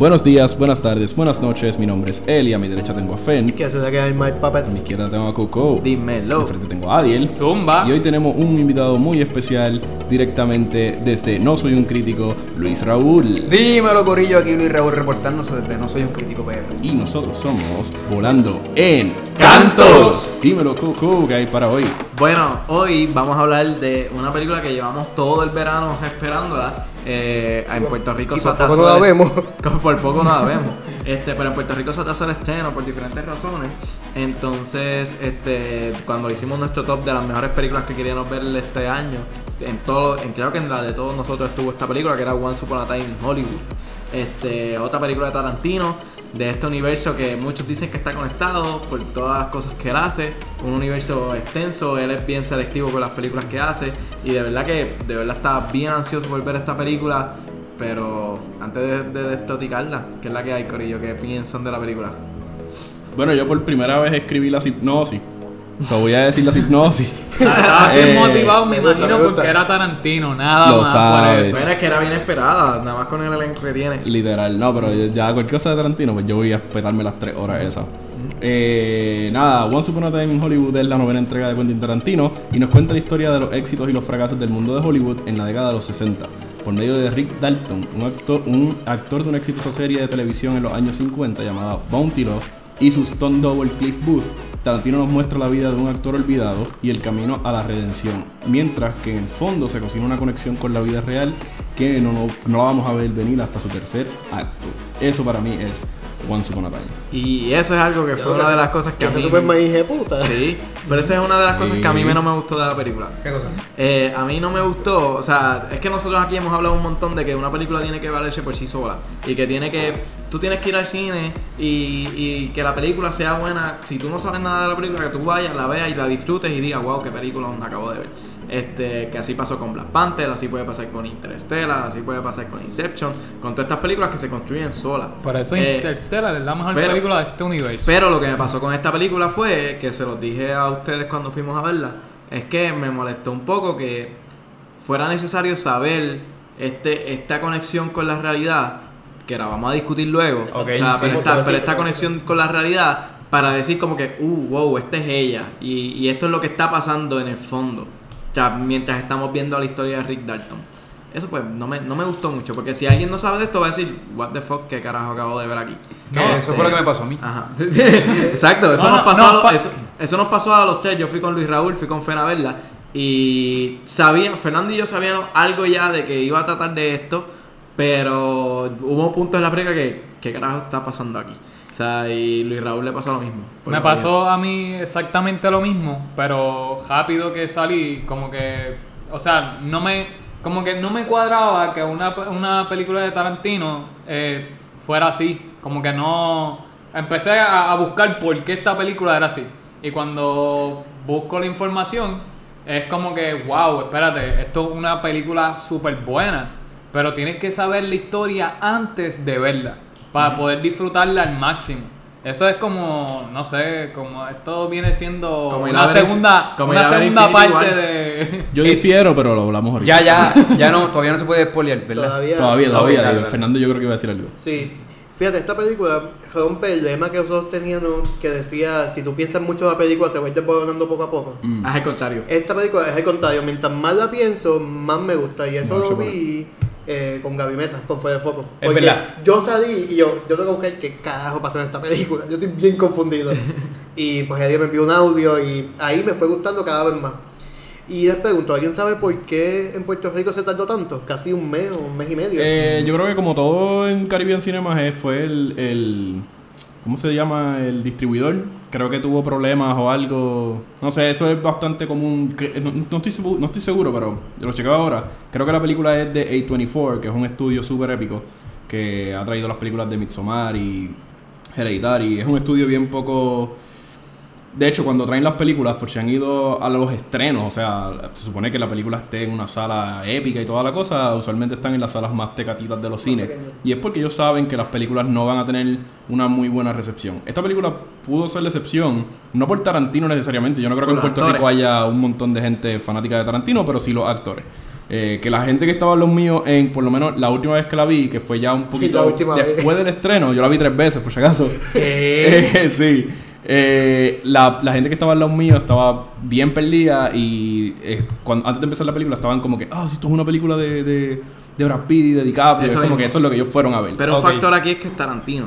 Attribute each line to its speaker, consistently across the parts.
Speaker 1: Buenos días, buenas tardes, buenas noches. Mi nombre es Eli. A mi derecha tengo a Fen.
Speaker 2: Hace que hay My
Speaker 1: A mi
Speaker 2: Puppets.
Speaker 1: izquierda tengo a Coco.
Speaker 3: Dímelo.
Speaker 1: Enfrente tengo a Adiel.
Speaker 4: Zumba.
Speaker 1: Y hoy tenemos un invitado muy especial directamente desde No Soy un Crítico, Luis Raúl.
Speaker 3: Dímelo, Corillo. Aquí Luis Raúl reportándose desde No Soy un Crítico PR.
Speaker 1: Y nosotros somos Volando en
Speaker 3: Cantos.
Speaker 1: Dímelo, Coco, ¿qué hay para hoy?
Speaker 3: Bueno, hoy vamos a hablar de una película que llevamos todo el verano esperándola. Eh, en Puerto Rico
Speaker 2: Y por poco no la vemos.
Speaker 3: Como por poco no la vemos. Este, pero en Puerto Rico se atrasó el estreno por diferentes razones. Entonces, este, cuando hicimos nuestro top de las mejores películas que queríamos ver este año, en todo, en, creo que en la de todos nosotros estuvo esta película que era Once Upon a Time in Hollywood. Este, otra película de Tarantino, de este universo que muchos dicen que está conectado por todas las cosas que él hace. Un universo extenso, él es bien selectivo con las películas que hace. Y de verdad que, de verdad estaba bien ansioso por ver esta película. Pero antes de, de despoticarla, ¿qué es la que hay, Corillo? ¿Qué piensan de la película?
Speaker 1: Bueno, yo por primera vez escribí la hipnosis. O sea, voy a decir la hipnosis.
Speaker 4: Estaba bien
Speaker 1: Eh,
Speaker 4: motivado, me imagino, porque era Tarantino, nada
Speaker 1: Lo
Speaker 4: más
Speaker 1: sabes.
Speaker 4: por eso.
Speaker 3: Bueno, es que era bien esperada, nada más con el elenco que tiene.
Speaker 1: Literal, no, pero ya cualquier cosa de Tarantino, pues yo voy a esperarme las tres horas esas. Eh, nada, Once Upon a Time in Hollywood es la novena entrega de Quentin Tarantino y nos cuenta la historia de los éxitos y los fracasos del mundo de Hollywood en la década de los 60. Por medio de Rick Dalton, un actor, un actor de una exitosa serie de televisión en los años 50 llamada Bounty Love, y su stunt double Cliff Booth, Tarantino nos muestra la vida de un actor olvidado y el camino a la redención, mientras que en el fondo se cocina una conexión con la vida real que no, no, no la vamos a ver venir hasta su tercer acto. Eso para mí es Once Upon a Time.
Speaker 3: Y eso es algo que fue una de las cosas que a mí...
Speaker 2: se super maíz de puta.
Speaker 3: Sí, pero esa es una de las cosas que a mí menos me gustó de la película.
Speaker 2: ¿Qué cosa?
Speaker 3: Eh, a mí no me gustó, o sea, es que nosotros aquí hemos hablado un montón de que una película tiene que valerse por sí sola y que tiene que, tú tienes que ir al cine y, y que la película sea buena, si tú no sabes nada de la película, que tú vayas, la veas y la disfrutes y digas, wow, qué película me acabo de ver. Este, que así pasó con Black Panther, así puede pasar con Interstellar, así puede pasar con Inception, con todas estas películas que se construyen solas.
Speaker 4: Por eso
Speaker 3: Eh,
Speaker 4: Interstellar es la mejor
Speaker 3: pero-
Speaker 4: película de este universo.
Speaker 3: pero lo que me pasó con esta película fue, que se los dije a ustedes cuando fuimos a verla, es que me molestó un poco que fuera necesario saber este, esta conexión con la realidad, que la vamos a discutir luego,
Speaker 4: Ok,
Speaker 3: o sea,
Speaker 4: sí,
Speaker 3: pero,
Speaker 2: sí,
Speaker 3: esta,
Speaker 2: sí,
Speaker 3: pero esta conexión con la realidad para decir como que, uh, wow, esta es ella, y, y esto es lo que está pasando en el fondo, o sea, mientras estamos viendo la historia de Rick Dalton. Eso pues no me, no me gustó mucho, porque si alguien no sabe de esto va a decir, what the fuck, qué carajo acabo de ver aquí.
Speaker 4: No,
Speaker 3: Este,
Speaker 5: eso fue lo que me pasó a mí.
Speaker 3: Ajá. Exacto, eso
Speaker 4: No,
Speaker 3: nos
Speaker 4: no,
Speaker 3: pasó
Speaker 4: no,
Speaker 3: a los, eso, eso nos pasó a los tres. Yo fui con Luis Raúl, fui con Fena a verla. Y sabían, Fernando y yo sabíamos algo ya de que iba a tratar de esto. Pero hubo puntos en la película que, ¿qué carajo está pasando aquí? Sea, y Luis Raúl le pasó lo mismo.
Speaker 4: Me pasó a mí exactamente lo mismo, pero rápido que salí, como que, o sea, no me, como que no me cuadraba que una, una película de Tarantino eh, fuera así, como que no, empecé a, a buscar por qué esta película era así, y cuando busco la información, es como que, wow, espérate, esto es una película súper buena, pero tienes que saber la historia antes de verla, para poder disfrutarla al máximo. Eso es como, no sé, como esto viene siendo
Speaker 3: Como
Speaker 4: una segunda,
Speaker 3: como
Speaker 4: una segunda parte
Speaker 3: War.
Speaker 4: de...
Speaker 1: Yo difiero, pero lo hablamos ahorita.
Speaker 5: Ya, ya, ya no, todavía no se puede spoilear, ¿verdad?
Speaker 2: Todavía.
Speaker 1: Todavía,
Speaker 5: No,
Speaker 1: todavía.
Speaker 5: dale.
Speaker 1: Fernando yo creo que iba a decir algo.
Speaker 2: Sí. Fíjate, esta película rompe el lema que nosotros teníamos que decía, si tú piensas mucho la película se va a ir desboronando poco a poco.
Speaker 1: Mm.
Speaker 3: Es el contrario.
Speaker 2: Esta película es el contrario, mientras más la pienso, más me gusta. Y eso
Speaker 1: Mucho
Speaker 2: lo vi eh, con Gaby Mesa, con Fue de Foco.
Speaker 5: Es
Speaker 2: Porque
Speaker 5: verdad.
Speaker 2: yo salí y yo, yo tengo que buscar qué carajo pasó en esta película. Yo estoy bien confundido. y pues alguien me envió un audio y ahí me fue gustando cada vez más. Y les pregunto, ¿alguien sabe por qué en Puerto Rico se tardó tanto? Casi un mes o un mes y medio.
Speaker 1: Eh, yo creo que como todo en Caribbean Cinemas eh, fue el, el- ¿Cómo se llama? El distribuidor. Creo que tuvo problemas o algo. No sé, eso es bastante común. No, no estoy, no estoy seguro, pero lo chequeo ahora. Creo que la película es de A24, que es un estudio súper épico que ha traído las películas de Midsommar y Hereditary. Es un estudio bien poco... De hecho, cuando traen las películas, por si han ido a los estrenos, o sea, se supone que la película esté en una sala épica y toda la cosa, usualmente están en las salas más tecatitas de los cines. Y es porque ellos saben que las películas no van a tener una muy buena recepción. Esta película pudo ser la excepción, no por Tarantino necesariamente, yo no creo que en Puerto Rico haya un montón de gente fanática de Tarantino, pero sí los actores. Eh, que la gente que estaba en los míos, en por lo menos la última vez que la vi, que fue ya un poquito
Speaker 2: vez.
Speaker 1: después del estreno, yo la vi tres veces, por si acaso. Eh, sí. Eh, la, la gente que estaba al lado mío estaba bien perdida y eh, cuando, antes de empezar la película estaban como que, ah, si esto es una película de, de, de Brad Pitt y de DiCaprio.
Speaker 3: Eso
Speaker 1: es como
Speaker 3: mismo.
Speaker 1: que eso es lo que ellos fueron a ver.
Speaker 3: Pero un factor aquí es que es Tarantino.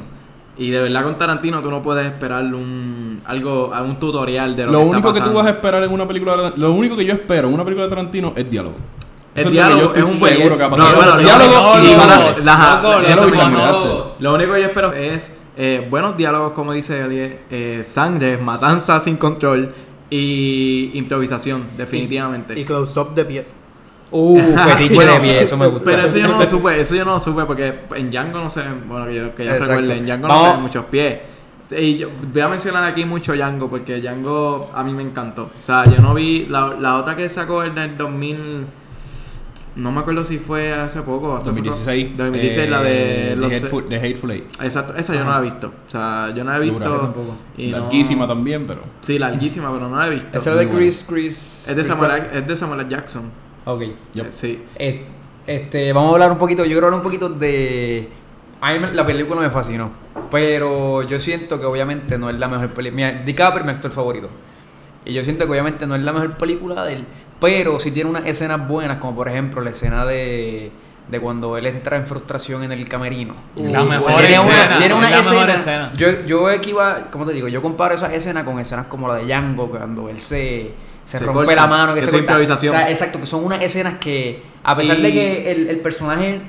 Speaker 3: Y de verdad con Tarantino tú no puedes esperar un algo, un tutorial de lo,
Speaker 1: lo
Speaker 3: que
Speaker 1: único
Speaker 3: está
Speaker 1: que tú vas a esperar en una película de- lo único que yo espero en una película de Tarantino es diálogo.
Speaker 3: El
Speaker 1: Eso
Speaker 3: diálogo
Speaker 1: es
Speaker 3: un
Speaker 1: seguro que va a
Speaker 3: no,
Speaker 1: pasar.
Speaker 3: bueno,
Speaker 1: diálogo
Speaker 3: no,
Speaker 1: y diálogo.
Speaker 3: Lo único que yo espero es eh, buenos diálogos, como dice Elie, eh, sangre, matanza sin control y improvisación, definitivamente.
Speaker 2: Y close-up de pies.
Speaker 5: Uh, fetiche
Speaker 3: Bueno,
Speaker 5: de pie, eso me gusta.
Speaker 3: Pero eso yo no lo supe, eso yo no lo supe porque en Django no se ven, bueno, que yo, que yo recuerde, en Django no se ven muchos pies. Y yo voy a mencionar aquí mucho Django porque Django a mí me encantó. O sea, yo no vi la, la otra que sacó en el 2000 no me acuerdo si fue hace poco, hace
Speaker 1: 2016.
Speaker 3: poco. 2016 la de
Speaker 1: eh,
Speaker 3: los
Speaker 1: The Hateful, The Hateful Eight.
Speaker 3: Exacto, esa yo no la he visto. O sea, yo no la he visto.
Speaker 5: Tampoco.
Speaker 3: y no-
Speaker 1: Larguísima también, pero.
Speaker 3: Sí, larguísima, pero no la he visto.
Speaker 5: Ese de Chris, Chris.
Speaker 3: Es de Samuel, es de Samuel. Jackson.
Speaker 5: Ok.
Speaker 1: Yep.
Speaker 3: Sí.
Speaker 5: Eh, Este, vamos a hablar un poquito, yo quiero hablar un poquito de... A mí me- la película me fascinó, pero yo siento que obviamente no es la mejor película. DiCaprio es mi actor favorito. Y yo siento que obviamente no es la mejor película de él, pero sí tiene unas escenas buenas, como por ejemplo la escena de, de cuando él entra en frustración en el camerino.
Speaker 4: La mejor
Speaker 5: tiene
Speaker 4: escena,
Speaker 5: una, tiene una
Speaker 4: la mejor
Speaker 5: escena.
Speaker 4: escena.
Speaker 5: Yo, yo equiva, ¿cómo te digo? Yo comparo esa escena con escenas como la de Django, cuando él se, se,
Speaker 3: Se
Speaker 5: rompe
Speaker 3: corta,
Speaker 5: la mano, que se
Speaker 3: improvisación.
Speaker 5: O sea, exacto, que son unas escenas que, a pesar
Speaker 3: Y-
Speaker 5: de que el, el personaje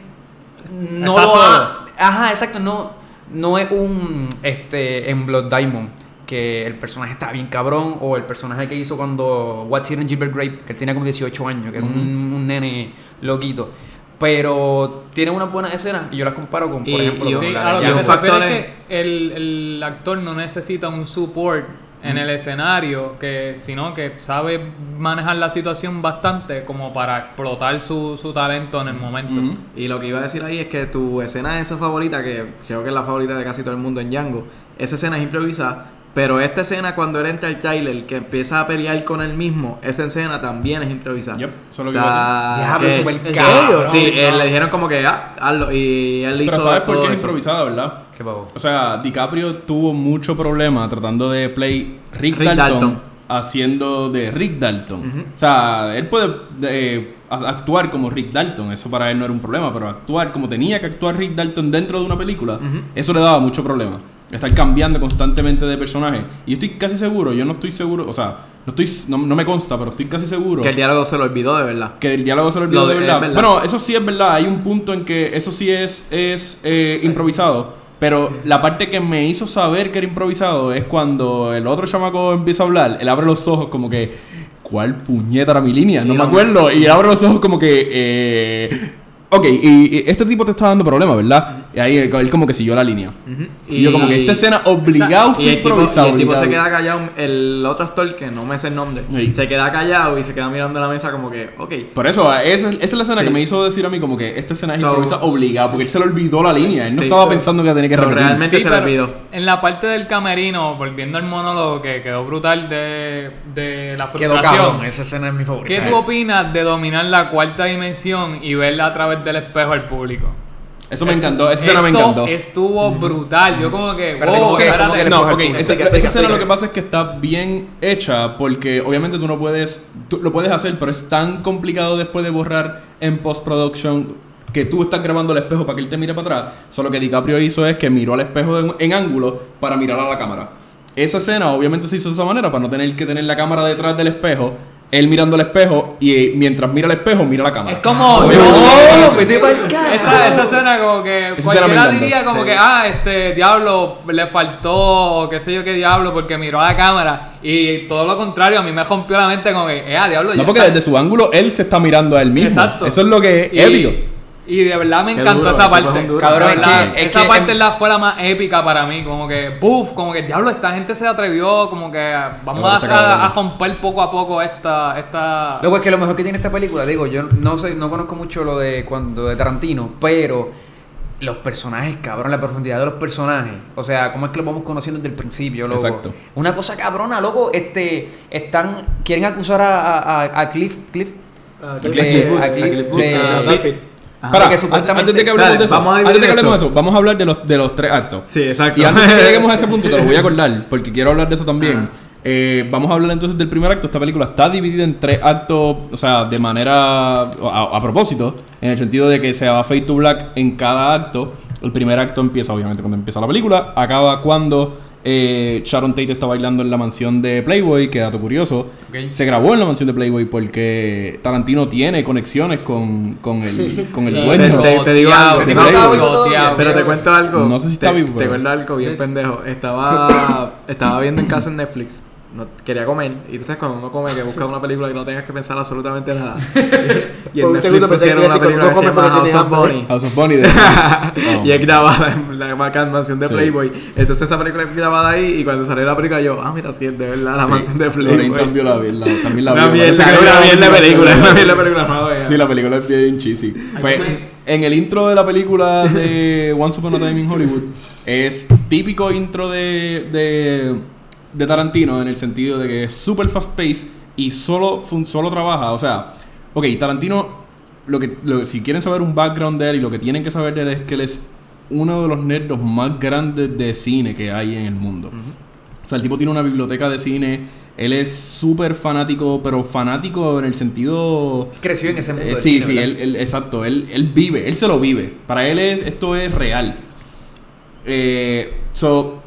Speaker 5: no
Speaker 4: Está
Speaker 5: lo ha- Ajá, exacto, no, no es un este en Blood Diamond que el personaje está bien cabrón o el personaje que hizo cuando What's Here in Gilbert Grape que él tenía como 18 años que era un, un nene loquito. Pero tiene unas buenas escenas y yo las comparo con por
Speaker 3: Y-
Speaker 5: ejemplo
Speaker 3: y
Speaker 5: con
Speaker 3: un-
Speaker 4: Sí, me
Speaker 3: factor
Speaker 4: refiero
Speaker 3: es-
Speaker 4: que el, el actor no necesita un support en el escenario, que sino que sabe manejar la situación bastante como para explotar su, su talento en el momento.
Speaker 1: Ujú.
Speaker 3: Y lo que iba a decir ahí es que tu escena esa favorita, que creo que es la favorita de casi todo el mundo en Django, esa escena es improvisada, pero esta escena cuando él entra al trailer, que empieza a pelear con él mismo, esa escena también es improvisada.
Speaker 1: Yep, eso es lo
Speaker 3: O
Speaker 1: que iba a
Speaker 3: sea, que-
Speaker 5: súper
Speaker 2: ¿En
Speaker 5: cabrón.
Speaker 3: Sí,
Speaker 2: serio?
Speaker 3: eh, le dijeron como que, ah, hazlo, y él
Speaker 1: Pero
Speaker 3: hizo
Speaker 1: ¿sabes por
Speaker 3: todo
Speaker 1: qué es improvisada, verdad?
Speaker 5: Qué pavo.
Speaker 1: O sea, DiCaprio tuvo mucho problema tratando de play Rick,
Speaker 3: Rick
Speaker 1: Dalton,
Speaker 3: Dalton.
Speaker 1: haciendo de Rick Dalton. O sea, él puede eh, actuar como Rick Dalton, eso para él no era un problema, pero actuar como tenía que actuar Rick Dalton dentro de una película, eso le daba mucho problema. Estar cambiando constantemente de personaje. Y yo estoy casi seguro, yo no estoy seguro, o sea, no, estoy, no, no me consta, pero estoy casi seguro
Speaker 3: Que el diálogo se lo olvidó de verdad.
Speaker 1: que el diálogo se lo olvidó
Speaker 3: Lo
Speaker 1: de
Speaker 3: de-
Speaker 1: verdad.
Speaker 3: verdad.
Speaker 1: Bueno, eso sí es verdad. Hay un punto en que eso sí es, es eh, improvisado. Pero la parte que me hizo saber que era improvisado es cuando el otro chamaco empieza a hablar. Él abre los ojos como que. ¿Cuál puñeta era mi línea? No
Speaker 3: Y
Speaker 1: me acuerdo. Y él abre los ojos como que. Eh, ok, y, y este tipo te está dando problemas, ¿verdad? Y ahí él, él como que siguió la línea. Y, yo como que esta escena obligado fue
Speaker 3: Y el, tipo, y
Speaker 1: improvisado.
Speaker 3: el tipo se queda callado, el otro actor que no me sé el nombre,
Speaker 1: Sí.
Speaker 3: se queda callado y se queda mirando la mesa como que, ok.
Speaker 1: Por eso, esa, esa es la escena
Speaker 3: Sí.
Speaker 1: que me hizo decir a mí como que esta escena es
Speaker 3: So-
Speaker 1: improvisada obligada, porque él se le olvidó la línea, él no
Speaker 3: Sí.
Speaker 1: estaba
Speaker 3: So-
Speaker 1: pensando que tenía que
Speaker 3: so
Speaker 1: repetir.
Speaker 3: realmente- se le olvidó.
Speaker 4: En la parte del camerino, volviendo al monólogo que quedó brutal de, de la frustración.
Speaker 5: esa escena es mi favorita.
Speaker 4: ¿Qué tú opinas de dominar la cuarta dimensión y verla a través del espejo al público?
Speaker 1: Eso me encantó, esa escena me encantó.
Speaker 4: estuvo brutal. Yo como que,
Speaker 5: Pero
Speaker 4: wow,
Speaker 5: ¿cómo que-
Speaker 4: espérate.
Speaker 5: cómo que le
Speaker 1: No, ok, esa, escena lo que pasa es que está bien hecha porque obviamente tú no puedes, tú lo puedes hacer, pero es tan complicado después de borrar en post-production que tú estás grabando el espejo para que él te mire para atrás. Solo que DiCaprio hizo es que miró al espejo en, en ángulo para mirar a la cámara. Esa escena obviamente se hizo de esa manera para no tener que tener la cámara detrás del espejo, él mirando al espejo y eh, mientras mira al espejo mira la cámara.
Speaker 4: Es como.
Speaker 5: ¡Oh! ¡Vete pa'l carajo!
Speaker 4: esa, esa escena como que
Speaker 1: me
Speaker 4: cualquiera diría como
Speaker 3: Sí.
Speaker 4: que, ah, este diablo le faltó, o qué sé yo qué diablo, porque miró a la cámara. Y todo lo contrario, a mí me rompió la mente como que, eh, ah, diablo,
Speaker 1: No,
Speaker 4: ya
Speaker 1: porque
Speaker 4: está.
Speaker 1: desde su ángulo él se está mirando a él mismo.
Speaker 4: Exacto.
Speaker 1: Eso es lo que es
Speaker 4: Y-
Speaker 1: épico.
Speaker 4: Y de verdad me encantó
Speaker 3: duro,
Speaker 4: esa
Speaker 3: es
Speaker 4: parte.
Speaker 5: Cabrón,
Speaker 4: De
Speaker 5: es
Speaker 4: verdad,
Speaker 5: que- es
Speaker 4: esa
Speaker 5: que
Speaker 4: parte la, fue la más épica para mí. Como que, puff, como que diablo, esta gente se atrevió. Como que vamos a, a, a romper poco a poco esta. esta...
Speaker 5: Luego es que lo mejor que tiene esta película, digo, yo no sé, no conozco mucho lo de cuando de Tarantino, pero los personajes, cabrón, la profundidad de los personajes. O sea, cómo es que los vamos conociendo desde el principio, loco.
Speaker 1: Exacto.
Speaker 5: Una cosa cabrona, loco, este, están, quieren acusar a, a, a Cliff, Cliff,
Speaker 2: a
Speaker 5: De-
Speaker 2: Cliff Booth,
Speaker 5: a Cliff-
Speaker 2: Cliff
Speaker 1: Para,
Speaker 5: que
Speaker 1: antes,
Speaker 5: supuestamente-
Speaker 1: antes de que hablemos de eso,
Speaker 3: vamos a
Speaker 1: antes de que hablemos de eso, vamos a hablar de los, de los tres actos.
Speaker 3: Sí, exacto.
Speaker 1: Y antes de que lleguemos a ese punto, te lo voy a acordar, porque quiero hablar de eso también. Eh, vamos a hablar entonces del primer acto. Esta película está dividida en tres actos, o sea, de manera a, a propósito, en el sentido de que se va fade to black en cada acto. El primer acto empieza, obviamente, cuando empieza la película, acaba cuando eh, Sharon Tate está bailando en la mansión de Playboy, que dato curioso. Se grabó en la mansión de Playboy porque Tarantino tiene conexiones con, con el, con el dueño.
Speaker 3: Te- te digo algo,
Speaker 1: te digo.
Speaker 3: Pero te cuento algo.
Speaker 1: No sé si está
Speaker 3: te,
Speaker 1: vivo,
Speaker 3: Te cuento algo bien pendejo. Estaba, estaba viendo en casa en Netflix. No, quería comer. Y tú sabes cuando uno come que busca una película que no tengas que pensar absolutamente nada. y en
Speaker 2: un
Speaker 3: Netflix pusieron una película que se
Speaker 2: "Cuando
Speaker 3: llama House of Bonnie.
Speaker 1: House of Bonnie de- Oh.
Speaker 3: y es grabada en la bacán mansión de
Speaker 1: Sí.
Speaker 3: Playboy. Entonces esa película es grabada ahí y cuando salió la película yo, ah, mira, sí, es de verdad la
Speaker 1: Sí.
Speaker 3: mansión de Playboy.
Speaker 1: también la, vi- la- también la que
Speaker 3: una
Speaker 1: la
Speaker 3: mierda película, una mierda de película.
Speaker 1: Sí, la película es bien cheesy. Pues, en el intro de la película de Once Upon a Time in Hollywood es típico intro de, de, Tarantino en el sentido de que es super fast paced y solo, fun- solo trabaja. O sea, ok, Tarantino, lo que, lo- si quieren saber un background de él y lo que tienen que saber de él es que él es uno de los nerdos más grandes de cine que hay en el mundo. O sea, el tipo tiene una biblioteca de cine. Él es súper fanático, pero fanático en el sentido
Speaker 5: Creció en ese mundo.
Speaker 1: eh, sí,
Speaker 5: cine,
Speaker 1: sí, él, él- exacto, él, él vive, él se lo vive. Para él es, esto es real. Eh, so,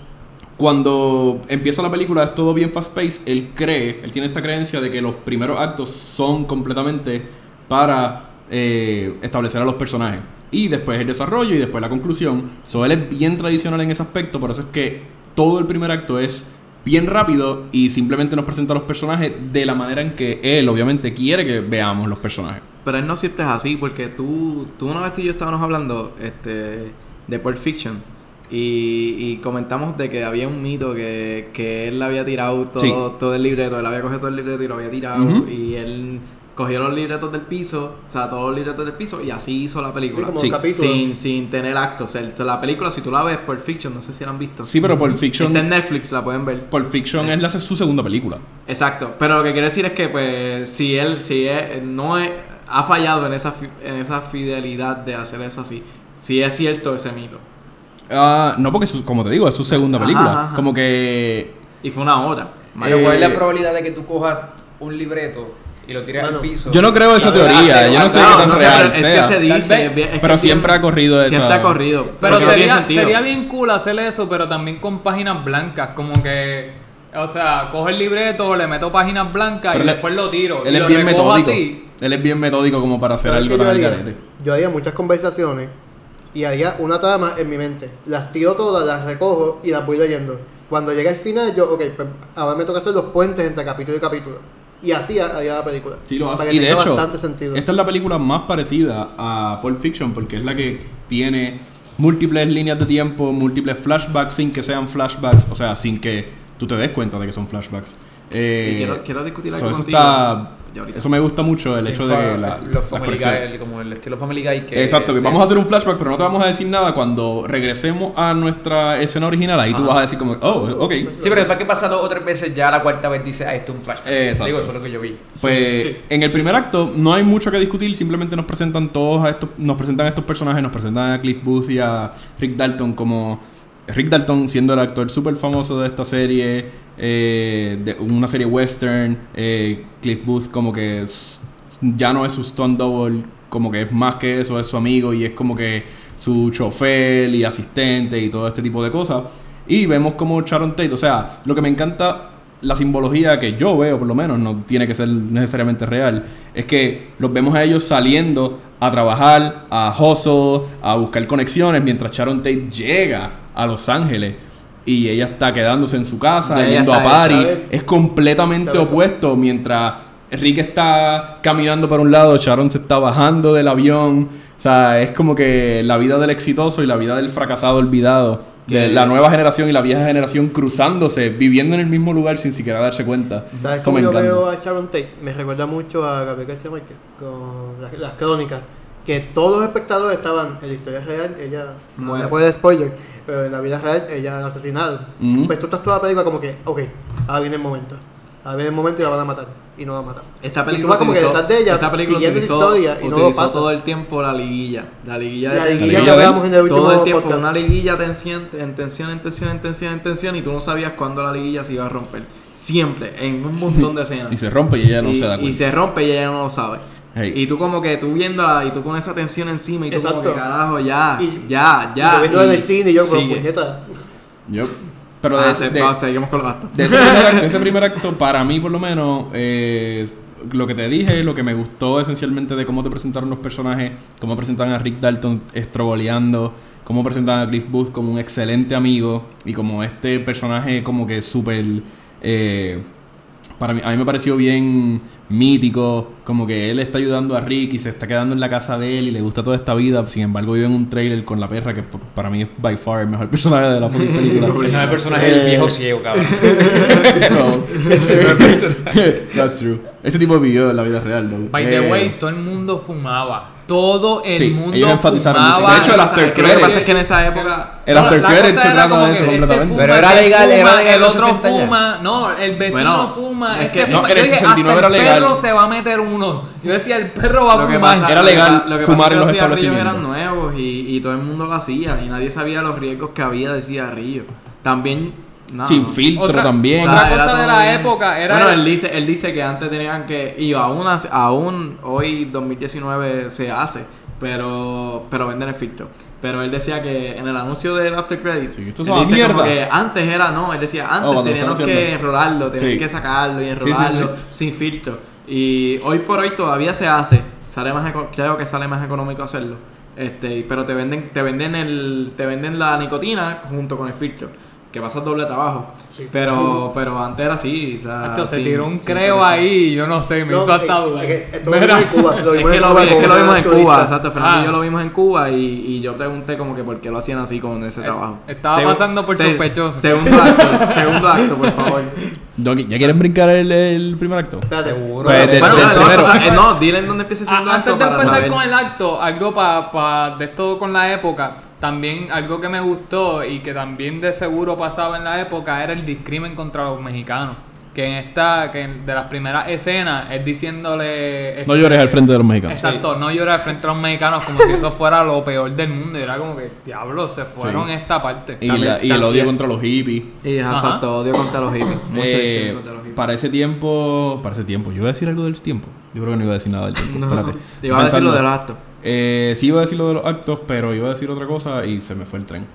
Speaker 1: cuando empieza la película es todo bien fast paced, él cree, él tiene esta creencia de que los primeros actos son completamente para eh, establecer a los personajes. Y después el desarrollo y después la conclusión. So, él es bien tradicional en ese aspecto, por eso es que todo el primer acto es bien rápido y simplemente nos presenta a los personajes de la manera en que él obviamente quiere que veamos los personajes.
Speaker 3: Pero él no siempre es así, porque tú, tú una vez tú y yo estábamos hablando este, de Pulp Fiction y, y comentamos de que había un mito que, que él había tirado todo,
Speaker 1: Sí.
Speaker 3: todo el libreto, él había cogido todo el libreto y lo había tirado y él cogió los libretos del piso, o sea, todos los libretos del piso y así hizo la
Speaker 2: Sí,
Speaker 3: película.
Speaker 2: como
Speaker 1: Sí.
Speaker 2: un capítulo.
Speaker 3: sin, sin tener actos. O sea, la película, si tú la ves, Pulp Fiction, no sé si la han visto.
Speaker 1: Sí, pero Pulp Fiction,
Speaker 3: Está en Netflix, la pueden ver.
Speaker 1: Pulp Fiction es la, su segunda película.
Speaker 3: Exacto, pero lo que quiero decir es que pues si él si es- no es- ha fallado en esa fi- en esa fidelidad de hacer eso así, si es cierto ese mito.
Speaker 1: Ah, no, porque su- como te digo, es su segunda película.
Speaker 3: ajá.
Speaker 1: Como que.
Speaker 3: Y fue una hora.
Speaker 5: Pero ¿cuál es
Speaker 1: Eh,
Speaker 5: la probabilidad de que tú cojas un libreto y lo tires al piso?
Speaker 1: Yo no creo esa
Speaker 5: Claro,
Speaker 1: teoría.
Speaker 5: hace-
Speaker 1: Yo no sé qué tan
Speaker 3: no sé,
Speaker 1: real sea.
Speaker 3: Es que se dice, es es
Speaker 1: Pero
Speaker 3: que
Speaker 1: siempre
Speaker 3: tiene-
Speaker 1: ha corrido esa-
Speaker 3: Siempre ha corrido.
Speaker 4: Pero sería, sería bien cool hacer eso, pero también con páginas blancas, como que, o sea, cojo el libreto, le meto páginas blancas
Speaker 1: Pero
Speaker 4: y
Speaker 1: él-
Speaker 4: después lo tiro.
Speaker 1: Él
Speaker 4: y
Speaker 1: es
Speaker 4: lo
Speaker 1: bien metódico.
Speaker 4: así.
Speaker 1: Él es bien metódico como para hacer
Speaker 2: ¿Sabes
Speaker 1: algo tan
Speaker 2: yo
Speaker 1: al
Speaker 2: haría?
Speaker 1: garete.
Speaker 2: Yo haría muchas conversaciones y haría una trama en mi mente. Las tiro todas, las recojo y las voy leyendo. Cuando llegue al final, yo, ok, pues ahora me toca hacer los puentes entre capítulo y capítulo. Y así haría la película.
Speaker 1: Sí, lo hace.
Speaker 2: Para que
Speaker 1: Y de
Speaker 2: tenga
Speaker 1: hecho,
Speaker 2: bastante sentido.
Speaker 1: esta es la película más parecida a Pulp Fiction porque es la que tiene múltiples líneas de tiempo, múltiples flashbacks sin que sean flashbacks, o sea, sin que tú te des cuenta de que son flashbacks. Eh,
Speaker 3: Y quiero- quiero discutir
Speaker 1: so,
Speaker 3: algo
Speaker 1: eso
Speaker 3: contigo.
Speaker 1: está
Speaker 3: Ya ahorita.
Speaker 1: eso me gusta mucho el hecho de que la,
Speaker 5: los Family. Guy, como el estilo Family Guy que
Speaker 1: Exacto, que vamos a hacer un flashback, pero no te vamos a decir nada cuando regresemos a nuestra escena original. Ahí tú vas a decir como, oh, ok.
Speaker 5: Sí, pero después que pasa dos o tres veces ya la cuarta vez dice, ah, esto es un flashback.
Speaker 1: Exacto.
Speaker 5: Digo, eso es lo que yo vi.
Speaker 1: Pues
Speaker 2: Sí, sí.
Speaker 1: en el primer acto no hay mucho que discutir, simplemente nos presentan todos a estos, nos presentan a estos personajes, nos presentan a Cliff Booth y a Rick Dalton como Rick Dalton siendo el actor súper famoso de esta serie, eh, de una serie western, eh, Cliff Booth como que ya no es su stunt double, como que es más que eso, es su amigo y es como que su chofer y asistente y todo este tipo de cosas. Y vemos como Sharon Tate, o sea, lo que me encanta, la simbología que yo veo por lo menos, no tiene que ser necesariamente real, es que los vemos a ellos saliendo a trabajar, a hustle, a buscar conexiones, mientras Sharon Tate llega a Los Ángeles y ella está quedándose en su casa, yendo a
Speaker 3: está
Speaker 2: ¿sabes?
Speaker 1: es completamente
Speaker 2: ¿Sabes?
Speaker 1: opuesto, mientras Rick está caminando por un lado, Sharon se está bajando del avión, o sea, es como que la vida del exitoso y la vida del fracasado olvidado. De la nueva generación y la vieja generación cruzándose, viviendo en el mismo lugar sin siquiera darse cuenta.
Speaker 2: ¿Sabes cómo
Speaker 1: me
Speaker 2: yo
Speaker 1: encanta.
Speaker 2: veo a Sharon Tate? Me recuerda mucho a Gabriel García Márquez con las, las crónicas. Que todos los espectadores estaban en la historia real, ella no
Speaker 3: Muere.
Speaker 2: me puede spoiler, pero en la vida real ella la asesinaron. Pues tú estás toda la película como que, ok, ahora viene el momento. A ver el momento y la van a matar. Y no la matan.
Speaker 3: Esta
Speaker 2: Y tú
Speaker 3: película
Speaker 2: vas como que
Speaker 3: utilizó,
Speaker 2: de ella,
Speaker 3: esta película utilizó,
Speaker 2: historia y no lo
Speaker 3: utilizó
Speaker 2: pasa.
Speaker 3: todo el tiempo la liguilla. La liguilla
Speaker 2: La
Speaker 3: de
Speaker 2: liguilla
Speaker 1: que
Speaker 2: hablamos en el último
Speaker 3: Todo el tiempo
Speaker 2: podcast.
Speaker 3: una liguilla tensión, en tensión, en tensión, en tensión, en tensión y tú no sabías cuándo la liguilla se iba a romper. Siempre, en un montón de escenas.
Speaker 1: Y se rompe y ella no
Speaker 3: y,
Speaker 1: se da
Speaker 3: y
Speaker 1: cuenta.
Speaker 3: se rompe y ella no lo sabe.
Speaker 1: Hey.
Speaker 3: Y tú como que tú viéndola y tú con esa tensión encima y tú como
Speaker 2: Exacto.
Speaker 3: que carajo, ya,
Speaker 2: Y-
Speaker 3: ya, ya.
Speaker 2: y yo viendo en el cine y yo con puñeta.
Speaker 1: Yup. Pero
Speaker 3: Ah,
Speaker 1: de,
Speaker 3: se-
Speaker 1: de-
Speaker 3: vamos, seguimos con los gastos.
Speaker 1: de ese, primer, acto- de ese primer acto, para mí por lo menos, eh, lo que te dije, lo que me gustó esencialmente de cómo te presentaron los personajes, cómo presentan a Rick Dalton estroboleando, cómo presentan a Cliff Booth como un excelente amigo y como este personaje como que súper... eh, para mí, a mí me pareció bien mítico, como que él está ayudando a Rick y se está quedando en la casa de él y le gusta toda esta vida, sin embargo vive en un trailer con la perra que para mí es by far el mejor personaje de la película.
Speaker 5: El primer personaje del
Speaker 1: Eh,
Speaker 5: viejo ciego, cabrón.
Speaker 1: no. That's true. Ese tipo vivió la vida real, ¿no?
Speaker 4: By the way, todo el mundo fumaba. Todo el
Speaker 1: Sí,
Speaker 4: mundo
Speaker 1: ellos enfatizaron mucho.
Speaker 4: fumaba.
Speaker 1: De hecho, el after
Speaker 3: que lo que pasa es que en esa época
Speaker 1: El
Speaker 4: No,
Speaker 1: after
Speaker 4: cosa
Speaker 1: se
Speaker 4: era
Speaker 1: trata de
Speaker 4: que
Speaker 1: eso
Speaker 4: este
Speaker 1: completamente.
Speaker 4: fuma,
Speaker 5: Pero era
Speaker 4: este
Speaker 5: legal, era
Speaker 4: fuma,
Speaker 5: legal
Speaker 4: el
Speaker 5: los
Speaker 4: otro
Speaker 5: 60 ya.
Speaker 4: fuma, no, el vecino
Speaker 3: Bueno,
Speaker 4: fuma,
Speaker 3: es
Speaker 4: este
Speaker 3: que-
Speaker 4: fuma.
Speaker 1: no,
Speaker 4: Yo
Speaker 1: en el
Speaker 4: dije,
Speaker 1: 69
Speaker 4: hasta
Speaker 1: era
Speaker 4: el
Speaker 1: legal.
Speaker 4: perro se va a meter uno. Yo decía, el perro va a fumar.
Speaker 3: pasa-
Speaker 1: Era legal
Speaker 3: lo que
Speaker 1: fumar en los
Speaker 3: cigarrillos
Speaker 1: establecimientos.
Speaker 3: eran nuevos y, y todo el mundo lo hacía y nadie sabía los riesgos que había de cigarrillo. También, no,
Speaker 1: Sin
Speaker 3: no.
Speaker 1: filtro
Speaker 4: Otra-
Speaker 1: también.
Speaker 4: Otra cosa de la
Speaker 3: bien.
Speaker 4: época era
Speaker 3: Bueno, él dice, él dice que antes tenían que. Y aún, aún hoy, 2019, se hace. Pero, pero venden el filtro. Pero él decía que en el anuncio del After Credit.
Speaker 1: Sí, esto es una mierda.
Speaker 3: que antes era, no, él decía, antes
Speaker 1: Oh,
Speaker 3: teníamos que enrolarlo, teníamos
Speaker 1: Sí.
Speaker 3: que sacarlo y
Speaker 1: sí,
Speaker 3: enrolarlo
Speaker 1: sí.
Speaker 3: sin filtro. Y hoy por hoy todavía se hace. Sale más eco- creo que sale más económico hacerlo. Este, pero te venden, te venden el, te venden la nicotina junto con el filtro. Que pasa doble trabajo.
Speaker 2: Sí.
Speaker 3: Pero, pero antes era así. O sea,
Speaker 4: se tiró un creo ahí, yo no sé, me
Speaker 2: No,
Speaker 4: hizo hasta dudar.
Speaker 2: es que lo vimos en Cuba. Lo
Speaker 3: Es
Speaker 2: vimos
Speaker 3: que
Speaker 2: en
Speaker 3: lo,
Speaker 2: Cuba
Speaker 3: vi- es
Speaker 2: con
Speaker 3: que lo
Speaker 2: una
Speaker 3: vimos en
Speaker 2: turista.
Speaker 3: Cuba, exacto. Fernando y
Speaker 4: Ah.
Speaker 3: yo lo vimos en Cuba y, y yo pregunté como que por qué lo hacían así con ese
Speaker 4: Eh,
Speaker 3: trabajo.
Speaker 4: estaba pasando por sospechoso.
Speaker 3: Segundo acto, segundo acto, por favor.
Speaker 1: ¿Ya quieren brincar el, el primer acto?
Speaker 2: Espérate.
Speaker 5: Seguro.
Speaker 1: Pues, del-
Speaker 3: Bueno,
Speaker 1: del
Speaker 3: no,
Speaker 1: primero.
Speaker 3: eh, no, dile en dónde empieza el segundo
Speaker 4: Ah,
Speaker 3: acto
Speaker 4: antes de
Speaker 3: para
Speaker 4: empezar
Speaker 3: saber.
Speaker 4: con el acto, algo para de esto con la época, también algo que me gustó y que también de seguro pasaba en la época era el discrimen contra los mexicanos. Que en esta, que en- de las primeras escenas es diciéndole...
Speaker 1: No
Speaker 4: este,
Speaker 1: llores al frente de los mexicanos.
Speaker 4: Exacto, no llores al frente de los mexicanos como si eso fuera lo peor del mundo. Y era como que, diablo, se fueron
Speaker 1: Sí.
Speaker 4: esta parte.
Speaker 1: Y,
Speaker 3: También-
Speaker 1: la- y el odio contra los hippies.
Speaker 3: Y exacto, odio contra los hippies. Mucho
Speaker 1: Eh,
Speaker 3: contra los hippies.
Speaker 1: para ese tiempo, para ese tiempo, yo iba a decir algo del tiempo. Yo creo que no iba a decir nada del tiempo.
Speaker 3: No,
Speaker 1: Espérate.
Speaker 3: te iba a decir lo de los actos.
Speaker 1: Eh, sí iba a decir lo de los actos, pero iba a decir otra cosa y se me fue el tren.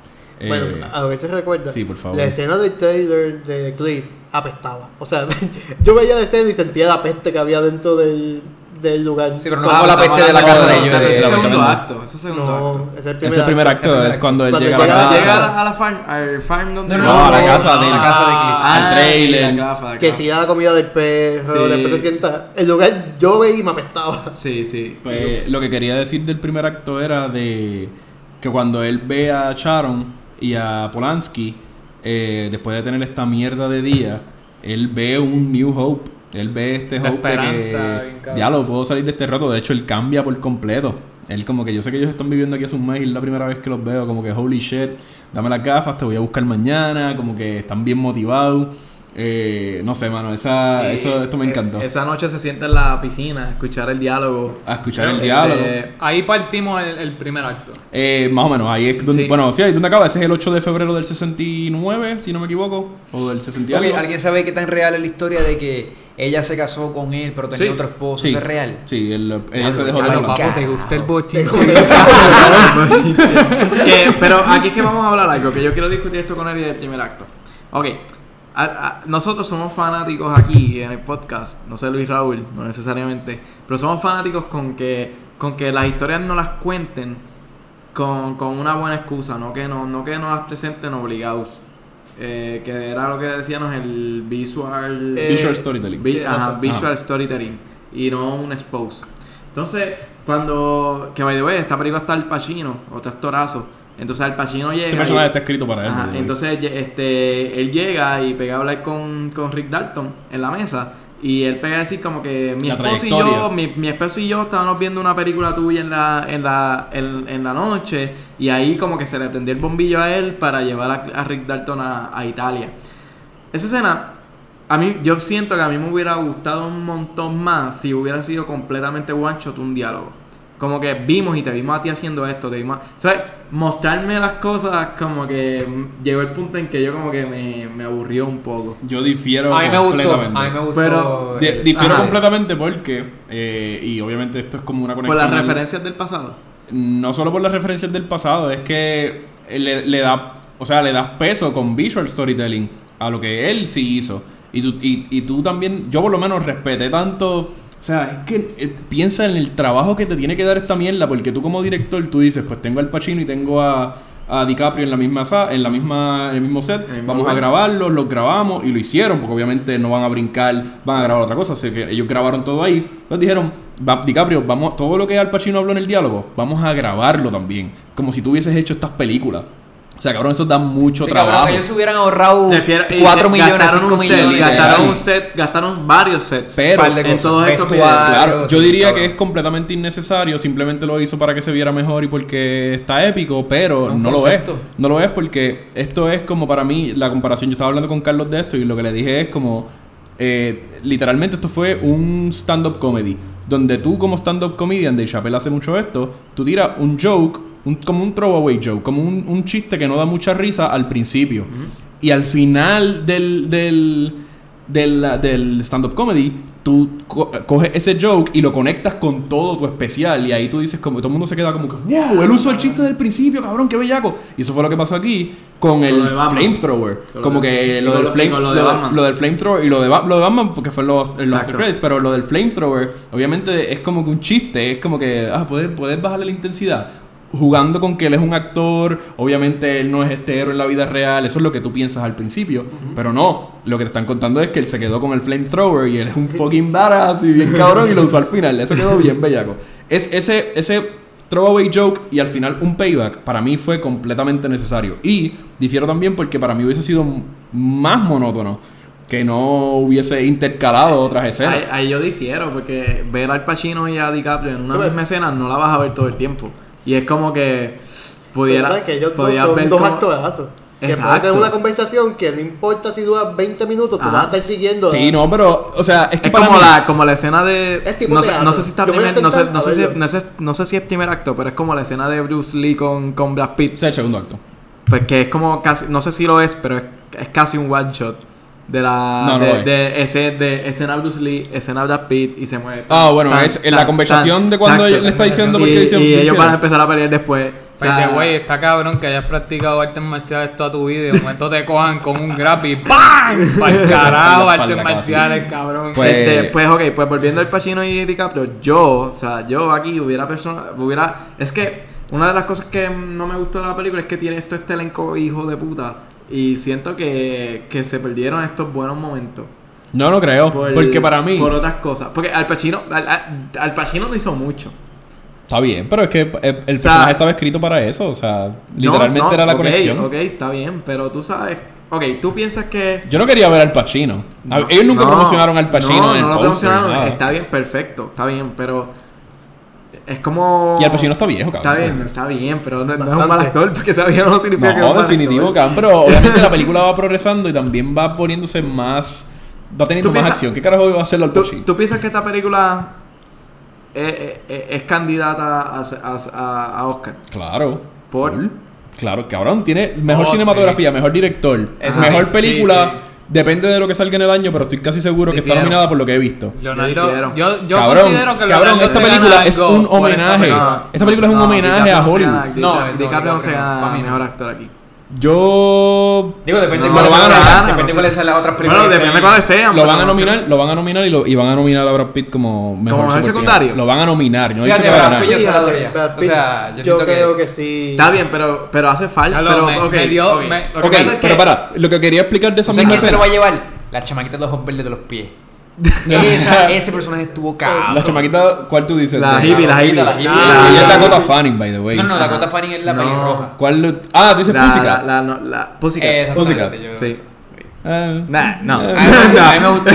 Speaker 1: Eh,
Speaker 2: Bueno, a lo que se recuerda.
Speaker 1: sí, por favor.
Speaker 2: La escena del trailer de Cliff apestaba. O sea, yo veía la escena y sentía la peste que había dentro del, del lugar.
Speaker 5: Sí, pero no
Speaker 3: Ah,
Speaker 5: como la peste de la casa de
Speaker 3: de-
Speaker 5: ellos.
Speaker 3: Ese
Speaker 5: de-
Speaker 3: es el segundo acto. Es el segundo
Speaker 2: no,
Speaker 3: acto.
Speaker 2: es el primer
Speaker 1: es el primer
Speaker 2: acto.
Speaker 1: acto, es cuando él
Speaker 2: Cuando
Speaker 1: llega a la
Speaker 2: llega-
Speaker 1: casa.
Speaker 3: Llega a la, a la farm, al farm donde
Speaker 1: No, a la casa de
Speaker 5: la casa de Cliff.
Speaker 1: al trailer.
Speaker 3: la casa,
Speaker 2: Que
Speaker 3: casa.
Speaker 2: tira la comida del perro,
Speaker 3: Sí.
Speaker 2: después se sienta. El lugar yo veía y me apestaba.
Speaker 3: Sí, sí.
Speaker 1: Pues, lo que quería decir del primer acto era de que cuando él ve a Sharon y a Polanski, eh, después de tener esta mierda de día, él ve un New Hope. Él ve este
Speaker 4: La
Speaker 1: hope de que ya lo puedo salir de este rato. De hecho, él cambia por completo. Él como que yo sé que ellos están viviendo aquí hace un mes y es la primera vez que los veo. Como que holy shit, dame las gafas, te voy a buscar mañana. Como que están bien motivados. Eh, no sé, mano, esa, eso, esto me
Speaker 3: eh,
Speaker 1: encantó.
Speaker 3: Esa noche se sienta en la piscina a escuchar el diálogo.
Speaker 1: A escuchar el diálogo.
Speaker 4: Ahí partimos el, el primer acto.
Speaker 1: Eh, más o menos, ahí es donde.
Speaker 3: Sí.
Speaker 1: Bueno, sí, ahí donde acaba. Ese es el 8 de febrero del 69, si no me equivoco. O del 60 y
Speaker 5: Ok,
Speaker 1: algo.
Speaker 5: ¿Alguien sabe qué tan real es la historia de que ella se casó con él, pero tenía
Speaker 1: Sí.
Speaker 5: otro esposo?
Speaker 1: Sí.
Speaker 5: ¿Eso es real?
Speaker 1: Sí, el, ella se dejó de
Speaker 5: papo.
Speaker 4: ¿te gusta el?
Speaker 3: Que- pero aquí es que vamos a hablar algo, que yo quiero discutir esto con él y del primer acto. Ok, a- a- nosotros somos fanáticos aquí en el podcast, no sé Luis Raúl, no necesariamente, pero somos fanáticos con que, con que las historias no las cuenten con, con una buena excusa, no que no, no que no las presenten obligados. Eh, que era lo que decíamos el visual
Speaker 2: Eh,
Speaker 1: Visual storytelling.
Speaker 3: Vi-
Speaker 2: Sí,
Speaker 3: ajá, visual
Speaker 1: Ajá.
Speaker 3: storytelling y no un expose. Entonces, cuando. Que by the way, esta película está Al Pacino, otro actorazo. Entonces Al Pacino llega.
Speaker 1: Ese
Speaker 3: y-
Speaker 1: personaje está escrito para él.
Speaker 3: Ajá, entonces este, él llega y pega a hablar con, con Rick Dalton en la mesa. Y él pega a decir como que mi
Speaker 1: La
Speaker 3: esposo y yo, mi, mi esposo y yo estábamos viendo una película tuya en la, en la, en, en la noche. Y ahí como que se le prendió el bombillo a él para llevar a, a Rick Dalton a, a Italia. Esa escena A mí, yo siento que a mí me hubiera gustado un montón más si hubiera sido completamente one shot un diálogo. Como que vimos y te vimos a ti haciendo esto, te vimos... ¿Sabes? Mostrarme las cosas como que llegó el punto en que yo como que me, me aburrió un poco.
Speaker 1: Yo difiero
Speaker 5: A mí me gustó.
Speaker 1: completamente.
Speaker 5: A mí me gustó.
Speaker 3: Pero-
Speaker 5: el-
Speaker 1: difiero
Speaker 3: Ajá.
Speaker 1: completamente porque, eh, y obviamente esto es como una
Speaker 3: Por
Speaker 1: conexión.
Speaker 3: las
Speaker 1: al-
Speaker 3: referencias del pasado.
Speaker 1: No solo por las referencias del pasado, es que le, le da, o sea, le das peso con visual storytelling a lo que él sí hizo. Y tú, y, y tú también, yo por lo menos respeté tanto. O sea, es que eh, piensa en el trabajo que te tiene que dar esta mierda, porque tú como director, tú dices, pues tengo al Pacino y tengo a, a DiCaprio en la misma en la misma, en el mismo set,
Speaker 3: En el mismo
Speaker 1: vamos a grabarlos, los grabamos y lo hicieron, porque obviamente no van a brincar, van a grabar otra cosa, así que ellos grabaron todo ahí. Entonces dijeron, "Va- DiCaprio, vamos, todo lo que Al Pacino habló en el diálogo, vamos a grabarlo también, como si tú hubieses hecho estas películas. O sea, cabrón, eso da mucho
Speaker 5: Sí, cabrón,
Speaker 1: trabajo.
Speaker 5: que ellos se hubieran ahorrado
Speaker 3: Prefiero- y
Speaker 5: 4
Speaker 3: se-
Speaker 5: millones,
Speaker 3: gastaron
Speaker 5: 5
Speaker 3: un set,
Speaker 5: millones.
Speaker 3: Gastaron un set, gastaron varios sets.
Speaker 1: Pero-
Speaker 3: en todos estos videos.
Speaker 1: Claro, yo diría
Speaker 5: cabrón.
Speaker 1: que es completamente innecesario, simplemente lo hizo para que se viera mejor y porque está épico, pero no
Speaker 5: concepto.
Speaker 1: lo es. No lo es porque esto es como para mí, la comparación, yo estaba hablando con Carlos de esto y lo que le dije es como, eh, literalmente esto fue un stand-up comedy, donde tú como stand-up comedian, de Chappelle hace mucho esto, tú tiras un joke, un- como un throwaway joke, como un, un chiste que no da mucha risa al principio. Y al final del, del, del, del stand-up comedy, tú co- coges ese joke y lo conectas con todo tu especial. Y ahí tú dices, como todo el mundo se queda como que, wow, él usó el chiste del principio, cabrón, qué bellaco. Y eso fue lo que pasó aquí con el
Speaker 3: de Batman.
Speaker 1: flamethrower.
Speaker 3: Con
Speaker 1: Como que lo
Speaker 3: con
Speaker 1: del flame,
Speaker 3: con lo de
Speaker 1: lo,
Speaker 3: Batman.
Speaker 1: lo del flamethrower y lo de, Ba- lo de Batman, porque fue en los, los after credits, pero lo del flamethrower, obviamente es como que un chiste, es como que, ah, puedes, puedes bajarle la intensidad. Jugando con que él es un actor, obviamente él no es este héroe en la vida real, eso es lo que tú piensas al principio, pero no, lo que te están contando es que él se quedó con el flamethrower y él es un fucking badass y bien cabrón y lo usó al final, eso quedó bien bellaco. Es ese, ese throwaway joke y al final un payback para mí fue completamente necesario. Y difiero también porque para mí hubiese sido más monótono que no hubiese intercalado otras escenas.
Speaker 3: Ahí, ahí yo difiero, porque ver al Pacino y a DiCaprio en una misma escena no la vas a ver todo el tiempo. Y es como que pudiera.
Speaker 2: Que ellos dos
Speaker 3: podías
Speaker 2: son
Speaker 3: ver
Speaker 2: dos
Speaker 3: como-
Speaker 2: actorazos. Que
Speaker 3: Exacto.
Speaker 2: pueden tener una conversación que no importa si dura 20 minutos, tú
Speaker 3: Ajá.
Speaker 2: vas a estar siguiendo.
Speaker 1: Sí, no, pero, o sea, es que
Speaker 3: Es
Speaker 1: para
Speaker 3: como
Speaker 1: mí-
Speaker 3: la, como la escena de.
Speaker 2: Es tipo
Speaker 3: no, sé,
Speaker 2: teatro.
Speaker 3: no sé si está primer- no, sé, no, sé si, no, sé, no sé si es primer acto, pero es como la escena de Bruce Lee con, con Brad Pitt.
Speaker 1: Es el segundo acto.
Speaker 3: Pues que es como casi. No sé si lo es, pero es, es casi un one shot. De la.
Speaker 1: No, no
Speaker 3: de,
Speaker 1: lo es.
Speaker 3: de, ese, de escena Bruce Lee, escena Brad Pitt y se mueve.
Speaker 1: Ah, bueno, es en la conversación de cuando
Speaker 3: exacto.
Speaker 1: él le está diciendo por
Speaker 3: y,
Speaker 1: qué dice
Speaker 3: y ellos
Speaker 1: difiere.
Speaker 3: van a empezar a pelear después. O sea,
Speaker 4: está cabrón que hayas practicado artes marciales toda tu vida y de momento te cojan con un grab y ¡PAM! Para el carajo, artes marciales, cabrón.
Speaker 1: Pues-
Speaker 3: Este, pues ok, pues volviendo al Pacino y DiCaprio, yo, o sea, yo aquí hubiera persona, hubiera, es que una de las cosas que no me gustó de la película es que tiene esto este elenco hijo de puta y siento que, que se perdieron estos buenos momentos.
Speaker 1: No, no creo.
Speaker 3: Por-
Speaker 1: porque para mí.
Speaker 3: Por otras cosas. Porque Al Pacino, Al, Pacino no hizo mucho.
Speaker 1: Está bien, pero es que eh, el
Speaker 3: O sea,
Speaker 1: personaje estaba escrito para eso. O sea, literalmente
Speaker 3: No, no,
Speaker 1: era la
Speaker 3: ok,
Speaker 1: conexión.
Speaker 3: Ok, está bien, pero tú sabes, ok, tú piensas que...
Speaker 1: Yo no quería ver al Pacino.
Speaker 3: No,
Speaker 1: Ellos nunca promocionaron al Pacino
Speaker 3: no,
Speaker 1: en
Speaker 3: no
Speaker 1: el
Speaker 3: lo promocionaron. Está bien, perfecto, está bien, pero es como...
Speaker 1: Y al Pacino está viejo, cabrón.
Speaker 3: Está bien, está bien, pero no, no es un mal actor porque vieja no significa que es un
Speaker 1: No, definitivo, cabrón. Pero obviamente la película va progresando y también va poniéndose más. Va teniendo
Speaker 3: ¿Tú
Speaker 1: más
Speaker 3: piensas-
Speaker 1: acción. ¿Qué carajo va a hacerlo al
Speaker 3: ¿Tú,
Speaker 1: Pacino?
Speaker 3: tú piensas que esta película es, es- es candidata a, a- a- a Oscar?
Speaker 1: Claro.
Speaker 3: ¿Por?
Speaker 1: Claro, cabrón. Tiene mejor
Speaker 4: Oh,
Speaker 1: cinematografía, mejor director,
Speaker 4: Eso
Speaker 1: mejor
Speaker 4: sí,
Speaker 1: película.
Speaker 4: sí, sí.
Speaker 1: Depende de lo que salga en el año, pero estoy casi seguro que está nominada por lo que he visto.
Speaker 4: Leonardo, yo, yo
Speaker 1: cabrón,
Speaker 4: considero que
Speaker 1: cabrón, esta película es un homenaje. Esta película es un homenaje a Hollywood.
Speaker 5: No,
Speaker 3: DiCaprio,
Speaker 5: no,
Speaker 3: se gana mejor actor aquí.
Speaker 1: Yo.
Speaker 5: Digo, depende
Speaker 3: No,
Speaker 5: de cuáles sean-
Speaker 3: no
Speaker 5: depende
Speaker 3: sé.
Speaker 5: cuáles sean las otras películas.
Speaker 3: Bueno, depende de cuáles sean.
Speaker 1: Lo van a nominar, lo van a nominar y, lo, y van a nominar a Brad Pitt como mejor,
Speaker 3: mejor
Speaker 1: super
Speaker 3: secundario?
Speaker 1: Lo van a nominar, no he dicho
Speaker 5: Fíjate,
Speaker 1: que
Speaker 5: Brad. Pitt yo se la.
Speaker 2: Brad
Speaker 5: O sea, yo
Speaker 2: yo
Speaker 5: siento que-
Speaker 2: creo que sí.
Speaker 3: Está bien, pero, pero hace falta.
Speaker 4: Ya lo-
Speaker 3: pero,
Speaker 4: me-
Speaker 3: ok,
Speaker 4: me dio-
Speaker 3: ok.
Speaker 4: me-
Speaker 3: Lo que
Speaker 1: Ok,
Speaker 3: pasa es
Speaker 1: pero para, lo que quería explicar de esa
Speaker 5: ¿Sabes
Speaker 1: misma
Speaker 5: quién se lo va a llevar? La chamaquita de los ojos verdes de los pies. Esa- ese personaje estuvo cabrón.
Speaker 1: La chamaquita, ¿cuál tú dices?
Speaker 3: La hippie, la hippie.
Speaker 5: La hippie.
Speaker 3: La-
Speaker 1: Ella es
Speaker 3: la-
Speaker 1: Dakota Fanning, by the way.
Speaker 5: No, no,
Speaker 3: Ajá.
Speaker 5: Dakota Fanning es la
Speaker 3: No.
Speaker 5: pelirroja.
Speaker 1: ¿Cuál? Ah, tú dices
Speaker 3: La,
Speaker 1: Pussycat.
Speaker 3: la, la, no, la Pussycat.
Speaker 1: Pussycat.
Speaker 3: Sí.
Speaker 1: Eh,
Speaker 3: Nah, no.
Speaker 5: A mí me- a mí me gustó.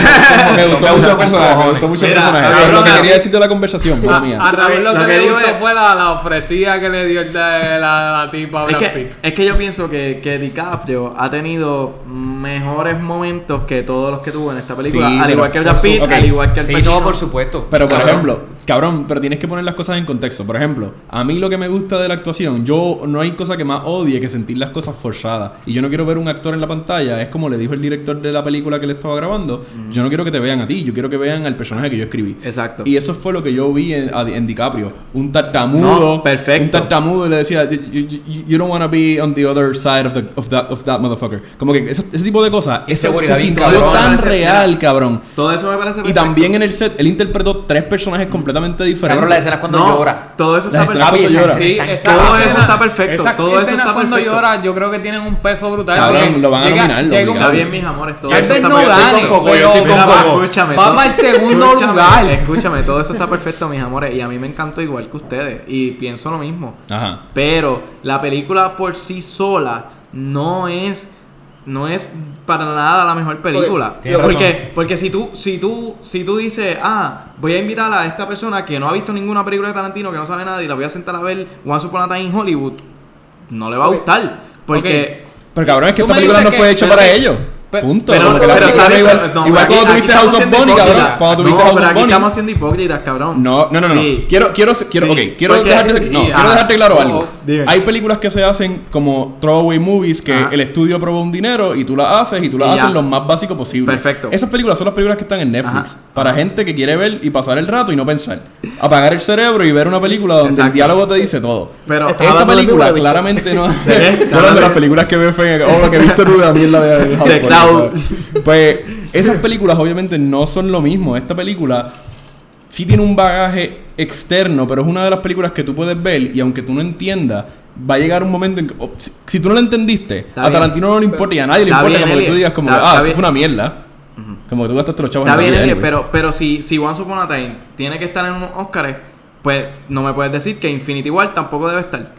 Speaker 1: me gustó mucho el personaje, me gustó mucho el personaje. lo que quería decir de la conversación,
Speaker 4: A,
Speaker 1: mía.
Speaker 4: a Raúl lo
Speaker 3: Lo
Speaker 4: que,
Speaker 3: que
Speaker 4: le gustó
Speaker 3: es-
Speaker 4: fue la, la ofrecida que le dio el de la, la tipa a
Speaker 3: Es
Speaker 4: Brad
Speaker 3: que,
Speaker 4: Pitt.
Speaker 3: es que yo pienso que, que DiCaprio ha tenido mejores momentos que todos los que tuvo en esta película.
Speaker 1: Sí,
Speaker 3: al
Speaker 1: pero
Speaker 3: igual que Brad Pitt, al igual que el
Speaker 5: Sí, no, por supuesto.
Speaker 1: Pero por ejemplo, cabrón, pero tienes que poner las cosas en contexto. Por ejemplo, a mí lo que me gusta de la actuación, yo no hay cosa que más odie que sentir las cosas forzadas. Y yo no quiero ver un actor en la pantalla, es como le dijo el director de la película que le estaba grabando, yo no quiero que te vean a ti, yo quiero que vean al personaje que yo escribí.
Speaker 3: Exacto.
Speaker 1: Y eso fue lo que yo vi en, a- en DiCaprio. Un tartamudo.
Speaker 3: No, perfecto.
Speaker 1: Un tartamudo y le decía, you, you- you- don't want to be on the other side of, the, of, that, of that motherfucker. Como que ese, ese tipo de cosas,
Speaker 5: seguridad
Speaker 1: se tan real, cabrón.
Speaker 3: Todo eso me parece
Speaker 1: Y
Speaker 3: perfecto.
Speaker 1: también en el set, él interpretó tres personajes completamente diferentes.
Speaker 5: Cabrón, la escena es cuando
Speaker 3: No,
Speaker 5: llora.
Speaker 3: Todo eso está perfecto.
Speaker 4: Sí,
Speaker 3: todo
Speaker 4: escena-
Speaker 3: eso está perfecto, todo eso está
Speaker 4: cuando
Speaker 3: perfecto.
Speaker 4: llora, yo creo que tienen un peso brutal.
Speaker 1: Cabrón, lo van a
Speaker 4: llega-
Speaker 1: nominar.
Speaker 3: Está bien, mis amores, todo eso está perfecto. Escúchame,
Speaker 4: va para el segundo
Speaker 3: escúchame,
Speaker 4: lugar.
Speaker 3: Escúchame, todo eso está perfecto, mis amores. Y a mí me encantó igual que ustedes. Y pienso lo mismo.
Speaker 1: Ajá.
Speaker 3: Pero la película por sí sola no es no es para nada la mejor película. Porque
Speaker 2: razón.
Speaker 3: porque si tú si tú si tú dices, "Ah, voy a invitar a esta persona que no ha visto ninguna película de Tarantino, que no sabe nada y la voy a sentar a ver Once Upon a Time in Hollywood", no le va a gustar, porque
Speaker 1: Pero cabrón, es que esta película no fue hecha para
Speaker 4: que-
Speaker 1: ellos.
Speaker 4: Pero-
Speaker 1: Punto.
Speaker 3: Pero,
Speaker 1: la
Speaker 3: pero bien,
Speaker 1: igual,
Speaker 3: pero- no,
Speaker 1: igual cuando tuviste House of Bonnie, cabrón. Cuando tuviste
Speaker 3: no,
Speaker 1: House
Speaker 3: pero
Speaker 1: of Bonnie.
Speaker 3: estamos siendo hipócritas, cabrón.
Speaker 1: No, no, no, no.
Speaker 3: Sí.
Speaker 1: Quiero, quiero, quiero,
Speaker 3: Sí.
Speaker 1: quiero
Speaker 3: Porque-
Speaker 1: dejarte, no,
Speaker 4: Sí,
Speaker 1: quiero dejarte claro
Speaker 4: Oh,
Speaker 1: algo.
Speaker 3: dime.
Speaker 1: Hay películas que se hacen como throwaway movies que
Speaker 3: Ajá.
Speaker 1: el estudio probó un dinero y tú las haces y tú
Speaker 3: Y ya.
Speaker 1: haces lo más básico posible.
Speaker 3: Perfecto.
Speaker 1: Esas películas son las películas que están en Netflix
Speaker 3: Ajá.
Speaker 1: para gente que quiere ver y pasar el rato y no pensar. Apagar el cerebro y ver una película donde el diálogo te dice todo.
Speaker 3: Pero
Speaker 1: Esta película claramente no. Fueron de las películas que veo fue oh, lo que he visto una mierda de, Pues esas películas obviamente no son lo mismo. Esta película sí tiene un bagaje externo, pero es una de las películas que tú puedes ver y aunque tú no entiendas, va a llegar un momento en que oh, si, si tú no lo entendiste,
Speaker 3: Está
Speaker 1: a
Speaker 3: bien.
Speaker 1: Tarantino no le importa y a nadie le
Speaker 3: Está
Speaker 1: importa
Speaker 3: bien,
Speaker 1: como que tú digas como
Speaker 3: Está-
Speaker 1: que, ah, eso
Speaker 3: bien.
Speaker 1: fue una mierda. Como que tú gastaste los chavos
Speaker 3: Está
Speaker 1: en la vida,
Speaker 3: pero, pero si, si Once Upon a Time tiene que estar en unos Oscars, pues no me puedes decir que Infinity War tampoco debe estar.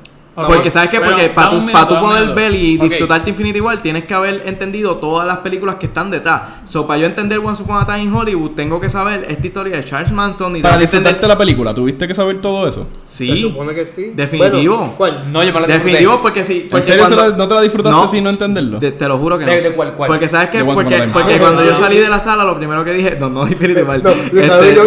Speaker 3: Porque sabes qué? Porque para tú, para tú poder ver y
Speaker 4: minuto. Ok.
Speaker 3: disfrutarte Infinity War tienes que haber entendido todas las películas que están detrás. So, para yo entender Once Upon a Time in Hollywood, tengo que saber esta historia de Charles Manson y
Speaker 1: Para
Speaker 3: que entender-
Speaker 1: disfrutarte la película, ¿tuviste que saber todo eso?
Speaker 2: Se
Speaker 3: Sí,
Speaker 2: supone que sí.
Speaker 3: Definitivo.
Speaker 2: Bueno, ¿Cuál?
Speaker 5: No, yo me la
Speaker 3: definitivo porque sí.
Speaker 1: ¿En
Speaker 3: porque
Speaker 1: serio se
Speaker 3: cuando-
Speaker 1: la- no te la disfrutaste sin no entenderlo?
Speaker 3: Te, te lo juro que no.
Speaker 5: ¿De- de cuál- cuál?
Speaker 3: Porque sabes
Speaker 1: a
Speaker 3: porque, cuando yo salí de la sala lo primero que dije, no, no Infinity War.
Speaker 2: No, yo
Speaker 3: Este,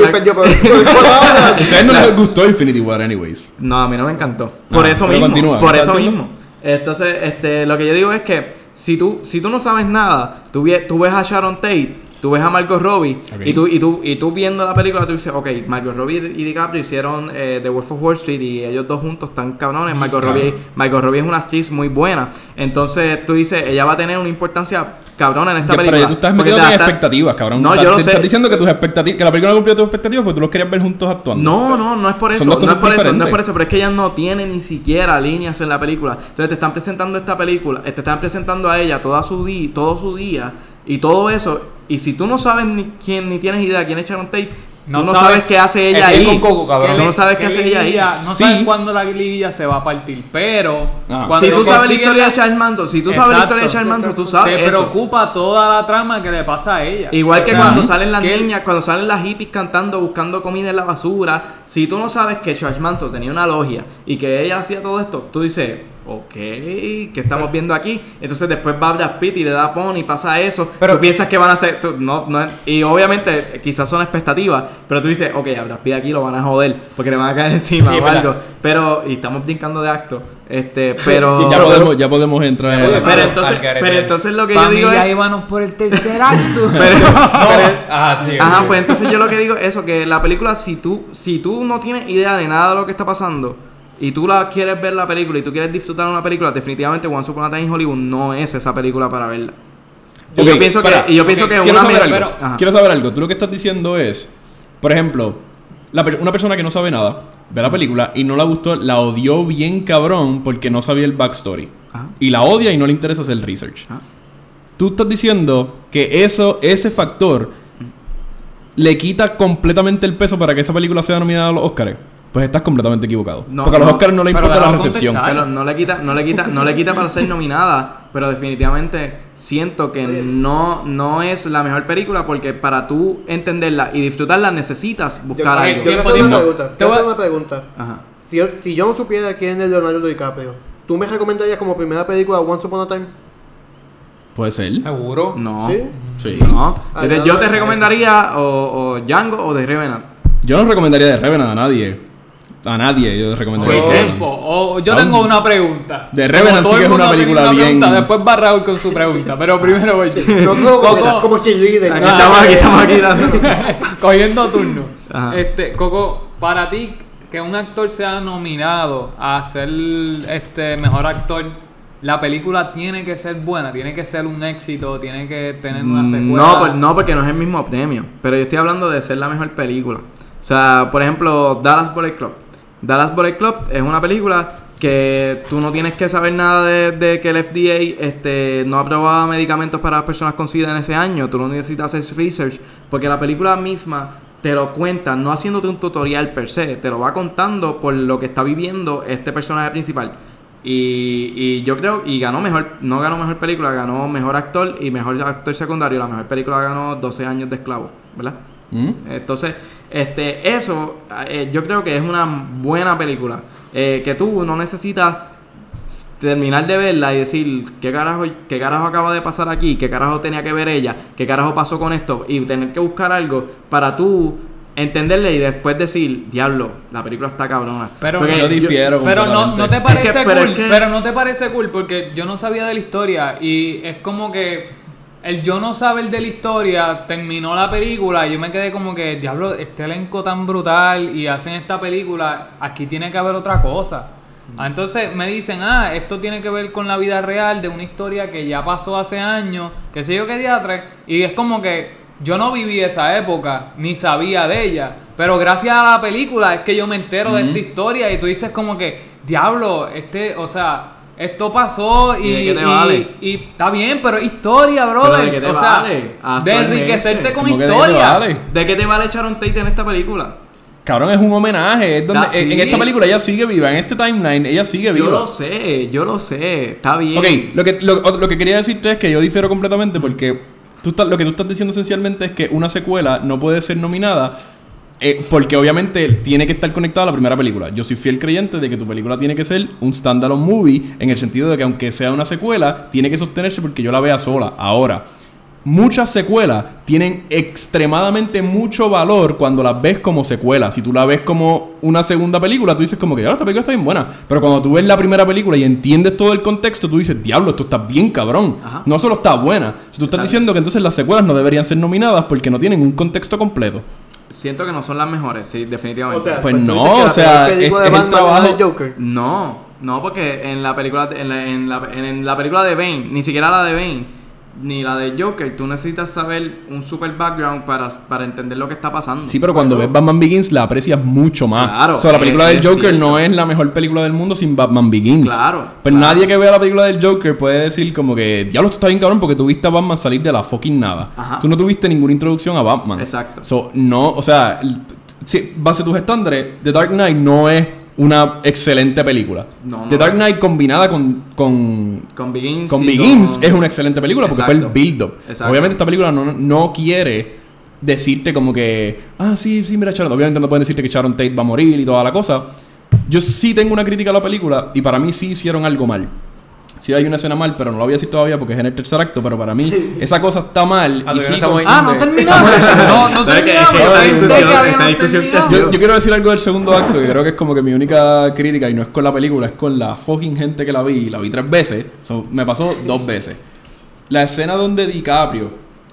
Speaker 1: ustedes no les gustó Infinity War, anyways.
Speaker 3: No, a mí no me encantó. Por eso mismo.
Speaker 1: Continúa,
Speaker 3: por
Speaker 1: ¿qué
Speaker 3: eso mismo. Entonces, este, lo que yo digo es que si tú, si tú no sabes nada, tú, tú ves a Sharon Tate, tú ves a Margot Robbie y, tú, y, tú, y tú viendo la película, tú dices, ok, Margot Robbie y DiCaprio hicieron eh, The Wolf of Wall Street y ellos dos juntos están cabrones. Margot,
Speaker 1: Claro.
Speaker 3: Robbie, Margot Robbie es una actriz muy buena. Entonces tú dices, ella va a tener una importancia cabrona en esta
Speaker 1: Ya, pero
Speaker 3: película.
Speaker 1: ya tú estás metiendo
Speaker 3: está-
Speaker 1: expectativas, cabrón.
Speaker 3: No, yo lo
Speaker 1: te
Speaker 3: sé.
Speaker 1: Estás diciendo que tus expectativas, que la película no cumplió tus expectativas porque tú los querías ver juntos actuando.
Speaker 3: No, no, no es por eso. No es por eso, no es por eso. Pero es que ella no tiene ni siquiera líneas en la película. Entonces te están presentando esta película, eh, te están presentando a ella toda su día, todo su día y todo eso. Y si tú no sabes ni quién, ni tienes idea quién es Sharon Tate,
Speaker 4: No
Speaker 3: tú no
Speaker 4: sabes-
Speaker 3: sabes qué hace ella ahí.
Speaker 5: con Coco, cabrón.
Speaker 3: Tú no sabes qué hace ella ahí.
Speaker 4: No
Speaker 1: Sí.
Speaker 4: sabes cuándo la liguilla se va a partir, pero
Speaker 1: Ah.
Speaker 4: cuando
Speaker 3: Si tú sabes la historia de Manson, si tú sabes la historia de Charles Manson, tú
Speaker 4: te
Speaker 3: sabes eso.
Speaker 4: preocupa toda la trama que le pasa a ella.
Speaker 3: Igual que
Speaker 4: sea,
Speaker 3: cuando salen las
Speaker 4: que-
Speaker 3: niñas, cuando salen las hippies cantando, buscando comida en la basura. Si tú no sabes que Charles Manson tenía una logia y que ella hacía todo esto, tú dices, ok, ¿qué estamos viendo aquí? Entonces después va Brad Pitt y le da pony y pasa eso. Pero tú piensas que van a hacer. tú- no, no, y obviamente quizás son expectativas, pero tú dices, ok, a Brad Pitt aquí lo van a joder porque le van a caer encima
Speaker 5: Sí,
Speaker 3: o
Speaker 5: verdad.
Speaker 3: algo. Pero, y estamos brincando de acto. Este, pero.
Speaker 1: ya, podemos, ya podemos entrar en
Speaker 5: podemos-
Speaker 3: pero entonces, pero entonces lo que yo digo es.
Speaker 4: íbamos por el tercer acto.
Speaker 3: pero- pero-
Speaker 5: Ajá, sí.
Speaker 3: Ajá, pues entonces yo lo que digo es eso, que la película, si tú, si tú no tienes idea de nada de lo que está pasando y tú la quieres ver la película y tú quieres disfrutar una película, definitivamente Once Upon a Time in Hollywood no es esa película para verla. Y
Speaker 1: Ok,
Speaker 3: yo pienso
Speaker 1: para.
Speaker 3: que, y yo pienso que
Speaker 1: Quiero
Speaker 3: una
Speaker 1: saber algo. Quiero saber algo. Tú lo que estás diciendo es, por ejemplo, la una persona que no sabe nada ve la película y no la gustó, la odió bien cabrón porque no sabía el backstory.
Speaker 3: Ajá.
Speaker 1: Y la odia y no le interesa hacer research.
Speaker 3: Ajá.
Speaker 1: Tú estás diciendo que eso, ese factor le quita completamente el peso para que esa película sea nominada a los Oscars. Pues estás completamente equivocado.
Speaker 3: No,
Speaker 1: Porque a los
Speaker 3: no.
Speaker 1: Oscars no le
Speaker 4: Pero
Speaker 1: importa la recepción.
Speaker 3: Pero no le quita, no le quita, no le quita para ser nominada, pero definitivamente siento que no, no es la mejor película porque para tú entenderla y disfrutarla necesitas
Speaker 2: Yo,
Speaker 3: buscar
Speaker 2: yo
Speaker 3: algo.
Speaker 2: quiero
Speaker 4: tiempo,
Speaker 2: hacer una pregunta.
Speaker 4: Te
Speaker 2: Quiero
Speaker 4: voy
Speaker 2: hacer
Speaker 4: a-
Speaker 2: una pregunta.
Speaker 3: Ajá.
Speaker 2: Si yo, si yo no supiera quién es Leonardo DiCaprio, ¿tú me recomendarías como primera película Once Upon a Time?
Speaker 1: Puede ser.
Speaker 5: ¿Seguro?
Speaker 3: No.
Speaker 2: ¿Sí?
Speaker 1: Sí.
Speaker 3: No. Entonces,
Speaker 2: ya
Speaker 3: yo te recomendaría o, o Django o The Revenant.
Speaker 1: Yo no recomendaría de Revenant a nadie. A nadie yo recomendaría.
Speaker 3: ¿Por
Speaker 1: de.
Speaker 4: Tiempo. O- yo
Speaker 1: Ah,
Speaker 4: tengo
Speaker 1: un-
Speaker 4: una pregunta.
Speaker 1: The
Speaker 4: Como
Speaker 1: Revenant
Speaker 4: todo
Speaker 1: sí que
Speaker 4: el
Speaker 1: es una
Speaker 4: mundo tiene
Speaker 1: película bien-
Speaker 4: pregunta, Después va Raúl con su pregunta. Pero primero voy yo. Coco,
Speaker 2: como cheerleader.
Speaker 3: Aquí
Speaker 4: Ah,
Speaker 3: estamos, aquí estamos aquí dando.
Speaker 4: cogiendo turno.
Speaker 3: Ajá.
Speaker 4: Este, Coco, para ti, que un actor sea nominado a ser este mejor actor, la película tiene que ser buena, tiene que ser un éxito, tiene que tener una secuela.
Speaker 3: Mm, No, por- no, porque no es el mismo premio. Pero yo estoy hablando de ser la mejor película. O sea, por ejemplo, Dallas Bullet Club. Dallas Bullet Club es una película que tú no tienes que saber nada de, de que el FDA este, no aprobaba medicamentos para las personas con SIDA en ese año. Tú no necesitas hacer research. Porque la película misma te lo cuenta, no haciéndote un tutorial per se. Te lo va contando por lo que está viviendo este personaje principal. Y, y yo creo, y ganó mejor, no ganó mejor película, ganó mejor actor y mejor actor secundario. La mejor película ganó 12 años de esclavo, ¿verdad?
Speaker 1: ¿Mm?
Speaker 3: Entonces, este, eso eh, yo creo que es una buena película. eh, que tú no necesitas terminar de verla y decir qué carajo, qué carajo acaba de pasar aquí, qué carajo tenía que ver ella, qué carajo pasó con esto, y tener que buscar algo para tú entenderle y después decir, diablo, la película está cabrona.
Speaker 4: Pero-
Speaker 3: Porque
Speaker 1: Yo difiero
Speaker 4: Pero no, no te parece
Speaker 3: Es que- pero
Speaker 4: cool,
Speaker 3: es que-
Speaker 4: pero no te parece cool porque yo no sabía de la historia y es como que el yo no saber de la historia terminó la película y yo me quedé como que, diablo, este elenco tan brutal y hacen esta película, aquí tiene que haber otra cosa. Ah, entonces me dicen, ah, esto tiene que ver con la vida real de una historia que ya pasó hace años, que sé yo qué diatre, y es como que yo no viví esa época, ni sabía de ella, pero gracias a la película es que yo me entero de esta historia y tú dices como que, diablo, este, o sea, esto pasó y,
Speaker 3: ¿Y de qué te
Speaker 4: y-
Speaker 3: vale?
Speaker 4: y está bien, pero historia,
Speaker 3: ¿Pero
Speaker 4: brother.
Speaker 3: de qué te
Speaker 4: o sea,
Speaker 3: vale?
Speaker 4: de
Speaker 3: Actualmente.
Speaker 4: enriquecerte con
Speaker 1: ¿Cómo que de qué te
Speaker 4: historia.
Speaker 1: vale?
Speaker 3: ¿De qué te vale Sharon Tate en esta película?
Speaker 1: Cabrón, es un homenaje. Es donde,
Speaker 3: Da-
Speaker 1: en, esta película ella sigue viva. En este timeline ella sigue
Speaker 3: Yo
Speaker 1: viva.
Speaker 3: lo sé, yo lo sé, está bien.
Speaker 1: Ok, lo que, lo, lo que quería decirte es que yo difiero completamente porque tú estás- lo que tú estás diciendo esencialmente es que una secuela no puede ser nominada eh, porque obviamente tiene que estar conectada a la primera película. Yo soy fiel creyente de que tu película tiene que ser un standalone movie en el sentido de que aunque sea una secuela, tiene que sostenerse porque yo la vea sola. Ahora, muchas secuelas tienen extremadamente mucho valor cuando las ves como secuela. Si tú la ves como una segunda película, tú dices como que, "Ah, esta película está bien buena. Pero cuando tú ves la primera película y entiendes todo el contexto, tú dices, diablo, esto está bien cabrón.
Speaker 3: Ajá.
Speaker 1: No solo está buena. Si tú estás
Speaker 3: Está
Speaker 1: diciendo que entonces las secuelas no deberían ser nominadas porque no tienen un contexto completo.
Speaker 3: Siento que no son las mejores, sí, definitivamente.
Speaker 2: O sea,
Speaker 1: Pues no, o sea,
Speaker 2: peor película
Speaker 1: es-
Speaker 2: de
Speaker 1: es el trabajo-
Speaker 2: de Joker.
Speaker 3: No, no, porque en la película en la, en la, en la película de Bane, ni siquiera la de Bane, ni la de Joker, tú necesitas saber un super background para, para entender lo que está pasando.
Speaker 1: Sí, pero cuando ves Batman Begins la aprecias mucho más.
Speaker 3: Claro,
Speaker 1: o sea, la película
Speaker 3: es-
Speaker 1: del
Speaker 3: es
Speaker 1: Joker
Speaker 3: cierto.
Speaker 1: no es la mejor película del mundo sin Batman Begins.
Speaker 3: Claro,
Speaker 1: Pero
Speaker 3: claro.
Speaker 1: nadie que vea la película del Joker puede decir como que, diablo, esto está bien cabrón porque tú viste a Batman salir de la fucking nada.
Speaker 3: Ajá.
Speaker 1: Tú no tuviste ninguna introducción a Batman.
Speaker 3: Exacto.
Speaker 1: So, no, o sea, si, base a tus estándares, The Dark Knight no es una excelente película.
Speaker 3: No, no.
Speaker 1: The Dark Knight combinada con, con
Speaker 3: Con Begins.
Speaker 1: con
Speaker 3: y
Speaker 1: Begins
Speaker 3: con-
Speaker 1: es una excelente película porque fue el build-up. Obviamente esta película no, no quiere decirte como que, ah, sí, sí, mira, Sharon. Obviamente no pueden decirte que Sharon Tate va a morir y toda la cosa. Yo sí tengo una crítica a la película y para mí sí hicieron algo mal. Sí hay una escena mal, pero no la voy a decir todavía porque es en el tercer acto, pero para mí esa cosa está mal
Speaker 5: Ah,
Speaker 1: y sí
Speaker 4: Ah, no terminamos. No, no terminamos.
Speaker 3: Es
Speaker 4: Yo
Speaker 1: quiero decir algo del segundo acto, que creo que es como que mi única crítica, y no es con la película, es con la fucking gente que la vi. La vi tres veces, so, me pasó dos veces. La escena donde DiCaprio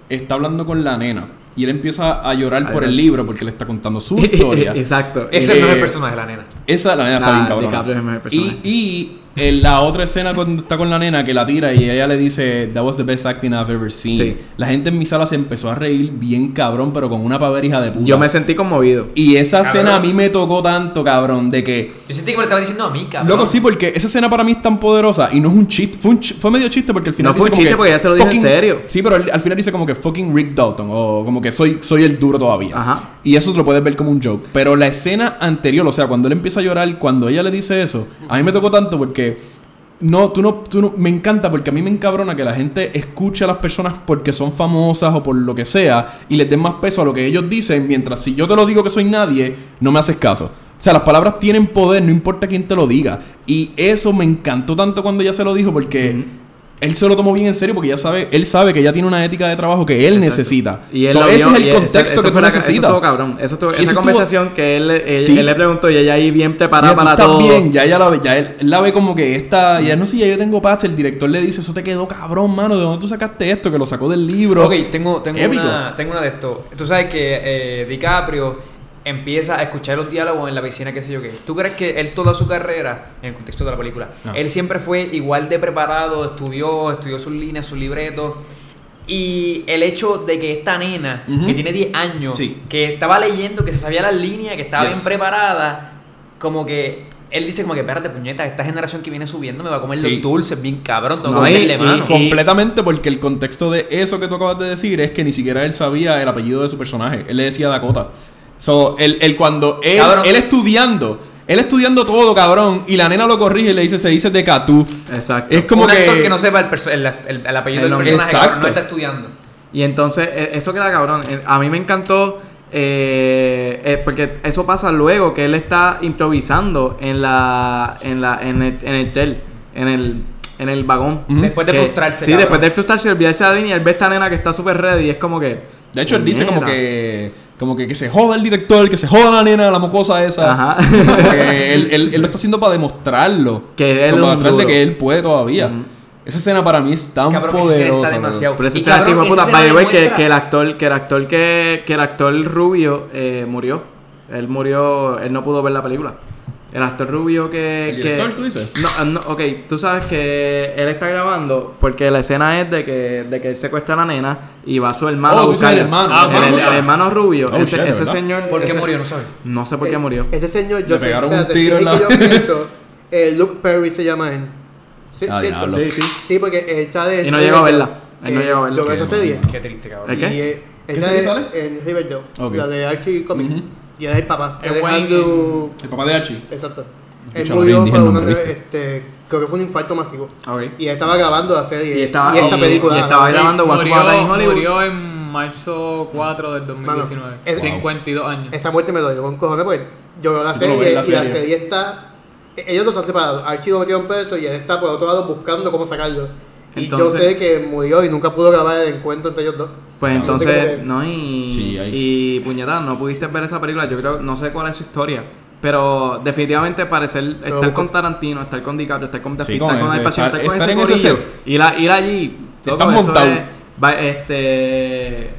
Speaker 1: está hablando con la nena y él empieza a llorar por el libro porque le está contando su historia.
Speaker 3: Exacto.
Speaker 5: Ese es
Speaker 1: Eh,
Speaker 5: el mejor personaje, la nena.
Speaker 1: Esa, la nena está
Speaker 3: Nah,
Speaker 1: bien.
Speaker 3: DiCaprio es el mejor personaje.
Speaker 1: Y, y en la otra escena cuando está con la nena que la tira y ella le dice, That was the best acting I've ever seen.
Speaker 3: Sí.
Speaker 1: La gente en mi sala se empezó a reír bien cabrón, pero con una paverija de puta.
Speaker 3: Yo me sentí conmovido.
Speaker 1: Y esa
Speaker 5: Cabrón.
Speaker 1: escena a mí me tocó tanto, cabrón, de que.
Speaker 5: Yo sentí que me lo estaba diciendo a mí, cabrón.
Speaker 1: Loco, sí, porque esa escena para mí es tan poderosa y no es un chiste. Fue, un ch- fue medio chiste porque al final.
Speaker 3: No fue
Speaker 1: dice
Speaker 3: un
Speaker 1: como
Speaker 3: chiste
Speaker 1: que,
Speaker 3: porque ella se lo dijo en
Speaker 1: fucking-
Speaker 3: serio.
Speaker 1: Sí, pero al, al final dice como que fucking Rick Dalton o como que soy, soy el duro todavía.
Speaker 3: Ajá.
Speaker 1: Y eso lo puedes ver como un joke. Pero la escena anterior, o sea, cuando él empieza a llorar, cuando ella le dice eso, a mí me tocó tanto porque. No, tú no, tú no, me encanta porque a mí me encabrona que la gente escuche a las personas porque son famosas o por lo que sea y les den más peso a lo que ellos dicen, mientras si yo te lo digo que soy nadie, no me haces caso. O sea, las palabras tienen poder, no importa quién te lo diga. Y eso me encantó tanto cuando ella se lo dijo porque él se lo tomó bien en serio porque ya sabe, él sabe que ella tiene una ética de trabajo que él
Speaker 3: Exacto.
Speaker 1: necesita.
Speaker 3: Y él
Speaker 1: So, ese
Speaker 3: vio,
Speaker 1: es el contexto que tú
Speaker 3: fue la-
Speaker 1: necesitas.
Speaker 3: Eso estuvo cabrón. Eso estuvo, esa
Speaker 1: eso estuvo-
Speaker 3: conversación que él, él,
Speaker 1: Sí.
Speaker 3: él le preguntó y ella ahí bien preparada
Speaker 1: Mira,
Speaker 3: para todo.
Speaker 1: bien, ya ella la ve, ya él, él la ve como que esta, ya no sé, ya yo tengo paz, el director le dice, eso te quedó cabrón, mano, ¿de dónde tú sacaste esto? Que lo sacó del libro.
Speaker 5: Ok, tengo, tengo,
Speaker 1: Épico.
Speaker 5: una, tengo una de esto. Tú sabes que eh, DiCaprio empieza a escuchar los diálogos en la piscina, qué sé yo qué. ¿Tú crees que él toda su carrera, en el contexto de la película,
Speaker 1: No.
Speaker 5: él siempre fue igual de preparado, estudió, estudió sus líneas, sus libretos? Y el hecho de que esta nena, que tiene 10 años,
Speaker 1: Sí.
Speaker 5: que estaba leyendo, que se sabía las líneas, que estaba
Speaker 1: Yes.
Speaker 5: bien preparada, como que él dice como que, espérate, puñeta, esta generación que viene subiendo me va a comer
Speaker 1: Sí.
Speaker 5: los dulces bien cabrón, tengo
Speaker 3: No,
Speaker 5: que
Speaker 3: y-
Speaker 5: mano.
Speaker 3: y-
Speaker 1: Completamente porque el contexto de eso que tú acabas de decir es que ni siquiera él sabía el apellido de su personaje. Él le decía Dakota. So, él, él cuando él,
Speaker 5: Cabrón.
Speaker 1: él estudiando, él estudiando todo, cabrón, y la nena lo corrige y le dice, se dice de Catú.
Speaker 3: Exacto.
Speaker 1: Es como
Speaker 5: un
Speaker 1: que...
Speaker 5: actor que no sepa el, el, el- el apellido
Speaker 3: El
Speaker 5: del
Speaker 3: nombre.
Speaker 5: personaje, cabrón,
Speaker 1: Exacto.
Speaker 5: no está estudiando.
Speaker 3: Y entonces, eh, eso queda cabrón. Eh, A mí me encantó. eh, eh, porque eso pasa luego que él está improvisando en la. en la. en el, en el tel, en el. en el vagón.
Speaker 5: Después de
Speaker 3: Que-
Speaker 5: frustrarse.
Speaker 3: Sí,
Speaker 5: cabrón.
Speaker 3: después de frustrarse, olvidarse de la línea, él ve a esta nena que está súper ready y es como que.
Speaker 1: De hecho, él dice como que... Como que, que se joda el director, que se joda la nena, la mocosa esa.
Speaker 3: Ajá.
Speaker 1: Como que él, él- él lo está haciendo para demostrarlo.
Speaker 3: Que él
Speaker 1: para demostrarle
Speaker 3: duro.
Speaker 1: que él puede todavía. Esa escena para mí es tan
Speaker 5: Cabrón, esa
Speaker 1: poderosa.
Speaker 5: está demasiado.
Speaker 3: Pero tipo puta. By the way, que, que el actor, que el actor que, que el actor rubio eh, murió. Él murió, él no pudo ver la película. El actor rubio que.
Speaker 1: ¿El
Speaker 3: que-
Speaker 1: director, tú dices?
Speaker 3: No, no, ok, tú sabes que él está grabando porque la escena es de que, de que él secuestra a la nena y va su hermano
Speaker 1: Oh,
Speaker 3: a
Speaker 1: tú el hermano.
Speaker 4: Ah,
Speaker 3: el,
Speaker 4: bueno,
Speaker 3: el-
Speaker 4: murió.
Speaker 3: el hermano rubio.
Speaker 1: Oh,
Speaker 3: ese
Speaker 1: shit,
Speaker 3: ese señor.
Speaker 5: ¿Por qué
Speaker 3: ese-
Speaker 5: murió? No sabes.
Speaker 3: No sé por qué
Speaker 2: Eh,
Speaker 3: murió.
Speaker 2: Ese señor, yo
Speaker 1: Le pegaron un tiro en
Speaker 2: que
Speaker 1: la-
Speaker 2: yo pienso, eh, Luke Perry se llama él. Sí,
Speaker 1: Ah.
Speaker 3: Sí, sí.
Speaker 2: Sí, porque él sale
Speaker 3: Y no llegó a verla. Él no
Speaker 2: Eh,
Speaker 3: llegó a verla.
Speaker 2: Yo veo esa
Speaker 1: Qué
Speaker 2: serie.
Speaker 5: Qué triste, cabrón.
Speaker 3: ¿El qué?
Speaker 2: Eh,
Speaker 1: ¿Qué
Speaker 2: esa
Speaker 1: serie
Speaker 2: es
Speaker 1: sale?
Speaker 2: en Riverdale,
Speaker 1: Ok.
Speaker 2: la de Archie Comics. Y él es el papá.
Speaker 4: Es Wayne.
Speaker 2: Andrew.
Speaker 1: El papá de Archie.
Speaker 2: Exacto. Él murió por
Speaker 1: el
Speaker 2: una. Este, creo que fue un infarto masivo.
Speaker 3: Ok.
Speaker 2: Y él estaba grabando la serie.
Speaker 3: Y estaba-
Speaker 2: esta
Speaker 3: y-
Speaker 2: película.
Speaker 3: y estaba grabando Once Upon a Time in Hollywood.
Speaker 4: murió en marzo 4 del 2019.
Speaker 2: Mano, es-
Speaker 4: 52 años.
Speaker 2: Esa muerte me dolió con cojones porque yo veo la
Speaker 1: lo
Speaker 2: serie
Speaker 1: en la
Speaker 2: y la
Speaker 1: serie.
Speaker 2: serie está. Ellos dos están separados. Archie lo metieron preso y él está por otro lado buscando cómo sacarlo. Y yo sé que murió y nunca pudo grabar el encuentro entre ellos dos.
Speaker 3: Pues entonces, no, y,
Speaker 1: Sí, ahí.
Speaker 3: y puñeta, no pudiste ver esa película. Yo creo, no sé cuál es su historia. Pero definitivamente parecer
Speaker 2: Pero
Speaker 3: estar
Speaker 2: busco-
Speaker 3: con Tarantino, estar con DiCaprio, estar con Brad
Speaker 1: Sí, con
Speaker 3: estar con
Speaker 1: ese, estar-
Speaker 3: estar con
Speaker 1: estar
Speaker 3: ese
Speaker 1: en ese
Speaker 3: ir, a- ir allí,
Speaker 1: Estás
Speaker 3: todo eso
Speaker 1: montado.
Speaker 3: es- va- este,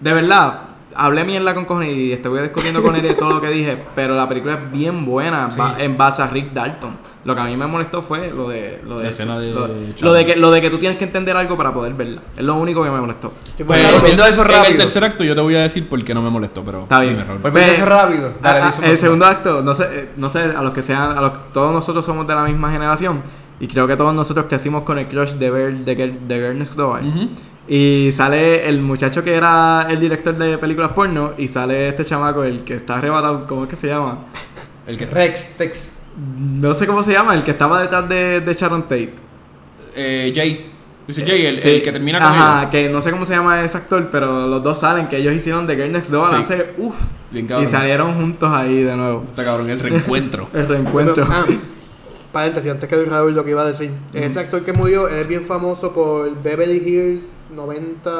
Speaker 3: de verdad, hablé mierda con cojones y estuve discutiendo con él de todo lo que dije, pero la película es bien buena va- en base a Rick Dalton. Lo que a mí me molestó fue lo de lo de,
Speaker 1: La escena de
Speaker 3: lo, de que lo de que tú tienes que entender algo para poder verla. Es lo único que me molestó.
Speaker 1: Pues,
Speaker 2: bueno,
Speaker 5: viendo
Speaker 1: yo-
Speaker 5: eso
Speaker 1: En el
Speaker 5: rápido.
Speaker 1: tercer acto yo te voy a decir por qué no me molestó, pero...
Speaker 3: Está bien.
Speaker 1: dime, Raúl.
Speaker 5: Pues viendo eso rápido. Dale,
Speaker 3: Ah, ah, el
Speaker 5: más.
Speaker 3: segundo acto, no sé, eh, no sé, a los que sean, a los todos nosotros somos de la misma generación y creo que todos nosotros crecimos con el crush de ver de, Girl- de Girl Next Door. Y sale el muchacho que era el director de películas porno y sale este chamaco, el que está arrebatado, ¿cómo es que se llama?
Speaker 1: El que...
Speaker 5: Rex, Tex.
Speaker 3: No sé cómo se llama, el que estaba detrás de, de Sharon Tate.
Speaker 1: Eh, Jay. Dice Jay, el,
Speaker 3: Sí.
Speaker 1: el que termina con
Speaker 3: Ajá,
Speaker 1: ella.
Speaker 3: que no sé cómo se llama ese actor, pero los dos salen, que ellos hicieron de Girl Next Door
Speaker 1: Sí.
Speaker 3: hace uff. Y salieron juntos ahí de nuevo.
Speaker 1: Está cabrón, el reencuentro.
Speaker 3: El reencuentro.
Speaker 2: Ah, paréntesis, antes que Raúl lo que iba a decir. Ese actor que murió es bien famoso por Beverly Hills 90,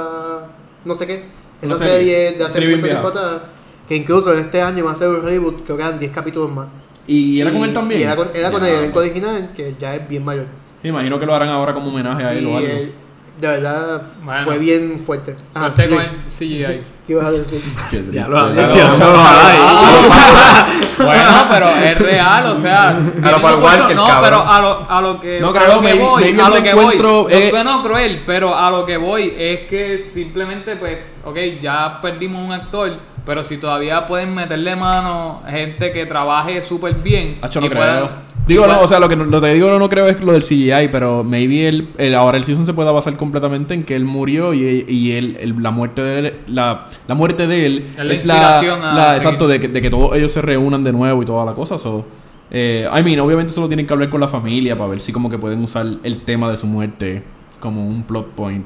Speaker 2: no sé qué. Esa serie,
Speaker 1: serie.
Speaker 2: de hace mucho tiempo atrás. Que incluso en este año va a ser un reboot, creo que eran 10 capítulos más.
Speaker 1: ¿Y era con él también?
Speaker 2: Y era con, era con el elenco original, que ya es bien mayor.
Speaker 1: Me imagino que lo harán ahora como homenaje a él
Speaker 2: Sí,
Speaker 1: o algo.
Speaker 2: él- de verdad
Speaker 4: Bueno.
Speaker 2: fue bien fuerte. Ajá,
Speaker 4: con el CGI.
Speaker 2: ¿Qué ibas a decir?
Speaker 3: Ya lo.
Speaker 4: Bueno, pero es real, o sea.
Speaker 5: Pero para el Walker,
Speaker 4: no, pero a lo, a lo que,
Speaker 1: No,
Speaker 4: a
Speaker 1: creo,
Speaker 4: lo que
Speaker 1: maybe-
Speaker 4: voy,
Speaker 1: maybe
Speaker 4: a lo que
Speaker 1: encuentro
Speaker 4: voy.
Speaker 1: es-
Speaker 4: No suena cruel, pero a lo que voy es que simplemente, pues, ok, ya perdimos un actor, pero si todavía pueden meterle mano gente que trabaje súper bien.
Speaker 1: Hacho, no
Speaker 4: y
Speaker 1: creo.
Speaker 4: puedan-
Speaker 1: Digo, no, o sea, lo que lo que digo no, no creo es lo del CGI, pero maybe el, el- ahora el season se pueda basar completamente en que él murió y, y él, el- la muerte de él, la, la muerte de él
Speaker 4: Es la
Speaker 1: es la,
Speaker 4: a
Speaker 1: exacto, de que, de que todos ellos se reúnan de nuevo y toda la cosa. So, eh, I mean, obviamente solo tienen que hablar con la familia para ver si como que pueden usar el tema de su muerte como un plot point.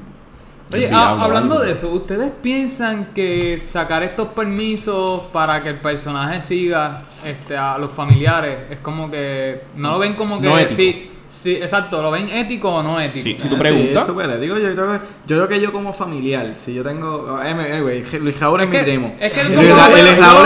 Speaker 4: Oye, hablando de eso, ¿ustedes piensan que sacar estos permisos para que el personaje siga este, a los familiares es como que. No lo ven como que.
Speaker 1: No ético.
Speaker 4: Sí, sí, exacto, ¿lo ven ético o no ético?
Speaker 1: Sí, si tú preguntas-
Speaker 3: Sí, es ético. Yo creo, que, yo creo que yo como familiar, si yo tengo... eh, Anyway, Luis Raúl es,
Speaker 4: Es
Speaker 3: mi primo.
Speaker 4: es que veo-
Speaker 3: Raúl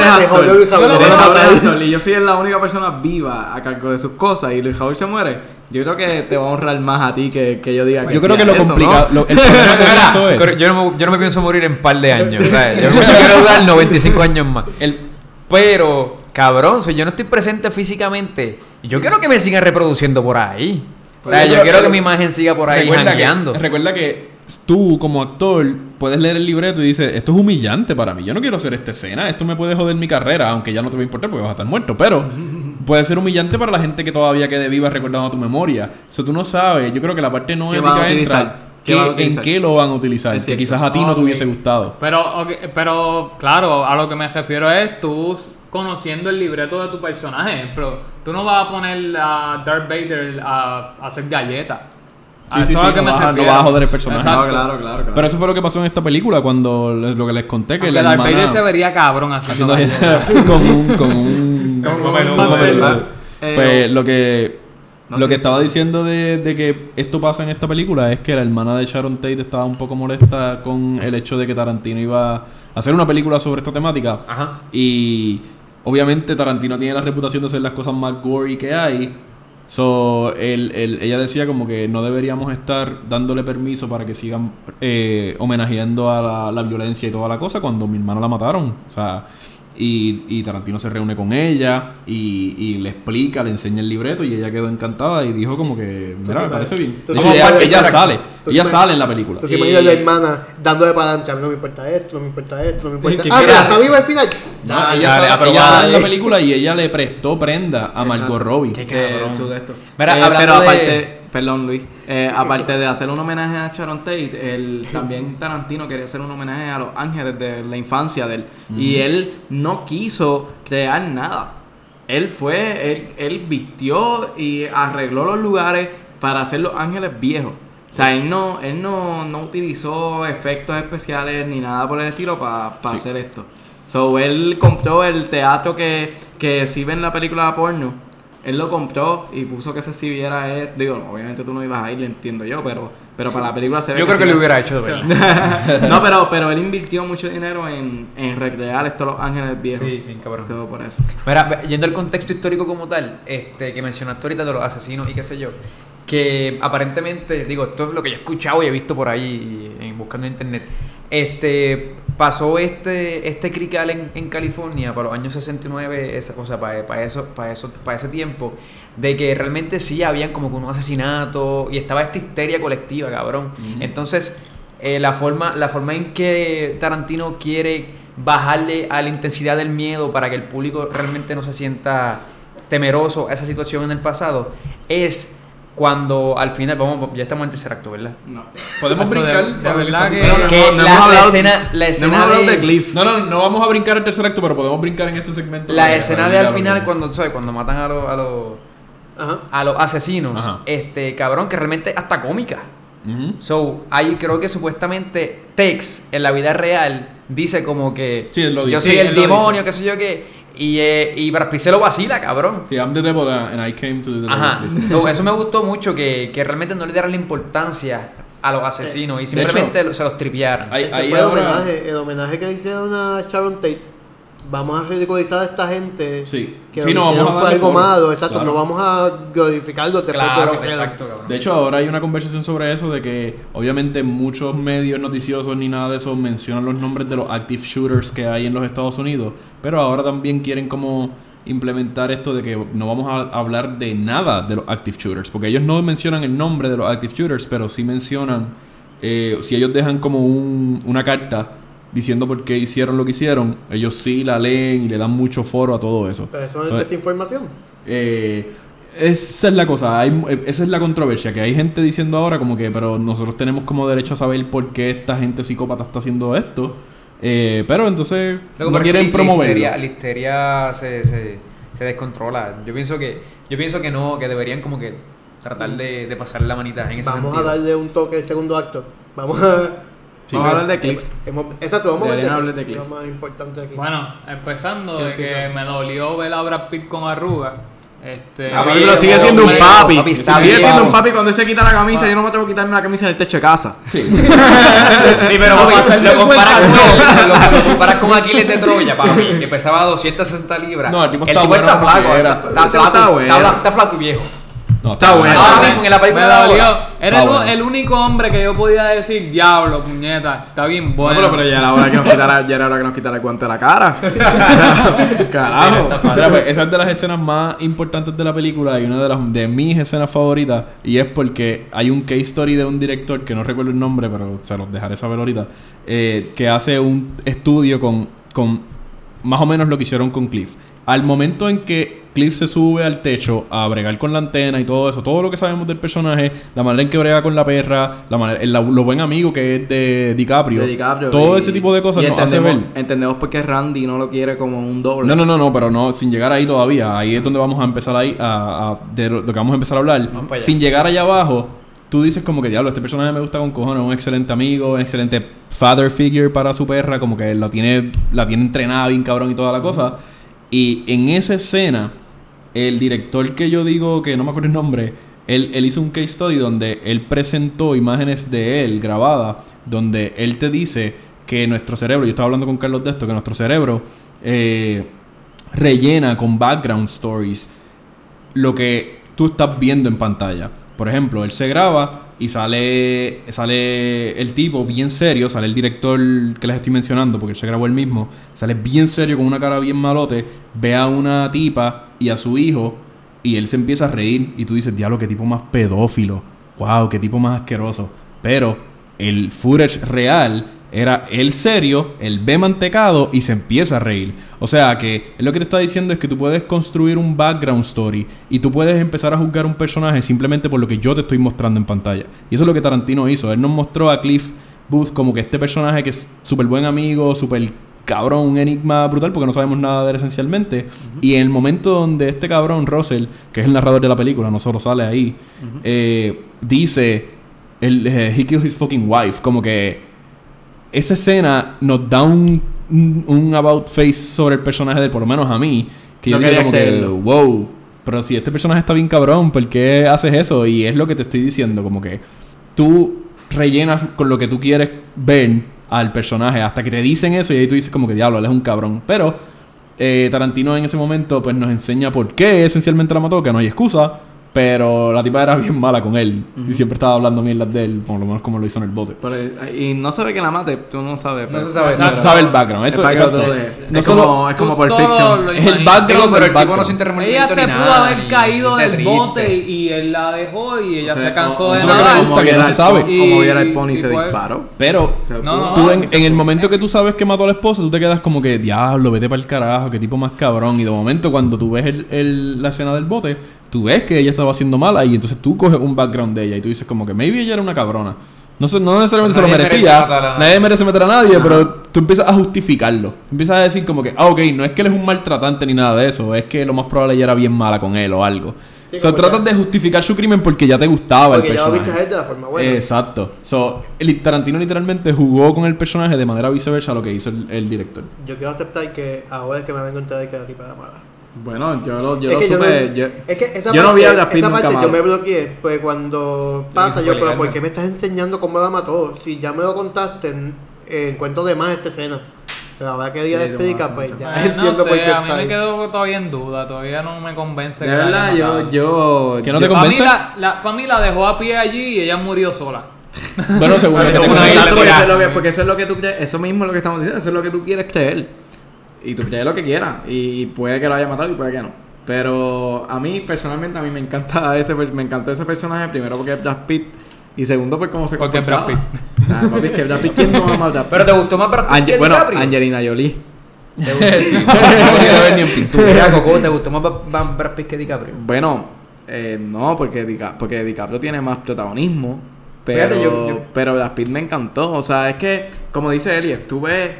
Speaker 3: es actor.
Speaker 2: Luis
Speaker 3: actor, Y yo soy la única persona viva a cargo de sus cosas y Luis Raúl se muere. Yo creo que te va a honrar más a ti que, que yo diga que
Speaker 1: Yo creo que lo
Speaker 3: eso,
Speaker 1: complicado,
Speaker 3: ¿no?
Speaker 1: lo- el problema con eso es...
Speaker 5: Yo, no me, yo no me pienso morir en un par de años. ¿sabes? Yo, yo quiero durar 95 años más.
Speaker 1: el-
Speaker 5: Pero, cabrón, si yo no estoy presente físicamente, yo quiero que me sigan reproduciendo por ahí. O sea,
Speaker 1: Pero-
Speaker 5: yo quiero que mi imagen siga por ahí
Speaker 1: recuerda que, recuerda que tú como actor puedes leer el libreto y dices, esto es humillante para mí, yo no quiero hacer esta escena, esto me puede joder mi carrera, aunque ya no te va a importar porque vas a estar muerto, pero puede ser humillante para la gente que todavía quede viva recordando tu memoria. Eso tú no sabes, yo creo que la parte no
Speaker 3: ¿Qué van a
Speaker 1: ética entra.
Speaker 3: ¿Qué
Speaker 1: en qué lo van a utilizar,
Speaker 3: Es
Speaker 1: que quizás a ti no te hubiese gustado.
Speaker 4: Pero, ok, pero claro, a lo que me refiero es tú conociendo el libreto de tu personaje. Pero tú no vas a poner a Darth Vader a, a hacer galletas. A
Speaker 1: Sí, sí, sí, no vas a- no
Speaker 4: refiero.
Speaker 1: vas a joder el personaje.
Speaker 3: No, claro, claro, claro.
Speaker 1: Pero eso fue lo que pasó en esta película cuando les- lo que les conté que
Speaker 4: Aunque
Speaker 1: la
Speaker 4: Darth Vader se vería cabrón haciendo
Speaker 1: con un con un
Speaker 4: Con un menú.
Speaker 3: Eh,
Speaker 1: Pues lo que
Speaker 3: No,
Speaker 1: lo que estaba diciendo de, de que esto pasa en esta película es que la hermana de Sharon Tate estaba un poco molesta con el hecho de que Tarantino iba a hacer una película sobre esta temática.
Speaker 5: Ajá.
Speaker 1: Y obviamente Tarantino tiene la reputación de hacer las cosas más gory que hay. So, él- él- ella decía como que no deberíamos estar dándole permiso para que sigan eh, homenajeando a la, la violencia y toda la cosa cuando mi hermano la mataron. O sea, y, y Tarantino se reúne con ella y, y le explica, le enseña el libreto y ella quedó encantada y dijo como que, mira, me parece bien. De hecho, ella, ella sale, ella sale en la película.
Speaker 2: Tú te
Speaker 1: Y-
Speaker 2: imaginas la hermana dándole para adelante. A mí no me importa esto, no me importa esto, no me importa.
Speaker 3: ¿Qué
Speaker 2: Ah, mira, está vivo al final.
Speaker 1: No,
Speaker 2: Ah,
Speaker 1: ella, sale,
Speaker 5: aprobada.
Speaker 1: ella sale en la película y ella le prestó prenda a Margot. Robbie.
Speaker 5: Qué
Speaker 3: que
Speaker 5: cabrón. Mira,
Speaker 3: Eh,
Speaker 5: hablando
Speaker 3: pero
Speaker 5: de-
Speaker 3: aparte, perdón Luis, eh, aparte de hacer un homenaje a Sharon Tate, él, también Tarantino quería hacer un homenaje a los ángeles de la infancia de él. Y él no quiso crear nada. Él fue, él, él vistió y arregló los lugares para hacer los ángeles viejos. O sea, él no, él no, no utilizó efectos especiales ni nada por el estilo para
Speaker 1: Sí.
Speaker 3: hacer esto. So, él compró el teatro que, que si ven la película de porno. Él lo compró y puso que se exhibiera es, digo, obviamente tú no ibas a ir, lo entiendo yo, pero, pero para la película se ve
Speaker 5: Yo creo que lo hubiera hecho de verdad.
Speaker 3: no, pero, pero él invirtió mucho dinero en, en recrear estos Los Ángeles viejos.
Speaker 5: Sí, bien cabrón.
Speaker 3: So, por eso.
Speaker 5: Mira, yendo al contexto histórico como tal, este, que mencionaste ahorita de los asesinos y qué sé yo, que aparentemente, digo, esto es lo que yo he escuchado y he visto por ahí en, buscando en internet. Este pasó este este crical en, en California para los años 69, esa- o sea, para, para eso para eso para ese tiempo de que realmente sí habían como que unos asesinatos y estaba esta histeria colectiva, cabrón. Entonces, eh, la forma la forma en que Tarantino quiere bajarle a la intensidad del miedo para que el público realmente no se sienta temeroso a esa situación en el pasado es cuando al final vamos ya estamos en tercer acto, ¿verdad?
Speaker 3: No.
Speaker 1: Podemos brincar.
Speaker 4: de verdad que-
Speaker 3: no
Speaker 5: la, escena la escena de,
Speaker 3: de Cliff.
Speaker 1: No, no, no vamos a brincar el tercer acto, pero podemos brincar en este segmento.
Speaker 5: la escena de al final cuando ¿sabes? cuando matan a los a los
Speaker 2: Ajá.
Speaker 5: a los asesinos,
Speaker 1: Ajá.
Speaker 5: este cabrón que realmente hasta cómica. So, ahí creo que supuestamente Tex en la vida real dice como que
Speaker 1: Sí,
Speaker 5: yo soy
Speaker 4: Sí,
Speaker 5: el demonio, qué sé yo qué. Y, eh, y Brad Pitt se lo vacila, cabrón.
Speaker 1: Sí, I'm the devil and I came to the
Speaker 5: Ajá.
Speaker 1: devil's business.
Speaker 5: So, eso me gustó mucho que, que realmente no le dieran la importancia a los asesinos y simplemente lo- se los tripearon.
Speaker 1: Hay-
Speaker 2: Ese
Speaker 1: hay
Speaker 2: fue el
Speaker 1: ahora-
Speaker 2: homenaje, el homenaje que le hicieron a Sharon Tate. Vamos a ridiculizar a esta gente
Speaker 1: Sí.
Speaker 2: que
Speaker 1: Sí, no, vamos a
Speaker 2: algo malo, exacto,
Speaker 1: Claro.
Speaker 2: no vamos a glorificarlo después de
Speaker 5: Claro,
Speaker 2: lo que hicieron.
Speaker 5: exacto, cabrón.
Speaker 1: De hecho, ahora hay una conversación sobre eso de que obviamente muchos medios noticiosos ni nada de eso mencionan los nombres de los active shooters que hay en los Estados Unidos, pero ahora también quieren como implementar esto de que no vamos a hablar de nada de los active shooters, porque ellos no mencionan el nombre de los active shooters, pero sí mencionan, eh, si ellos dejan como un- una carta diciendo por qué hicieron lo que hicieron, ellos sí la leen y le dan mucho foro a todo eso.
Speaker 2: Pero eso es
Speaker 1: Entonces,
Speaker 2: desinformación.
Speaker 1: eh, esa es la cosa, hay, eh, esa es la controversia, que hay gente diciendo ahora como que, pero nosotros tenemos como derecho a saber por qué esta gente psicópata está haciendo esto, eh, pero entonces
Speaker 5: Loco,
Speaker 1: no quieren
Speaker 5: la
Speaker 1: promoverlo.
Speaker 5: histeria, la histeria se, se, se descontrola. Yo pienso que yo pienso que no, que deberían como que tratar de, de pasar la manita en ese
Speaker 2: Vamos
Speaker 5: sentido.
Speaker 2: a darle un toque al segundo acto. Vamos a.
Speaker 1: Sí,
Speaker 3: Vamos a hablar de Cliff.
Speaker 2: Hemos- exacto, vamos a
Speaker 3: Deberían
Speaker 2: hablar
Speaker 3: hablar
Speaker 2: de
Speaker 3: de
Speaker 2: Cliff.
Speaker 3: Cliff.
Speaker 2: Lo más importante aquí.
Speaker 4: Bueno, empezando
Speaker 2: ¿Qué
Speaker 4: de que me dolió ver a Brad Pitt con arrugas. Este,
Speaker 3: Ah,
Speaker 5: Papi,
Speaker 3: pero sigue siendo un papi.
Speaker 5: papi, está
Speaker 3: sigue
Speaker 5: bien.
Speaker 3: siendo un papi cuando él se quita la camisa. Yo no me tengo que quitarme la camisa en el techo de casa.
Speaker 5: Sí, pero papi, lo comparas con, lo, lo comparas con Aquiles de Troya, papi, que pesaba 260 libras.
Speaker 1: No, el tipo está bueno
Speaker 5: flaco, está flaco y viejo.
Speaker 1: No,
Speaker 3: Está bueno.
Speaker 5: Ahora mismo en la película
Speaker 4: me dolió. Era el,
Speaker 1: bueno.
Speaker 4: el único hombre que yo podía decir, diablo, puñeta, está bien bueno.
Speaker 3: No, pero, pero ya era hora que nos quitara, ya era hora que nos quitara el guante de la cara. Carajo.
Speaker 1: Mira, pues, esa es de las escenas más importantes de la película y una de las de mis escenas favoritas y es porque hay un case story de un director que no recuerdo el nombre pero se los dejaré saber ahorita eh, que hace un estudio con, con más o menos lo que hicieron con Cliff al momento en que Cliff se sube al techo a bregar con la antena y todo eso, todo lo que sabemos del personaje, la manera en que brega con la perra, la manera, el, lo buen amigo que es de DiCaprio,
Speaker 3: De DiCaprio,
Speaker 1: todo
Speaker 3: y-
Speaker 1: ese tipo de cosas
Speaker 3: y
Speaker 1: nos hace
Speaker 3: entendemos,
Speaker 1: ver
Speaker 3: entendemos por qué Randy no lo quiere como un doble.
Speaker 1: no, no, no, no, pero no, sin llegar ahí todavía. Ahí es donde vamos a empezar ahí a, a- de lo que vamos a empezar a hablar. Sin llegar allá abajo, tú dices como que diablo, este personaje me gusta con cojones, un excelente amigo, un excelente father figure para su perra, como que la tiene, la tiene entrenada bien cabrón y toda la cosa. Y en esa escena, el director que yo digo, que no me acuerdo el nombre, él, él hizo un case study donde él presentó imágenes de él grabadas, donde él te dice que nuestro cerebro, yo estaba hablando con Carlos de esto, que nuestro cerebro eh, rellena con background stories lo que tú estás viendo en pantalla. Por ejemplo, él se graba y sale sale el tipo bien serio, sale el director que les estoy mencionando, porque se grabó él mismo, sale bien serio con una cara bien malote, ve a una tipa y a su hijo y él se empieza a reír y tú dices, diablo, qué tipo más pedófilo, wow, qué tipo más asqueroso. Pero el footage real era él serio, él ve mantecado y se empieza a reír. O sea que él lo que te está diciendo es que tú puedes construir un background story y tú puedes empezar a juzgar un personaje simplemente por lo que yo te estoy mostrando en pantalla. Y eso es lo que Tarantino hizo. Él nos mostró a Cliff Booth como que este personaje que es súper buen amigo, súper cabrón, un enigma brutal porque no sabemos nada de él esencialmente. Y en el momento donde este cabrón, Russell, que es el narrador de la película, no solo sale ahí, eh, dice, el, eh, he killed his fucking wife, como que esa escena nos da un, un, un about face sobre el personaje de por lo menos a mí, que yo
Speaker 3: No
Speaker 1: digo
Speaker 3: querías
Speaker 1: como que, wow, pero si este personaje está bien cabrón, ¿por qué haces eso? Y es lo que te estoy diciendo, como que tú rellenas con lo que tú quieres ver al personaje hasta que te dicen eso y ahí tú dices como que diablo, él es un cabrón. Pero eh, Tarantino en ese momento pues nos enseña por qué esencialmente la mató, que no hay excusa. Pero la tipa era bien mala con él. Y siempre estaba hablando mierdas de él, por lo menos como lo hizo en el bote.
Speaker 3: Pero, y no se ve que la mate, tú no sabes.
Speaker 5: No
Speaker 3: pero-
Speaker 5: se sabe.
Speaker 1: No se sabe el background. Eso,
Speaker 3: El background
Speaker 1: exacto.
Speaker 3: de-
Speaker 1: No
Speaker 3: es,
Speaker 1: solo-
Speaker 3: como, es como
Speaker 4: lo
Speaker 1: Es el background
Speaker 5: pero el tipo no siente
Speaker 4: Ella se pudo
Speaker 5: nada,
Speaker 4: haber caído
Speaker 5: se
Speaker 4: del bote y él la dejó y ella
Speaker 3: O sea,
Speaker 4: se cansó
Speaker 3: o-
Speaker 4: de
Speaker 1: le gusta, que no se sabe.
Speaker 3: Como, como viera el pony
Speaker 4: y
Speaker 3: se
Speaker 4: fue-
Speaker 3: disparó.
Speaker 1: Pero
Speaker 4: No, no,
Speaker 1: tú en,
Speaker 4: no,
Speaker 1: en el momento que tú sabes que mató a la esposa, tú te quedas como que, diablo, vete para el carajo, qué tipo más cabrón. Y de momento, cuando tú ves el, el- la escena del bote, tú ves que ella estaba haciendo mala y entonces tú coges un background de ella y tú dices como que maybe ella era una cabrona. No, sé, no necesariamente se lo
Speaker 5: merece
Speaker 1: merecía,
Speaker 5: nadie.
Speaker 1: nadie merece meter a nadie, pero tú empiezas a justificarlo. Empiezas a decir como que, ah, ok, no es que él es un maltratante ni nada de eso, es que lo más probable ella era bien mala con él o algo.
Speaker 2: Sí,
Speaker 1: o sea, tratas de justificar su crimen porque ya te gustaba
Speaker 2: Porque
Speaker 1: el
Speaker 2: ya lo
Speaker 1: personaje.
Speaker 2: viste a él de la forma buena.
Speaker 1: Exacto. So, el Tarantino literalmente jugó con el personaje de manera viceversa a lo que hizo el, el director.
Speaker 2: Yo quiero aceptar que ahora es que me vengo a enterar que la tipa era mala.
Speaker 3: Bueno, yo lo, yo
Speaker 2: es
Speaker 3: lo
Speaker 2: que yo,
Speaker 3: supe.
Speaker 2: no,
Speaker 3: yo-
Speaker 2: es que esa
Speaker 3: yo no vi a Brad Pitt
Speaker 2: esa
Speaker 3: nunca
Speaker 2: parte yo me bloqueé, pues cuando pasa yo, pero ¿por qué me estás enseñando cómo la mató? Si ya me lo contaste, en, en cuento de más esta escena. Pero ahora que ella
Speaker 3: Sí,
Speaker 2: le explica, pues ya
Speaker 4: Eh,
Speaker 2: entiendo
Speaker 4: no
Speaker 2: por
Speaker 4: sé,
Speaker 2: qué
Speaker 4: a mí
Speaker 2: está
Speaker 4: me quedo todavía en duda, todavía no me convence.
Speaker 3: De
Speaker 4: que
Speaker 3: verdad, yo, yo.
Speaker 1: ¿Que no te
Speaker 3: yo-
Speaker 4: Pa' mí
Speaker 1: convence?
Speaker 4: la, la, pa' mí la dejó a pie allí y ella murió sola.
Speaker 1: Bueno, seguro que te
Speaker 3: Porque
Speaker 1: convence.
Speaker 3: eso es lo que- porque eso es lo que tú crees, eso mismo es lo que estamos diciendo, eso es lo que tú quieres creer. Y tú crees lo que quieras. Y puede que lo haya matado y puede que no. Pero a mí, personalmente, a mí me encanta ese me encantó ese personaje, primero porque es Brad Pitt. Y segundo, por cómo se
Speaker 4: Porque es Brad
Speaker 3: comportaba. Ah, papi, es que Brad Pitt, ¿quién no ama a Brad Pitt?
Speaker 5: Pero te gustó más Brad Pitt
Speaker 3: Ange-
Speaker 5: que
Speaker 3: bueno,
Speaker 5: DiCaprio.
Speaker 3: Angelina Jolie.
Speaker 5: ¿Te gustó?
Speaker 1: No quiero ver ni en pintura.
Speaker 5: Mira, Coco, ¿te gustó más Ba- Ba- Brad Pitt que DiCaprio?
Speaker 3: Bueno, eh, no, porque, Dica- porque DiCaprio tiene más protagonismo. Pero,
Speaker 5: Fíjate, yo- yo-
Speaker 3: pero Brad Pitt me encantó. O sea, es que, como dice Eli, tú ves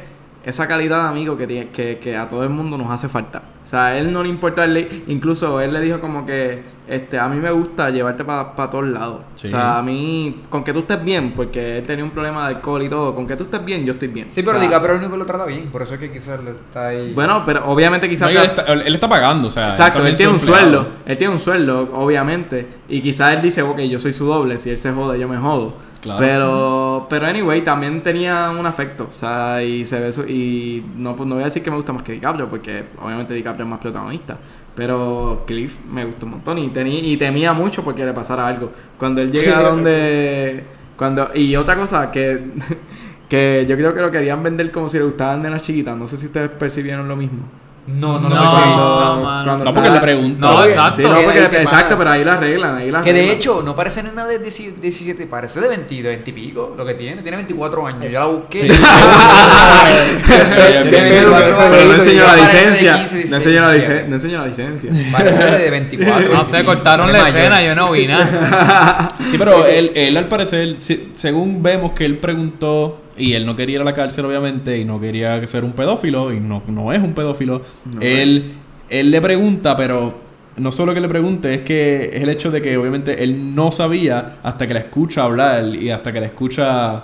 Speaker 3: esa calidad de amigo que, tiene, que, que a todo el mundo nos hace falta. O sea, a él no le importa, él le- incluso él le dijo como que este, a mí me gusta llevarte para todos lados.
Speaker 1: Sí.
Speaker 3: O sea, a mí, con que tú estés bien, porque él tenía un problema de alcohol y todo, con que tú estés bien, yo estoy bien.
Speaker 5: Sí, pero
Speaker 3: O sea,
Speaker 5: DiCaprio es el único lo trata bien. Por eso es que quizás le está ahí.
Speaker 3: Bueno, pero obviamente quizás...
Speaker 1: No, él, está, él está pagando, o sea.
Speaker 3: Exacto, él tiene un sueldo, él tiene un sueldo, obviamente, y quizás él dice, ok, yo soy su doble, si él se jode, yo me jodo.
Speaker 1: Claro.
Speaker 3: Pero, pero anyway, también tenía un afecto, o sea, y se ve su- y no, pues no voy a decir que me gusta más que DiCaprio, porque obviamente DiCaprio es más protagonista. Pero Cliff me gustó un montón y, tenía, y temía mucho porque le pasara algo. Cuando él llega a donde... cuando Y otra cosa que, que yo creo que lo querían vender como si le gustaban nenas chiquitas. No sé si ustedes percibieron lo mismo.
Speaker 5: No, no,
Speaker 4: No,
Speaker 5: lo
Speaker 4: no,
Speaker 5: percibí.
Speaker 4: no,
Speaker 1: porque le pregunto.
Speaker 4: No, exacto.
Speaker 3: Sí, no,
Speaker 2: Que
Speaker 3: porque, exacto, pero ahí la arreglan, ahí la
Speaker 5: Que de hecho no parece nada de 17, parece de 20, de 20 y pico lo que tiene. Tiene 24 años. Yo la busqué.
Speaker 1: Sí.
Speaker 5: Tiene
Speaker 1: Bien, bien,
Speaker 5: 24
Speaker 3: Pero no enseñó la licencia.
Speaker 5: 15,
Speaker 3: No enseñó la
Speaker 5: 17.
Speaker 3: licencia. No enseñó la licencia.
Speaker 5: Parece de 24.
Speaker 4: No sé, cortaron la escena, yo no vi nada.
Speaker 1: Sí, pero él, él al parecer, según vemos que él preguntó, y él no quería ir a la cárcel, obviamente, y no quería ser un pedófilo, y no, no es un pedófilo, él, él le pregunta, pero no solo que le pregunte, es que es el hecho de que obviamente él no sabía hasta que la escucha hablar y hasta que la escucha...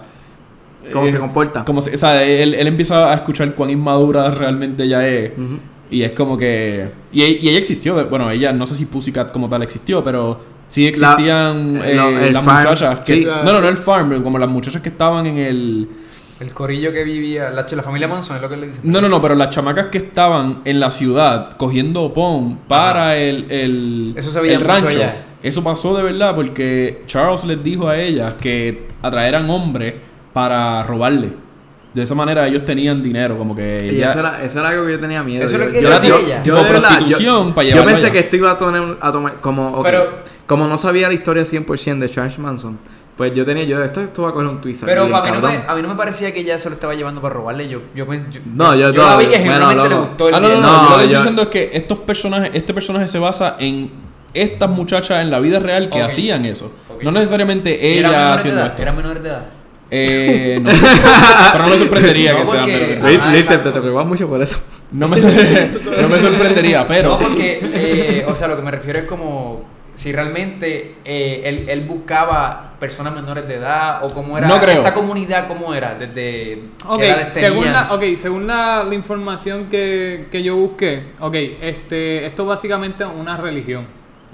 Speaker 3: ¿Cómo
Speaker 1: eh,
Speaker 3: se comporta?
Speaker 1: Como se- o sea, él, él empieza a escuchar cuán inmadura realmente ella es. Y es como que. Y, y ella existió. bueno, ella no sé si Pussycat como tal existió, pero sí existían
Speaker 3: La-
Speaker 1: eh,
Speaker 3: no, el
Speaker 1: las
Speaker 3: farm,
Speaker 1: muchachas. Que,
Speaker 3: sí.
Speaker 1: No, no, no el farm, como las muchachas que estaban en el.
Speaker 5: El corillo que vivía, la, la familia Manson es lo que le dicen.
Speaker 1: No, no, no, pero las chamacas que estaban en la ciudad cogiendo pon para el, el,
Speaker 5: Eso se veía
Speaker 1: el rancho.
Speaker 5: allá.
Speaker 1: Eso pasó de verdad porque Charles les dijo a ellas que atraeran hombres para robarle. De esa manera ellos tenían dinero, como que
Speaker 3: Y
Speaker 1: ya-
Speaker 3: eso era, eso era algo que yo tenía miedo.
Speaker 5: Eso que
Speaker 3: yo,
Speaker 5: decía
Speaker 3: yo-
Speaker 5: ella.
Speaker 3: yo yo-
Speaker 1: prostitución para
Speaker 3: Yo
Speaker 1: llevarlo
Speaker 3: pensé
Speaker 1: allá.
Speaker 3: que esto iba a tomar, a tomar como,
Speaker 5: Pero-
Speaker 3: como no sabía la historia 100% de Charles Manson, pues yo tenía, yo, esto, esto va a coger un twist.
Speaker 5: Pero
Speaker 3: aquí,
Speaker 5: a mí, no me, a mí no me parecía que ella se lo estaba llevando para robarle. Yo, yo, pensé- yo,
Speaker 3: No, yo-
Speaker 5: yo la vi que
Speaker 3: bueno,
Speaker 5: genuinamente le gustó el
Speaker 1: Ah, no, no, no,
Speaker 3: No,
Speaker 1: yo lo que estoy diciendo es que estos personajes, este personaje se basa en estas muchachas en la vida real que hacían eso. No necesariamente
Speaker 5: ¿Era
Speaker 1: ella haciendo
Speaker 5: edad?
Speaker 1: esto.
Speaker 5: ¿Era menor de edad?
Speaker 1: Eh, no. Pero no me sorprendería
Speaker 5: No,
Speaker 1: que sea
Speaker 5: porque-
Speaker 1: menor de edad.
Speaker 5: Ah,
Speaker 3: Viste, te,
Speaker 5: exacto.
Speaker 3: te preocupas mucho por eso.
Speaker 1: No me, no me sorprendería, pero.
Speaker 5: No, porque, eh, o sea, lo que me refiero es como si realmente eh, él, él buscaba personas menores de edad o cómo era
Speaker 1: No creo.
Speaker 5: esta comunidad, cómo era, desde
Speaker 4: Ok,
Speaker 5: qué edades
Speaker 4: según, la, ok, según la, la información que, que yo busqué, ok, este, esto básicamente es una religión.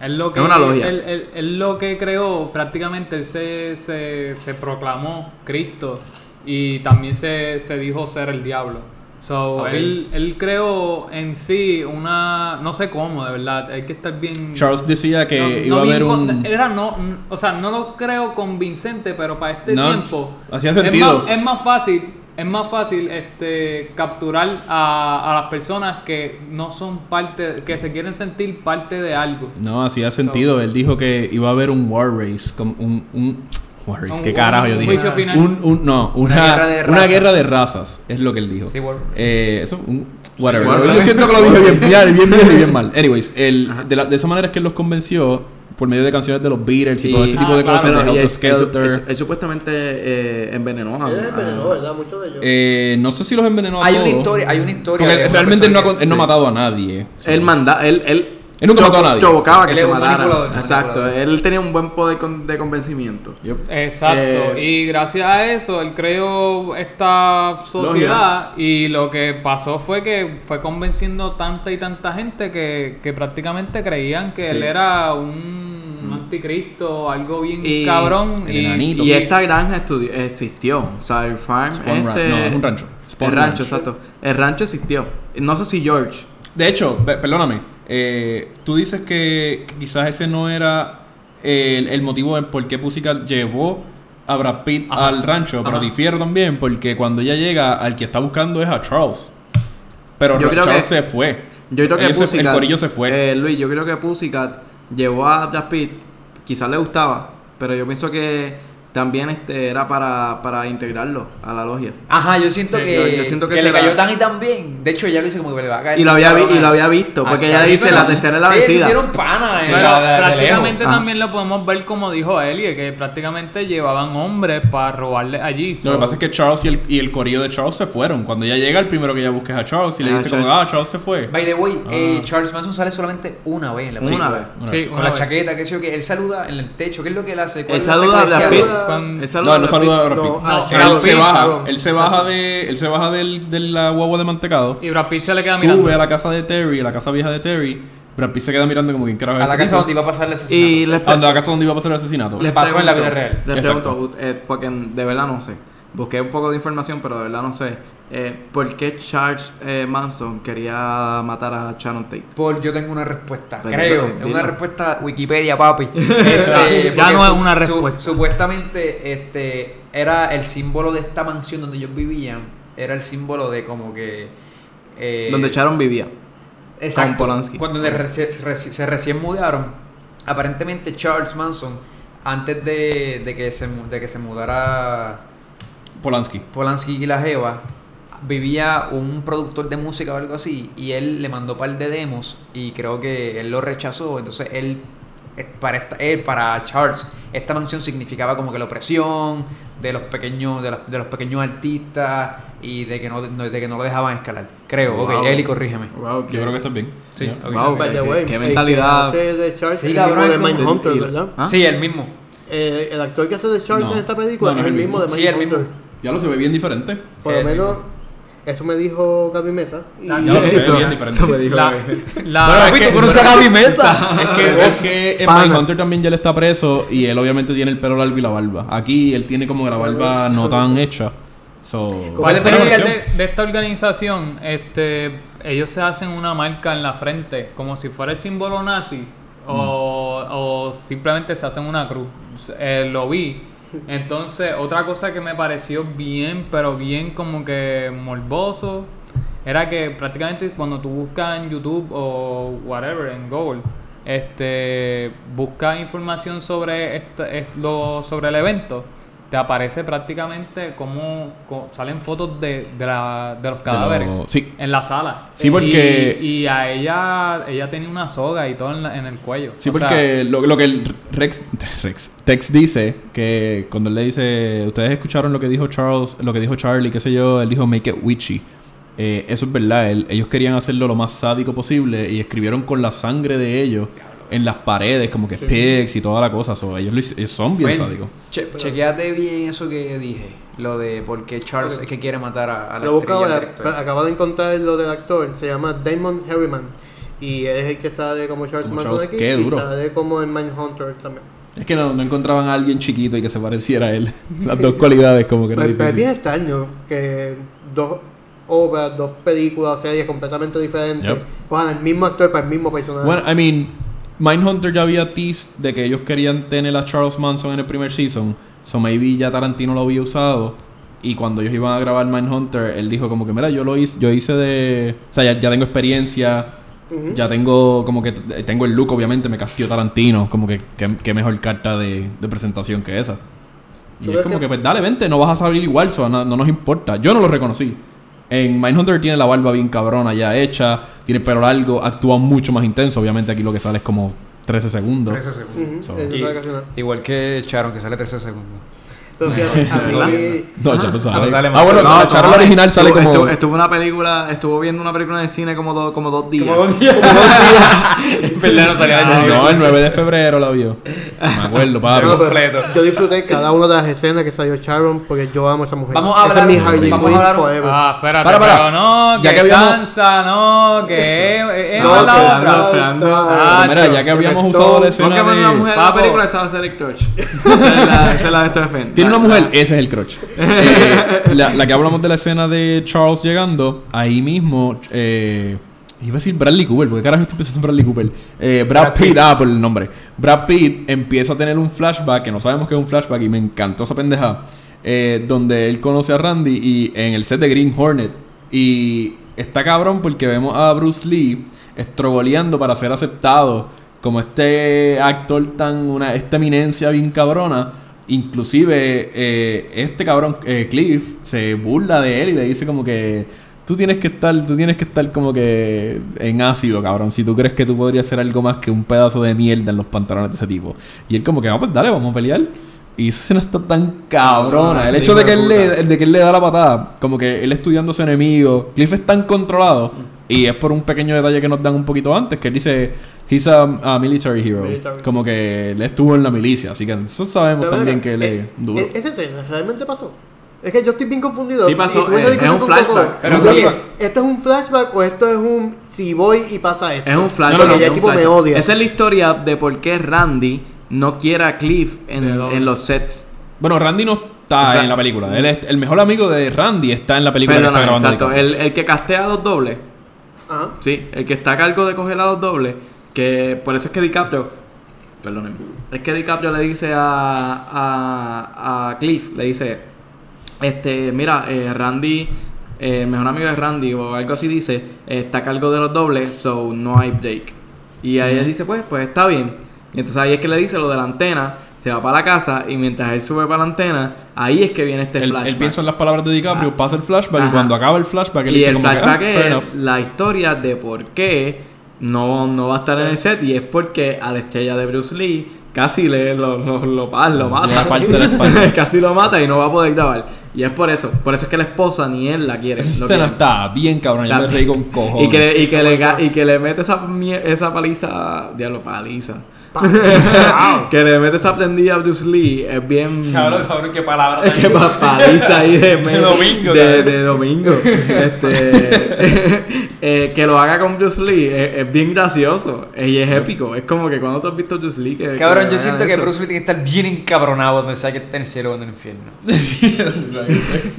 Speaker 4: Es lo que,
Speaker 3: Es una logia.
Speaker 4: Él, él- él lo que creó, prácticamente él se, se, se proclamó Cristo y también se, se dijo ser el diablo. So, él, él creó en sí una, no sé cómo, de verdad, hay que estar bien...
Speaker 1: Charles decía que
Speaker 4: no-
Speaker 1: iba
Speaker 4: no
Speaker 1: a haber un.
Speaker 4: Era no, o sea, no lo creo convincente, pero para este
Speaker 1: No,
Speaker 4: tiempo
Speaker 1: hacía
Speaker 4: es
Speaker 1: sentido.
Speaker 4: más- Es más, fácil, es más fácil este capturar a, a las personas que no son parte, que se quieren sentir parte de algo.
Speaker 1: No, hacía sentido. Él dijo que iba a haber un war race. Como un, un
Speaker 4: Un-
Speaker 1: ¿Qué carajo yo
Speaker 4: un
Speaker 1: dije?
Speaker 4: juicio final.
Speaker 1: Un, un- no, una,
Speaker 5: Una guerra de
Speaker 1: una
Speaker 5: razas.
Speaker 1: guerra de razas. Es lo que él dijo.
Speaker 5: Sí, war-
Speaker 1: Eh, eso, un, whatever.
Speaker 3: war
Speaker 1: yo siento que lo dije bien, bien, bien, bien, y bien mal. Anyways, el, de, la- de esa manera es que él los convenció por medio de canciones de los Beatles y,
Speaker 3: Y-
Speaker 1: todo este tipo de
Speaker 4: Ah, claro.
Speaker 1: cosas.
Speaker 3: Pero,
Speaker 1: de
Speaker 3: y él,
Speaker 1: Skelter.
Speaker 3: él- él supuestamente eh, envenenó a.
Speaker 2: Él envenenó, ¿verdad? Muchos de ellos.
Speaker 1: Eh, no sé si los envenenó a
Speaker 5: Hay una
Speaker 1: todos.
Speaker 5: historia, hay una historia.
Speaker 1: Porque
Speaker 5: una
Speaker 1: realmente él no, ha, él no ha
Speaker 3: sí.
Speaker 1: matado a nadie.
Speaker 3: Él manda, él, él,
Speaker 1: Él nunca mató a nadie.
Speaker 3: Provocaba
Speaker 5: Él
Speaker 3: que
Speaker 5: es
Speaker 3: se
Speaker 5: un manipulador,
Speaker 3: Exacto,
Speaker 5: manipulador.
Speaker 3: él tenía un buen poder con- de convencimiento.
Speaker 4: Exacto.
Speaker 3: Eh,
Speaker 4: y gracias a eso él creó esta sociedad y lo que pasó fue que fue convenciendo tanta y tanta gente que, que prácticamente creían que
Speaker 3: Sí.
Speaker 4: él era un un anticristo, algo bien
Speaker 3: Y-
Speaker 4: cabrón.
Speaker 1: el enanito.
Speaker 3: Y esta granja existió. O sea, el farm.
Speaker 1: Spawn
Speaker 3: este,
Speaker 1: no, es un rancho. Spawn
Speaker 3: el rancho,
Speaker 1: Ranch.
Speaker 3: exacto. El rancho existió. No sé si George.
Speaker 1: De hecho, pe- perdóname, eh, tú dices que, que quizás ese no era el, el motivo por qué Pussycat llevó a Brad Pitt
Speaker 4: Ajá.
Speaker 1: al rancho, pero
Speaker 3: Ajá.
Speaker 1: difiero también porque cuando ella llega, al que está buscando es a Charles. Pero
Speaker 3: Yo creo
Speaker 1: Charles
Speaker 3: que-
Speaker 1: se fue.
Speaker 3: Yo creo que
Speaker 1: se- el corillo se fue.
Speaker 3: eh, Luis, yo creo que Pussycat llevó a Brad Pitt. Quizás le gustaba. Pero yo pienso que también este era para, para integrarlo a la logia.
Speaker 5: Ajá, yo siento
Speaker 4: Sí,
Speaker 5: que,
Speaker 3: yo- yo siento que
Speaker 5: que le
Speaker 3: será-
Speaker 5: cayó tan y tan bien. De hecho, ella lo dice como que le va a caer.
Speaker 3: Y lo había, vi- y lo había visto. Porque ella dice
Speaker 5: pero-
Speaker 3: la tercera es la
Speaker 5: sí, se
Speaker 3: vencida.
Speaker 5: hicieron pana.
Speaker 4: Pero
Speaker 5: de- de
Speaker 4: prácticamente
Speaker 5: lejos.
Speaker 4: también lo podemos ver como dijo Elie, que prácticamente llevaban hombres para robarle allí.
Speaker 1: Lo que
Speaker 4: So,
Speaker 1: pasa es que Charles y el, y el corillo de Charles se fueron. Cuando ella llega, el primero que ella busca es a Charles y le
Speaker 3: Ah,
Speaker 1: dice como,
Speaker 3: Charles.
Speaker 1: ah, Charles se fue.
Speaker 5: By the way, eh,
Speaker 1: Ah.
Speaker 5: Charles Manson sale solamente una vez en la
Speaker 3: Una vez.
Speaker 1: Una
Speaker 4: sí,
Speaker 1: vez.
Speaker 5: Con
Speaker 4: una
Speaker 5: la
Speaker 4: vez.
Speaker 5: chaqueta, que sé yo, que él saluda en el techo. ¿Qué es lo que él hace? ¿Cuál
Speaker 3: Él saluda Cuando-
Speaker 1: No, no saluda a. Brad Pitt.
Speaker 2: No,
Speaker 4: No,
Speaker 2: a
Speaker 1: él se baja,
Speaker 2: cabrón.
Speaker 1: él se baja de, él se baja del, de la guagua de mantecado.
Speaker 4: Y Brad Pitt se le queda
Speaker 1: sube
Speaker 4: mirando.
Speaker 1: a la casa de Terry, a la casa vieja de Terry. Brad Pitt se queda mirando como quien carajo
Speaker 5: A la
Speaker 1: este
Speaker 5: casa
Speaker 1: tipo?
Speaker 5: donde iba a pasar el asesinato.
Speaker 3: Y
Speaker 1: A la casa donde iba a pasar el asesinato.
Speaker 5: Le pasó en la vida real.
Speaker 3: Les pregunto, eh, porque de verdad no sé. Busqué un poco de información, pero de verdad no sé. Eh, ¿Por qué Charles eh, Manson quería matar a Sharon Tate?
Speaker 5: Por, yo tengo una respuesta,
Speaker 3: Pero,
Speaker 5: creo.
Speaker 3: pero,
Speaker 5: Es
Speaker 3: dilo.
Speaker 5: una respuesta Wikipedia, papi.
Speaker 4: Ya
Speaker 5: Este,
Speaker 4: no es una respuesta.
Speaker 5: supuestamente, este, era el símbolo de esta mansión donde ellos vivían. Era el símbolo de como que. eh,
Speaker 3: Donde Sharon vivía.
Speaker 5: Exacto.
Speaker 3: con Polanski.
Speaker 5: Cuando se recién mudaron, aparentemente Charles Manson, antes de, de que, se, de que se mudara
Speaker 1: Polanski.
Speaker 5: Polanski y la Jeva, vivía un productor de música o algo así, y él le mandó un par de demos, y creo que él lo rechazó. Entonces, él, eh, para, esta- él, para Charles, esta mansión significaba como que la opresión de los pequeños, de los, de los pequeños artistas, y de que no, de que no lo dejaban escalar. Creo, ok,
Speaker 3: Wow.
Speaker 5: Eli, corrígeme.
Speaker 3: Wow,
Speaker 1: Yo creo que estás bien.
Speaker 5: Sí,
Speaker 1: Ya.
Speaker 5: ok.
Speaker 3: Wow.
Speaker 2: By the
Speaker 3: Qué-
Speaker 2: way,
Speaker 3: qué
Speaker 2: el que
Speaker 3: mentalidad.
Speaker 2: hace de Charles
Speaker 5: Sí,
Speaker 2: el
Speaker 5: cabrón,
Speaker 2: mismo de Mindhunter,
Speaker 3: y-
Speaker 2: ¿verdad?
Speaker 3: ¿Ah?
Speaker 5: Sí, el mismo.
Speaker 2: Eh, el actor que hace de Charles
Speaker 1: No.
Speaker 2: en esta película
Speaker 1: No, no
Speaker 2: es el mismo de
Speaker 5: Sí, el
Speaker 2: Mindhunter.
Speaker 5: mismo.
Speaker 1: Ya lo se ve bien diferente.
Speaker 2: Por lo
Speaker 5: El
Speaker 2: menos,
Speaker 5: mismo.
Speaker 2: Eso me dijo Gaby Mesa. Y
Speaker 1: se ve
Speaker 3: Eso-
Speaker 1: bien diferente.
Speaker 3: eso me dijo
Speaker 4: La, la-
Speaker 1: Bueno, que-
Speaker 5: tú conoces a Gaby Mesa.
Speaker 1: Es que, es que en
Speaker 2: Pana.
Speaker 1: Mindhunter también ya él está preso y él obviamente tiene el pelo largo y la barba. Aquí él tiene como que la barba no tan hecha. So,
Speaker 5: ¿Cuál es
Speaker 1: conexión.
Speaker 4: de, de esta organización, este, ellos se hacen una marca en la frente, como si fuera el símbolo nazi, o, o simplemente se hacen una cruz. Eh, lo vi. Entonces, otra cosa que me pareció bien, pero bien como que morboso, era que prácticamente cuando tú buscas en YouTube o whatever, en Google, este, buscas información sobre, este, es- lo, sobre el evento, te aparece prácticamente como, co- salen fotos de, de, la- de los cadáveres
Speaker 1: sí.
Speaker 4: en la sala.
Speaker 1: Sí, porque-
Speaker 4: Y, y a ella, ella tenía una soga y todo en, la- en el cuello.
Speaker 1: Sí,
Speaker 4: O sea,
Speaker 1: porque lo, lo que el Rex, Rex Tex dice, que cuando él le dice, ustedes escucharon lo que dijo Charles, lo que dijo Charlie, qué sé yo, él dijo make it witchy. Eh, eso es verdad, él- ellos querían hacerlo lo más sádico posible y escribieron con la sangre de ellos en las paredes, como que pigs y toda la cosa. So, ellos, ellos son bien
Speaker 5: Bueno,
Speaker 1: sádicos.
Speaker 5: che- chequeate bien eso que dije. Lo de por qué Charles es que quiere matar a, a la
Speaker 2: Lo
Speaker 5: y
Speaker 2: acabo de encontrar lo del actor, se llama Damon Harriman. Y es el que sale como Charles Manson aquí
Speaker 1: qué
Speaker 2: y
Speaker 1: duro.
Speaker 2: sale como en Mindhunter también.
Speaker 1: Es que no, no encontraban a alguien chiquito y que se pareciera a él. Las dos cualidades como que era
Speaker 2: Pero es bien
Speaker 1: difícil.
Speaker 2: extraño que dos obras, dos películas, series completamente diferentes,
Speaker 1: Yep.
Speaker 2: cojan el mismo actor para el mismo personaje.
Speaker 1: Bueno, I mean, Mindhunter ya había teased de que ellos querían tener a Charles Manson en el primer season. So maybe ya Tarantino lo había usado. Y cuando ellos iban a grabar Mindhunter, él dijo como que, mira, yo lo hice, yo hice de... O sea, ya, ya tengo experiencia, ya tengo como que... Tengo el look, obviamente, me castió Tarantino. Como que, qué mejor carta de, de presentación que esa. Y
Speaker 2: ¿Tú
Speaker 1: es como
Speaker 2: que-
Speaker 1: que, pues dale, vente, no vas a salir igual, so, no, no nos importa. Yo no lo reconocí. En Mindhunter tiene la barba bien cabrona ya hecha, tiene el pelo largo, actúa mucho más intenso. Obviamente aquí lo que sale es como 13 segundos.
Speaker 5: 13 segundos.
Speaker 1: So-
Speaker 5: Y- igual que Sharon, que sale 13 segundos.
Speaker 2: Fíjate, a mí.
Speaker 1: No, ya
Speaker 5: No sale
Speaker 1: Ah,
Speaker 5: más.
Speaker 1: bueno,
Speaker 5: No,
Speaker 1: la charla original sale
Speaker 3: estuvo,
Speaker 1: como.
Speaker 3: Estuvo, estuvo una película, estuvo viendo una película en el cine como, dos como dos días.
Speaker 5: Como dos días. En verdad no salía
Speaker 1: Ah,
Speaker 5: la
Speaker 1: no, el 9 de febrero la vio. Me acuerdo, papi.
Speaker 2: No, pero
Speaker 5: completo.
Speaker 2: yo disfruté cada una de las escenas que salió Sharon porque yo amo a esa mujer.
Speaker 5: Vamos a
Speaker 2: Esa
Speaker 5: hablar-
Speaker 2: es mi Harley
Speaker 5: vamos a
Speaker 2: Quinn
Speaker 5: hablar-
Speaker 2: forever.
Speaker 4: Ah, espérate,
Speaker 1: Para, para.
Speaker 4: pero no,
Speaker 1: Ya
Speaker 4: que,
Speaker 1: que habíamos-
Speaker 4: Sansa, no, que es,
Speaker 2: No,
Speaker 4: la
Speaker 2: que
Speaker 4: otra. Ah,
Speaker 1: mira, ya que habíamos usado la escena de.
Speaker 3: en la película, esa va a ser el crush. Esa es la, esa es la de este defensa.
Speaker 1: Tiene una mujer, ese es el crotch. Eh, la, la que hablamos de la escena de Charles llegando, ahí mismo. Eh, iba a decir Bradley Cooper, porque carajo estoy pensando en Bradley Cooper. Eh, Brad,
Speaker 5: Brad
Speaker 1: Pitt,
Speaker 5: Pitt.
Speaker 1: ah, por el nombre. Brad Pitt empieza a tener un flashback, que no sabemos que es un flashback, y me encantó esa pendeja. eh, donde él conoce a Randy y en el set de Green Hornet. Y está cabrón porque vemos a Bruce Lee estrogoleando para ser aceptado como este actor tan una esta eminencia bien cabrona inclusive eh, este cabrón eh, Cliff se burla de él y le dice como que tú tienes que estar tú tienes que estar como que en ácido cabrón si tú crees que tú podrías ser algo más que un pedazo de mierda en los pantalones de ese tipo y él como que no pues dale vamos a pelear y esa escena está tan cabrona. El hecho de que, él le, de que él le da la patada, como que él estudiando a su enemigo. Cliff es tan controlado. Y es por un pequeño detalle que nos dan un poquito antes, que él dice, he's a, a military hero.
Speaker 2: Military.
Speaker 1: Como que él estuvo en la milicia. Así que nosotros sabemos
Speaker 2: Pero
Speaker 1: también
Speaker 2: mira,
Speaker 1: que él es
Speaker 2: eh,
Speaker 1: duro.
Speaker 2: eh, Esa escena realmente pasó. Es que yo estoy bien confundido.
Speaker 3: Sí pasó, eh, es un flashback.
Speaker 5: Pero
Speaker 2: Oye,
Speaker 5: flashback.
Speaker 2: ¿esto es un flashback o esto es un si voy y pasa esto?
Speaker 3: Es un flash.
Speaker 2: No, no, no,
Speaker 3: es
Speaker 2: ya
Speaker 3: un
Speaker 2: el tipo me
Speaker 3: flashback.
Speaker 2: odia.
Speaker 3: Esa es la historia de por qué Randy no quiere a Cliff en, en los sets.
Speaker 1: Bueno, Randy no está en la película. Él es, el mejor amigo de Randy está en la película que está grabando.
Speaker 3: exacto. El, el que castea a los dobles.
Speaker 2: Ajá.
Speaker 3: Sí, el que está a cargo de coger a los dobles. Que por eso es que DiCaprio. Perdonen. Es que DiCaprio le dice a, a, a Cliff, le dice, este, mira, eh, Randy, eh, el mejor amigo de Randy o algo así dice, eh, está a cargo de los dobles, so no hay break. Y ahí él dice, pues, pues está bien. Y entonces ahí es que le dice lo de la antena, se va para la casa y mientras él sube para la antena, ahí es que viene este
Speaker 1: Él,
Speaker 3: flashback.
Speaker 1: él piensa en las palabras de DiCaprio,
Speaker 3: Ah.
Speaker 1: pasa el flashback y
Speaker 3: Ajá.
Speaker 1: cuando acaba el flashback él
Speaker 3: y
Speaker 1: dice
Speaker 3: el
Speaker 1: como que, ah,
Speaker 3: flashback
Speaker 1: fair
Speaker 3: es la historia de por qué no, no va a estar en el set y es porque a la estrella de Bruce Lee casi le lo, lo, lo, lo mata.
Speaker 1: parte la espalda.
Speaker 3: casi lo mata y no va a poder grabar. Y es por eso. Por eso es que la esposa ni él la quiere.
Speaker 1: Esa
Speaker 3: no
Speaker 1: escena está bien cabrón, yo me reí con cojones.
Speaker 3: Y que, le, y, que le, y que le mete esa, esa paliza. Diablo, paliza. que le mete esa prendida a Bruce Lee. Es bien.
Speaker 5: Cabrón, cabrón, qué palabra.
Speaker 3: Es que pa- paliza ahí de,
Speaker 5: De domingo,
Speaker 3: de, domingo. Este, eh, que lo haga con Bruce Lee es, es bien gracioso y es épico. Es como que cuando tú has visto a Bruce Lee. Que, que
Speaker 5: Cabrón, yo siento que
Speaker 3: eso.
Speaker 5: Bruce Lee tiene que estar bien encabronado donde sea que esté en el cielo o en el infierno.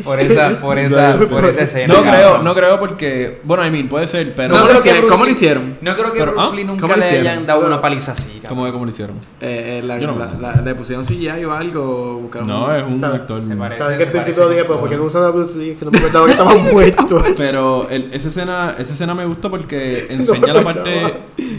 Speaker 5: por esa, por esa, por esa escena.
Speaker 1: No creo,
Speaker 5: cabrón.
Speaker 1: no creo porque, bueno, I mean, puede ser, pero
Speaker 3: ¿Cómo
Speaker 5: No
Speaker 3: lo
Speaker 5: creo que
Speaker 3: hicieron?
Speaker 5: Bruce
Speaker 3: ¿Cómo lo hicieron?
Speaker 5: No creo que
Speaker 1: Pero,
Speaker 5: Bruce
Speaker 1: ah,
Speaker 5: Lee
Speaker 3: ¿cómo
Speaker 5: nunca le hayan dado una paliza así. cabrón.
Speaker 1: ¿Cómo, cómo lo hicieron?
Speaker 3: Eh, eh, la,
Speaker 1: no
Speaker 3: la- la- le pusieron CGI o algo. Buscaron
Speaker 1: No, es un
Speaker 2: ¿Sabe?
Speaker 1: actor.
Speaker 2: Saben que al principio dije,
Speaker 5: un
Speaker 2: pero ¿por qué no usan a Bruce Lee? Es que no me acordaba que estaba muerto.
Speaker 1: Pero el- esa escena esa escena me gusta porque enseña la parte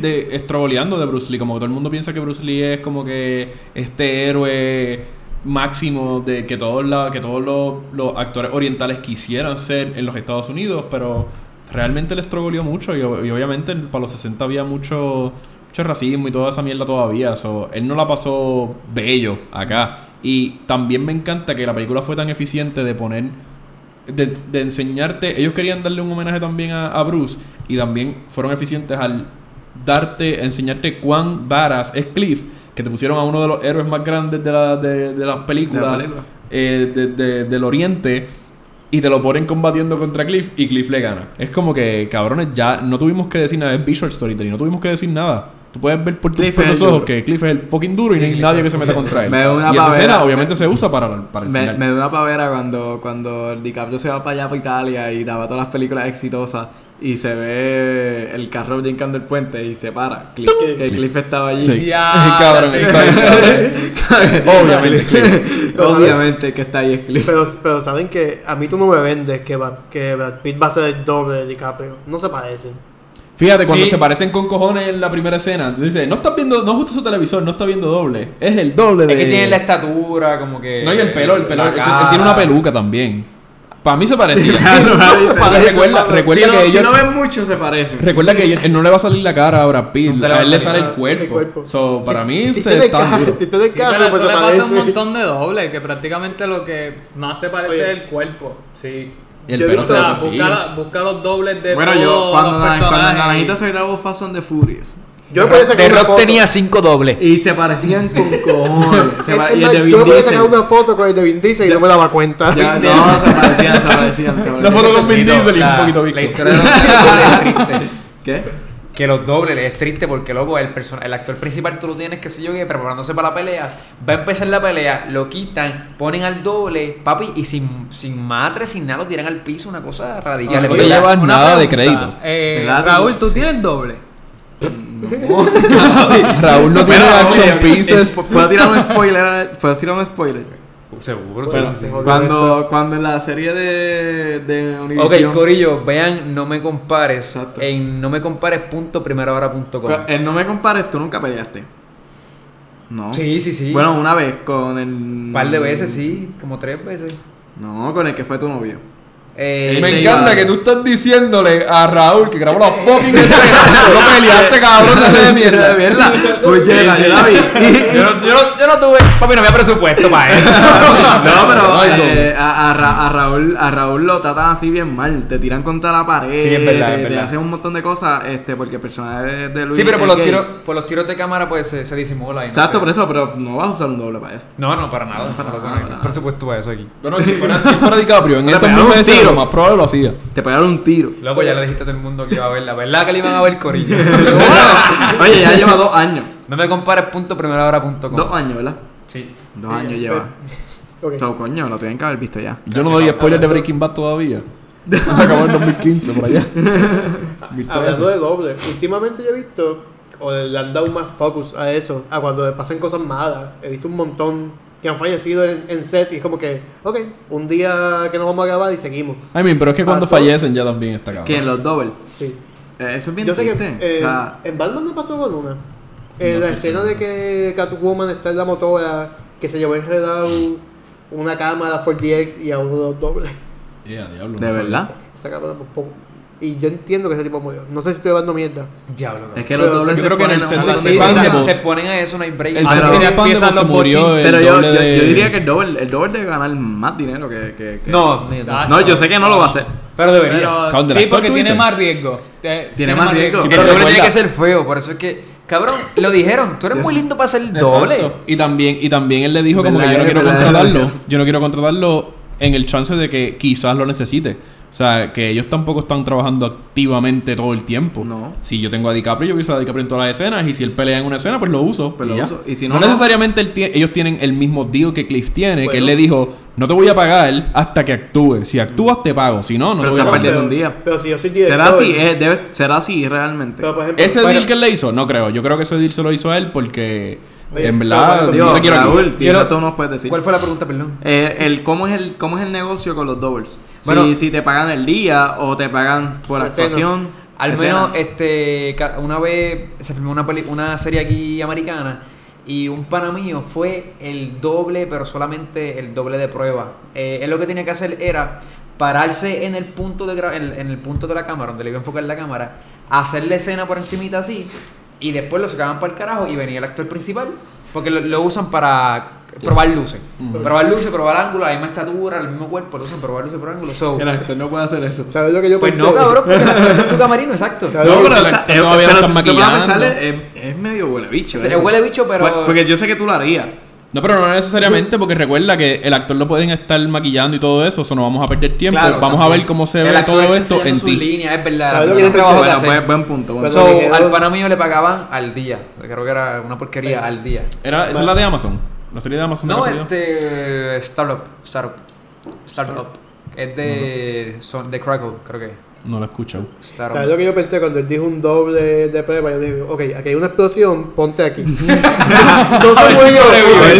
Speaker 1: de estroboleando de Bruce Lee. Como que todo el mundo piensa que Bruce Lee es como que este héroe máximo de que todos, la, que todos los, los actores orientales quisieran ser en los Estados Unidos, pero realmente le estrogoleó mucho y, y obviamente para los 60 había mucho, mucho racismo y toda esa mierda todavía. So, él no la pasó bello acá. Y también me encanta que la película fue tan eficiente de poner de, de enseñarte, ellos querían darle un homenaje también a, a Bruce y también fueron eficientes al darte, enseñarte cuán varas es Cliff, que te pusieron a uno de los héroes más grandes de, la, de, de las películas
Speaker 3: De la película.
Speaker 1: eh, de- de- del oriente y te lo ponen combatiendo contra Cliff y Cliff le gana. Es como que, cabrones, ya no tuvimos que decir nada, es visual storytelling, no tuvimos que decir nada. Tú puedes ver por tus
Speaker 3: Cliff
Speaker 1: ojos
Speaker 3: duro.
Speaker 1: que Cliff es el fucking duro y no hay
Speaker 5: Cliff
Speaker 1: nadie que se meta contra él.
Speaker 3: Me da una
Speaker 1: y esa
Speaker 3: pavera.
Speaker 1: escena obviamente se usa para, para el
Speaker 3: Me,
Speaker 1: final.
Speaker 3: me da una pavera cuando, cuando DiCaprio se va para allá, para Italia y daba todas las películas exitosas y se ve el carro brincando el puente y se para. Cliff, que Cliff estaba allí.
Speaker 1: Sí.
Speaker 4: Ya,
Speaker 1: cabrón, está cabrón. Obviamente, Cliff.
Speaker 3: Obviamente que está ahí es Cliff.
Speaker 2: Pero, pero saben que a mí tú no me vendes que, va- que Brad Pitt va a ser el doble de DiCaprio. No se parecen.
Speaker 1: Fíjate, cuando
Speaker 5: Sí.
Speaker 1: se parecen con cojones en la primera escena, tú dices, no estás viendo, no justo su televisor, no está viendo doble. Es el doble de.
Speaker 5: Es que tiene la estatura, como que.
Speaker 1: No, y el pelo, el pelo. Él, tiene una peluca también. Para mí se parecía.
Speaker 2: se parece,
Speaker 1: recuerda
Speaker 2: hermano.
Speaker 1: recuerda
Speaker 3: si,
Speaker 1: que
Speaker 3: no, si
Speaker 1: ellos.
Speaker 3: no ven mucho, se parecen.
Speaker 1: Recuerda que ellos- él no le va a salir la cara a Brad Pitt,
Speaker 5: va
Speaker 1: a él le sale el cuerpo.
Speaker 2: el cuerpo.
Speaker 1: So, para mí
Speaker 2: Si
Speaker 1: se
Speaker 2: tiene
Speaker 1: está duro.
Speaker 2: si tiene
Speaker 4: Sí, pero
Speaker 2: carro, pues se
Speaker 4: le pasa un
Speaker 2: parece.
Speaker 4: montón de dobles, que prácticamente lo que más se parece
Speaker 2: Oye.
Speaker 4: es el cuerpo. Sí.
Speaker 1: Y el
Speaker 2: Yo he
Speaker 1: pelo
Speaker 2: visto-
Speaker 1: se
Speaker 4: O
Speaker 1: lo
Speaker 4: busca, la- busca los dobles de
Speaker 3: Bueno,
Speaker 4: todos
Speaker 3: yo cuando,
Speaker 4: los
Speaker 3: la, cuando. Naranjito se grabó Fast and the Furious.
Speaker 2: Yo podía sacar
Speaker 5: The
Speaker 2: una
Speaker 5: Rock
Speaker 2: foto.
Speaker 5: tenía cinco dobles.
Speaker 3: Y se parecían con cojones. Se y el de
Speaker 2: yo
Speaker 3: Vin
Speaker 2: me podía sacar una foto con el de Vin Diesel y no me daba cuenta.
Speaker 3: Ya, no, se parecían, se parecían.
Speaker 1: Una foto con Vin Diesel y un
Speaker 5: La-
Speaker 1: poquito
Speaker 5: La
Speaker 1: visco.
Speaker 5: historia de los triste.
Speaker 3: ¿Qué?
Speaker 5: Que los dobles es triste porque, loco, el, persona, el actor principal tú lo tienes, que sé yo, que preparándose para la pelea, va a empezar la pelea, lo quitan, ponen al doble, papi, y sin, sin matre, sin nada, lo tiran al piso, una cosa radical.
Speaker 1: No te llevas nada de crédito.
Speaker 4: eh. Raúl, ¿tú
Speaker 3: Sí.
Speaker 4: tienes doble?
Speaker 1: Raúl no tiene action pieces.
Speaker 3: es- ¿Puedo tirar un spoiler? ¿Puedo tirar un spoiler?
Speaker 5: Seguro,
Speaker 3: Bueno,
Speaker 5: sí, sí.
Speaker 3: cuando, cuando en la serie de, de
Speaker 5: Ok,
Speaker 3: Univision...
Speaker 5: Corillo, vean No Me Compares
Speaker 3: Exacto.
Speaker 5: en no me compares.primerahora.com.
Speaker 3: cu- en No me compares, tú nunca peleaste. No.
Speaker 5: Sí, sí, sí.
Speaker 3: Bueno, una vez con el...
Speaker 5: un par de veces, sí, como tres veces.
Speaker 3: No, con el que fue tu novio.
Speaker 5: Eh,
Speaker 3: Me
Speaker 1: encanta
Speaker 3: iba-
Speaker 1: que tú estás diciéndole a Raúl que grabó la fucking escena. No peleaste, cabrón, no de mierda.
Speaker 3: De verdad. Pues llega, yo la vi.
Speaker 5: yo, no, yo, no, yo no tuve, papi, no había presupuesto para eso.
Speaker 3: No, pero eh, a, a Ra- a Raúl, a Raúl lo tratan así bien mal. Te tiran contra la pared.
Speaker 5: Sí, es verdad,
Speaker 3: te,
Speaker 5: es
Speaker 3: te
Speaker 5: verdad.
Speaker 3: hacen un montón de cosas este, porque el personaje de, de Luis.
Speaker 5: sí, pero por los, tiros, por los tiros de cámara pues se, se disimula. y no
Speaker 3: Exacto,
Speaker 5: sé.
Speaker 3: por eso, pero no vas a usar un doble para eso.
Speaker 5: No, no, para nada.
Speaker 3: para
Speaker 5: no,
Speaker 3: nada, para
Speaker 5: presupuesto para eso aquí.
Speaker 1: Bueno, si fuera, si fuera DiCaprio en
Speaker 3: Te
Speaker 1: esa lo más probable lo hacía.
Speaker 3: Te pegaron un tiro.
Speaker 5: Loco, ya le dijiste a todo el mundo que iba a verla. ¿Verdad que le iban a ver Corillo?
Speaker 3: Oye, ya lleva dos años.
Speaker 5: no me compares.primerahora.com.
Speaker 3: Dos años, ¿verdad?
Speaker 5: Sí.
Speaker 3: Dos años lleva.
Speaker 2: Ok.
Speaker 3: So, coño, lo tienen que haber visto ya.
Speaker 1: Yo no doy spoilers de Breaking Bad todavía. Acabó en 2015 por allá. 2013.
Speaker 2: Hablando de doble, últimamente yo he visto, o le han dado más focus a eso, a cuando le pasan cosas malas. He visto un montón que han fallecido en, en set y es como que, ok, un día que nos vamos a grabar y seguimos.
Speaker 1: I mean, pero es que cuando fallecen ya también está cabrón.
Speaker 3: Que en los doubles.
Speaker 2: Sí.
Speaker 3: Eh, eso es bien
Speaker 2: Yo sé que
Speaker 3: triste.
Speaker 2: eh,
Speaker 3: o sea,
Speaker 2: en Batman no pasó con una. En
Speaker 1: No
Speaker 2: la escena de que Catwoman está en la motora, que se llevó enredado una cámara 4DX y a uno de los dobles.
Speaker 1: Yeah, diablo, no
Speaker 3: de
Speaker 1: sabía.
Speaker 3: verdad.
Speaker 2: Esa cámara por poco. Y yo entiendo que ese tipo murió. No sé si estoy dando mierda.
Speaker 5: Diablo.
Speaker 3: Es que los dobles
Speaker 1: yo
Speaker 3: se
Speaker 1: creo que en el
Speaker 3: a
Speaker 5: Sí, se, se ponen a eso, no hay break.
Speaker 1: El
Speaker 3: Ah,
Speaker 1: se murió el
Speaker 3: Pero yo,
Speaker 1: de-
Speaker 3: yo diría que el doble, el doble debe ganar más dinero que. que, que-
Speaker 5: No,
Speaker 3: No, yo sé que no lo va a hacer.
Speaker 5: pero debería.
Speaker 4: Pero, sí, porque
Speaker 1: ¿tú
Speaker 4: tiene más riesgo. Eh,
Speaker 3: Tiene más riesgo.
Speaker 1: Sí,
Speaker 5: pero el doble tiene que ser feo, por eso es que, cabrón, lo dijeron, tú eres muy lindo para ser doble.
Speaker 1: Exacto. Y también, y también él le dijo como que yo no quiero contratarlo. Yo no quiero contratarlo en el chance de que quizás lo necesite. O sea, que ellos tampoco están trabajando activamente todo el tiempo.
Speaker 3: No.
Speaker 1: Si yo tengo a DiCaprio, yo uso a DiCaprio en todas las escenas. Y si él pelea en una escena, pues lo uso.
Speaker 3: Pues
Speaker 1: y
Speaker 3: lo
Speaker 1: ya.
Speaker 3: uso. Y si
Speaker 1: no,
Speaker 3: no, no.
Speaker 1: necesariamente él ellos tienen el mismo deal que Cliff tiene. que él
Speaker 2: Bueno.
Speaker 1: le dijo, no te voy a pagar hasta que actúe. Si actúas, te pago. Si no, no
Speaker 3: Pero
Speaker 1: te voy a pagar.
Speaker 3: un día.
Speaker 2: Pero si yo soy director.
Speaker 3: Será así, eh, debe, será así realmente.
Speaker 2: Pero, por ejemplo,
Speaker 1: Ese
Speaker 2: bueno,
Speaker 1: deal que él le hizo, no creo. Yo creo que ese deal se lo hizo a él porque...
Speaker 2: Oye,
Speaker 1: en verdad, yo
Speaker 3: Dios,
Speaker 1: te quiero
Speaker 3: Raúl,
Speaker 5: Quiero-
Speaker 3: tú nos puedes decir.
Speaker 5: ¿Cuál fue la pregunta, perdón?
Speaker 3: Eh, el, ¿cómo, es el, ¿Cómo es el negocio con los doubles?
Speaker 5: Bueno.
Speaker 3: si, si te pagan el día o te pagan por actuación.
Speaker 5: Al
Speaker 3: escena.
Speaker 5: menos, este, una vez se filmó una, peli- una serie aquí americana y un pana mío fue el doble, pero solamente el doble de prueba. Eh, él lo que tenía que hacer era pararse en el punto de en el punto de la cámara, donde le iba a enfocar la cámara, hacer la escena por encimita así, y después lo sacaban para el carajo y venía el actor principal, porque lo, lo usan para probar luces. Probar luces, probar ángulos, la misma estatura, el mismo cuerpo, lo usan probar luces, probar ángulos. So,
Speaker 3: El actor no puede hacer eso.
Speaker 2: ¿Sabes lo que yo
Speaker 5: pues
Speaker 2: pensé?
Speaker 5: no, cabrón, porque el actor es de su camarino, exacto.
Speaker 2: ¿Sabes
Speaker 1: No, pero el
Speaker 3: está-
Speaker 1: actor
Speaker 3: eh,
Speaker 1: todavía lo
Speaker 3: pero
Speaker 1: están
Speaker 3: si tú te vas a
Speaker 1: maquillando.
Speaker 3: pensar, es, medio huele bicho.
Speaker 5: Se-
Speaker 3: eso.
Speaker 5: huele bicho, pero-
Speaker 3: Pues- Porque yo sé que tú lo harías.
Speaker 1: No, pero no necesariamente, porque recuerda que el actor lo pueden estar maquillando y todo eso, eso no vamos a perder tiempo.
Speaker 5: Claro,
Speaker 1: vamos a ver cómo se
Speaker 5: El
Speaker 1: ve
Speaker 5: actor
Speaker 1: todo esto en ti.
Speaker 5: líneas, es verdad.
Speaker 2: ¿Sabes lo que
Speaker 5: tiene
Speaker 2: yo
Speaker 5: trabajo?
Speaker 3: Bueno, buen, buen punto. buen
Speaker 5: So, al pana mío le pagaban al día. Creo que era una porquería al día.
Speaker 1: Era, esa es la de Amazon. La serie de Amazon de
Speaker 5: No, este. Startup. Startup. Startup. Es de. Son, de Crackle, creo que.
Speaker 1: No la he escuchado.
Speaker 2: ¿Sabes lo que yo pensé cuando él dijo un doble de prueba? Yo dije, ok, aquí hay una explosión, ponte aquí. no se.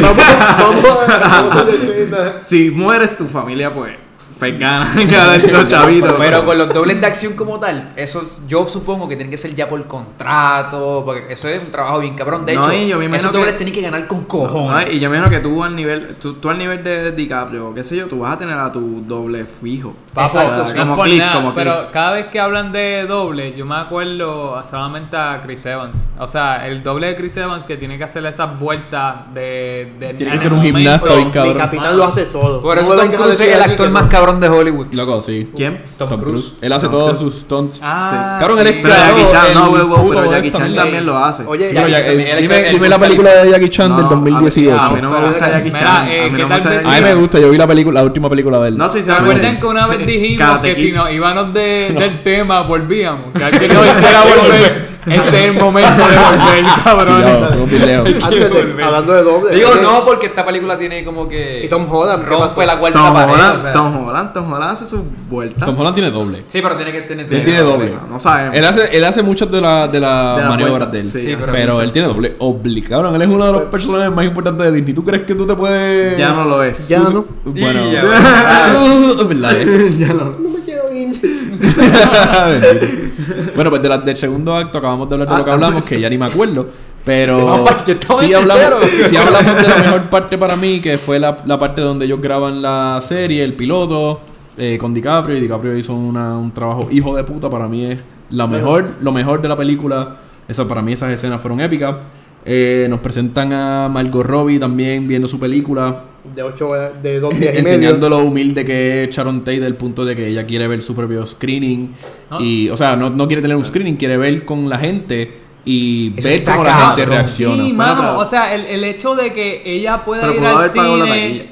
Speaker 2: Vamos, vamos a vamos a.
Speaker 3: Si mueres, tu familia, pues. Pues gana, gana los chavitos.
Speaker 5: Pero con los dobles de acción como tal, eso yo supongo que tienen que ser ya por contrato, porque eso es un trabajo bien cabrón. De
Speaker 3: No,
Speaker 5: hecho,
Speaker 3: yo
Speaker 5: esos dobles
Speaker 3: que-
Speaker 5: tienen que ganar con
Speaker 3: No,
Speaker 5: cojones.
Speaker 3: y yo me imagino que tú al nivel, tú, tú al nivel de DiCaprio, qué sé yo, tú vas a tener a tu doble fijo.
Speaker 5: Exacto, sí.
Speaker 4: No
Speaker 3: como
Speaker 4: por
Speaker 3: Cliff,
Speaker 4: nada,
Speaker 3: como
Speaker 4: pero
Speaker 3: Cliff.
Speaker 4: cada vez que hablan de doble, yo me acuerdo solamente a Chris Evans. O sea, el doble de Chris Evans que tiene que hacer esas vueltas de, de
Speaker 1: Tiene
Speaker 4: en
Speaker 1: que ser un gimnasta bien cabrón.
Speaker 2: mi capitán lo hace solo.
Speaker 5: Por
Speaker 2: No
Speaker 5: eso Tom Cruise es el actor más
Speaker 2: no.
Speaker 5: Cabrón de Hollywood.
Speaker 1: Loco, sí.
Speaker 3: ¿Quién?
Speaker 5: Tom, Cruise.
Speaker 1: Él hace
Speaker 3: Tom
Speaker 1: todos
Speaker 3: Cruise.
Speaker 1: sus stunts.
Speaker 4: Ah,
Speaker 1: Cabrón, él es
Speaker 4: sí.
Speaker 3: Pero Jackie Chan, no,
Speaker 1: puto
Speaker 3: pero Jackie
Speaker 1: esta
Speaker 3: Chan también lo hace.
Speaker 2: Oye,
Speaker 1: Pero eh, dime, dime la película de Jackie Chan
Speaker 3: No,
Speaker 1: del
Speaker 3: a mí-
Speaker 1: 2018.
Speaker 3: A mí no me gusta Jackie
Speaker 4: Mira,
Speaker 3: Chan.
Speaker 4: eh,
Speaker 3: a mí
Speaker 4: ¿qué
Speaker 3: no me gusta
Speaker 1: A mí me gusta, yo vi la película, la última película de él.
Speaker 3: No,
Speaker 4: ¿Se
Speaker 3: sinceramente.
Speaker 4: acuerdan que una vez
Speaker 3: sí,
Speaker 4: dijimos que si nos íbamos de, del tema volvíamos? Que alguien nos hiciera volver. Este es el momento de volver,
Speaker 1: Sí,
Speaker 4: cabrón.
Speaker 1: ya,
Speaker 2: de, hablando de doble.
Speaker 5: Digo, no, porque esta película tiene como que.
Speaker 2: ¿Y Tom Holland?
Speaker 5: Rompe la cuarta
Speaker 3: Tom
Speaker 5: pared.
Speaker 3: Holland,
Speaker 5: o sea.
Speaker 3: Tom Holland, Tom Holland hace su vuelta.
Speaker 1: Tom Holland tiene doble.
Speaker 5: Sí, pero tiene que tener.
Speaker 1: Él tiene doble.
Speaker 3: No, no sabemos.
Speaker 1: Él hace, él hace muchas de, la, de las
Speaker 3: De
Speaker 1: maniobras de él.
Speaker 3: Sí,
Speaker 5: Sí,
Speaker 1: pero
Speaker 5: pero
Speaker 1: él tiene doble obligado. Él es uno de los personajes más importantes de Disney. ¿Tú crees que tú te puedes.?
Speaker 3: Ya no lo es.
Speaker 2: Ya no.
Speaker 1: Bueno.
Speaker 5: Ya,
Speaker 1: Es verdad, eh.
Speaker 2: No me quiero ir.
Speaker 1: bueno, pues de la- del segundo acto acabamos de hablar de lo que
Speaker 3: Ah,
Speaker 1: hablamos,
Speaker 3: pues.
Speaker 1: que ya ni me acuerdo. Pero
Speaker 5: que estamos
Speaker 1: sí hablamos, sí hablamos de la mejor parte para mí, que fue la, la parte donde ellos graban la serie, el piloto, eh, con DiCaprio. Y DiCaprio hizo una- un trabajo hijo de puta. Para mí es la mejor, lo mejor de la película. Esa, para mí esas escenas fueron épicas. Eh, nos presentan a Margot Robbie también viendo su película.
Speaker 2: De 8 horas, de 2 días y
Speaker 1: enseñando
Speaker 2: medio.
Speaker 1: lo humilde que es Sharon Tate del punto de que ella quiere ver su propio screening
Speaker 4: No.
Speaker 1: y o sea no, no quiere tener un screening quiere ver con la gente y
Speaker 5: Eso
Speaker 1: ver cómo la gente reacciona
Speaker 4: Sí,
Speaker 3: Bueno,
Speaker 4: mano,
Speaker 3: pero-
Speaker 4: o sea, el, el hecho de que ella pueda
Speaker 3: Pero
Speaker 4: ir al cine...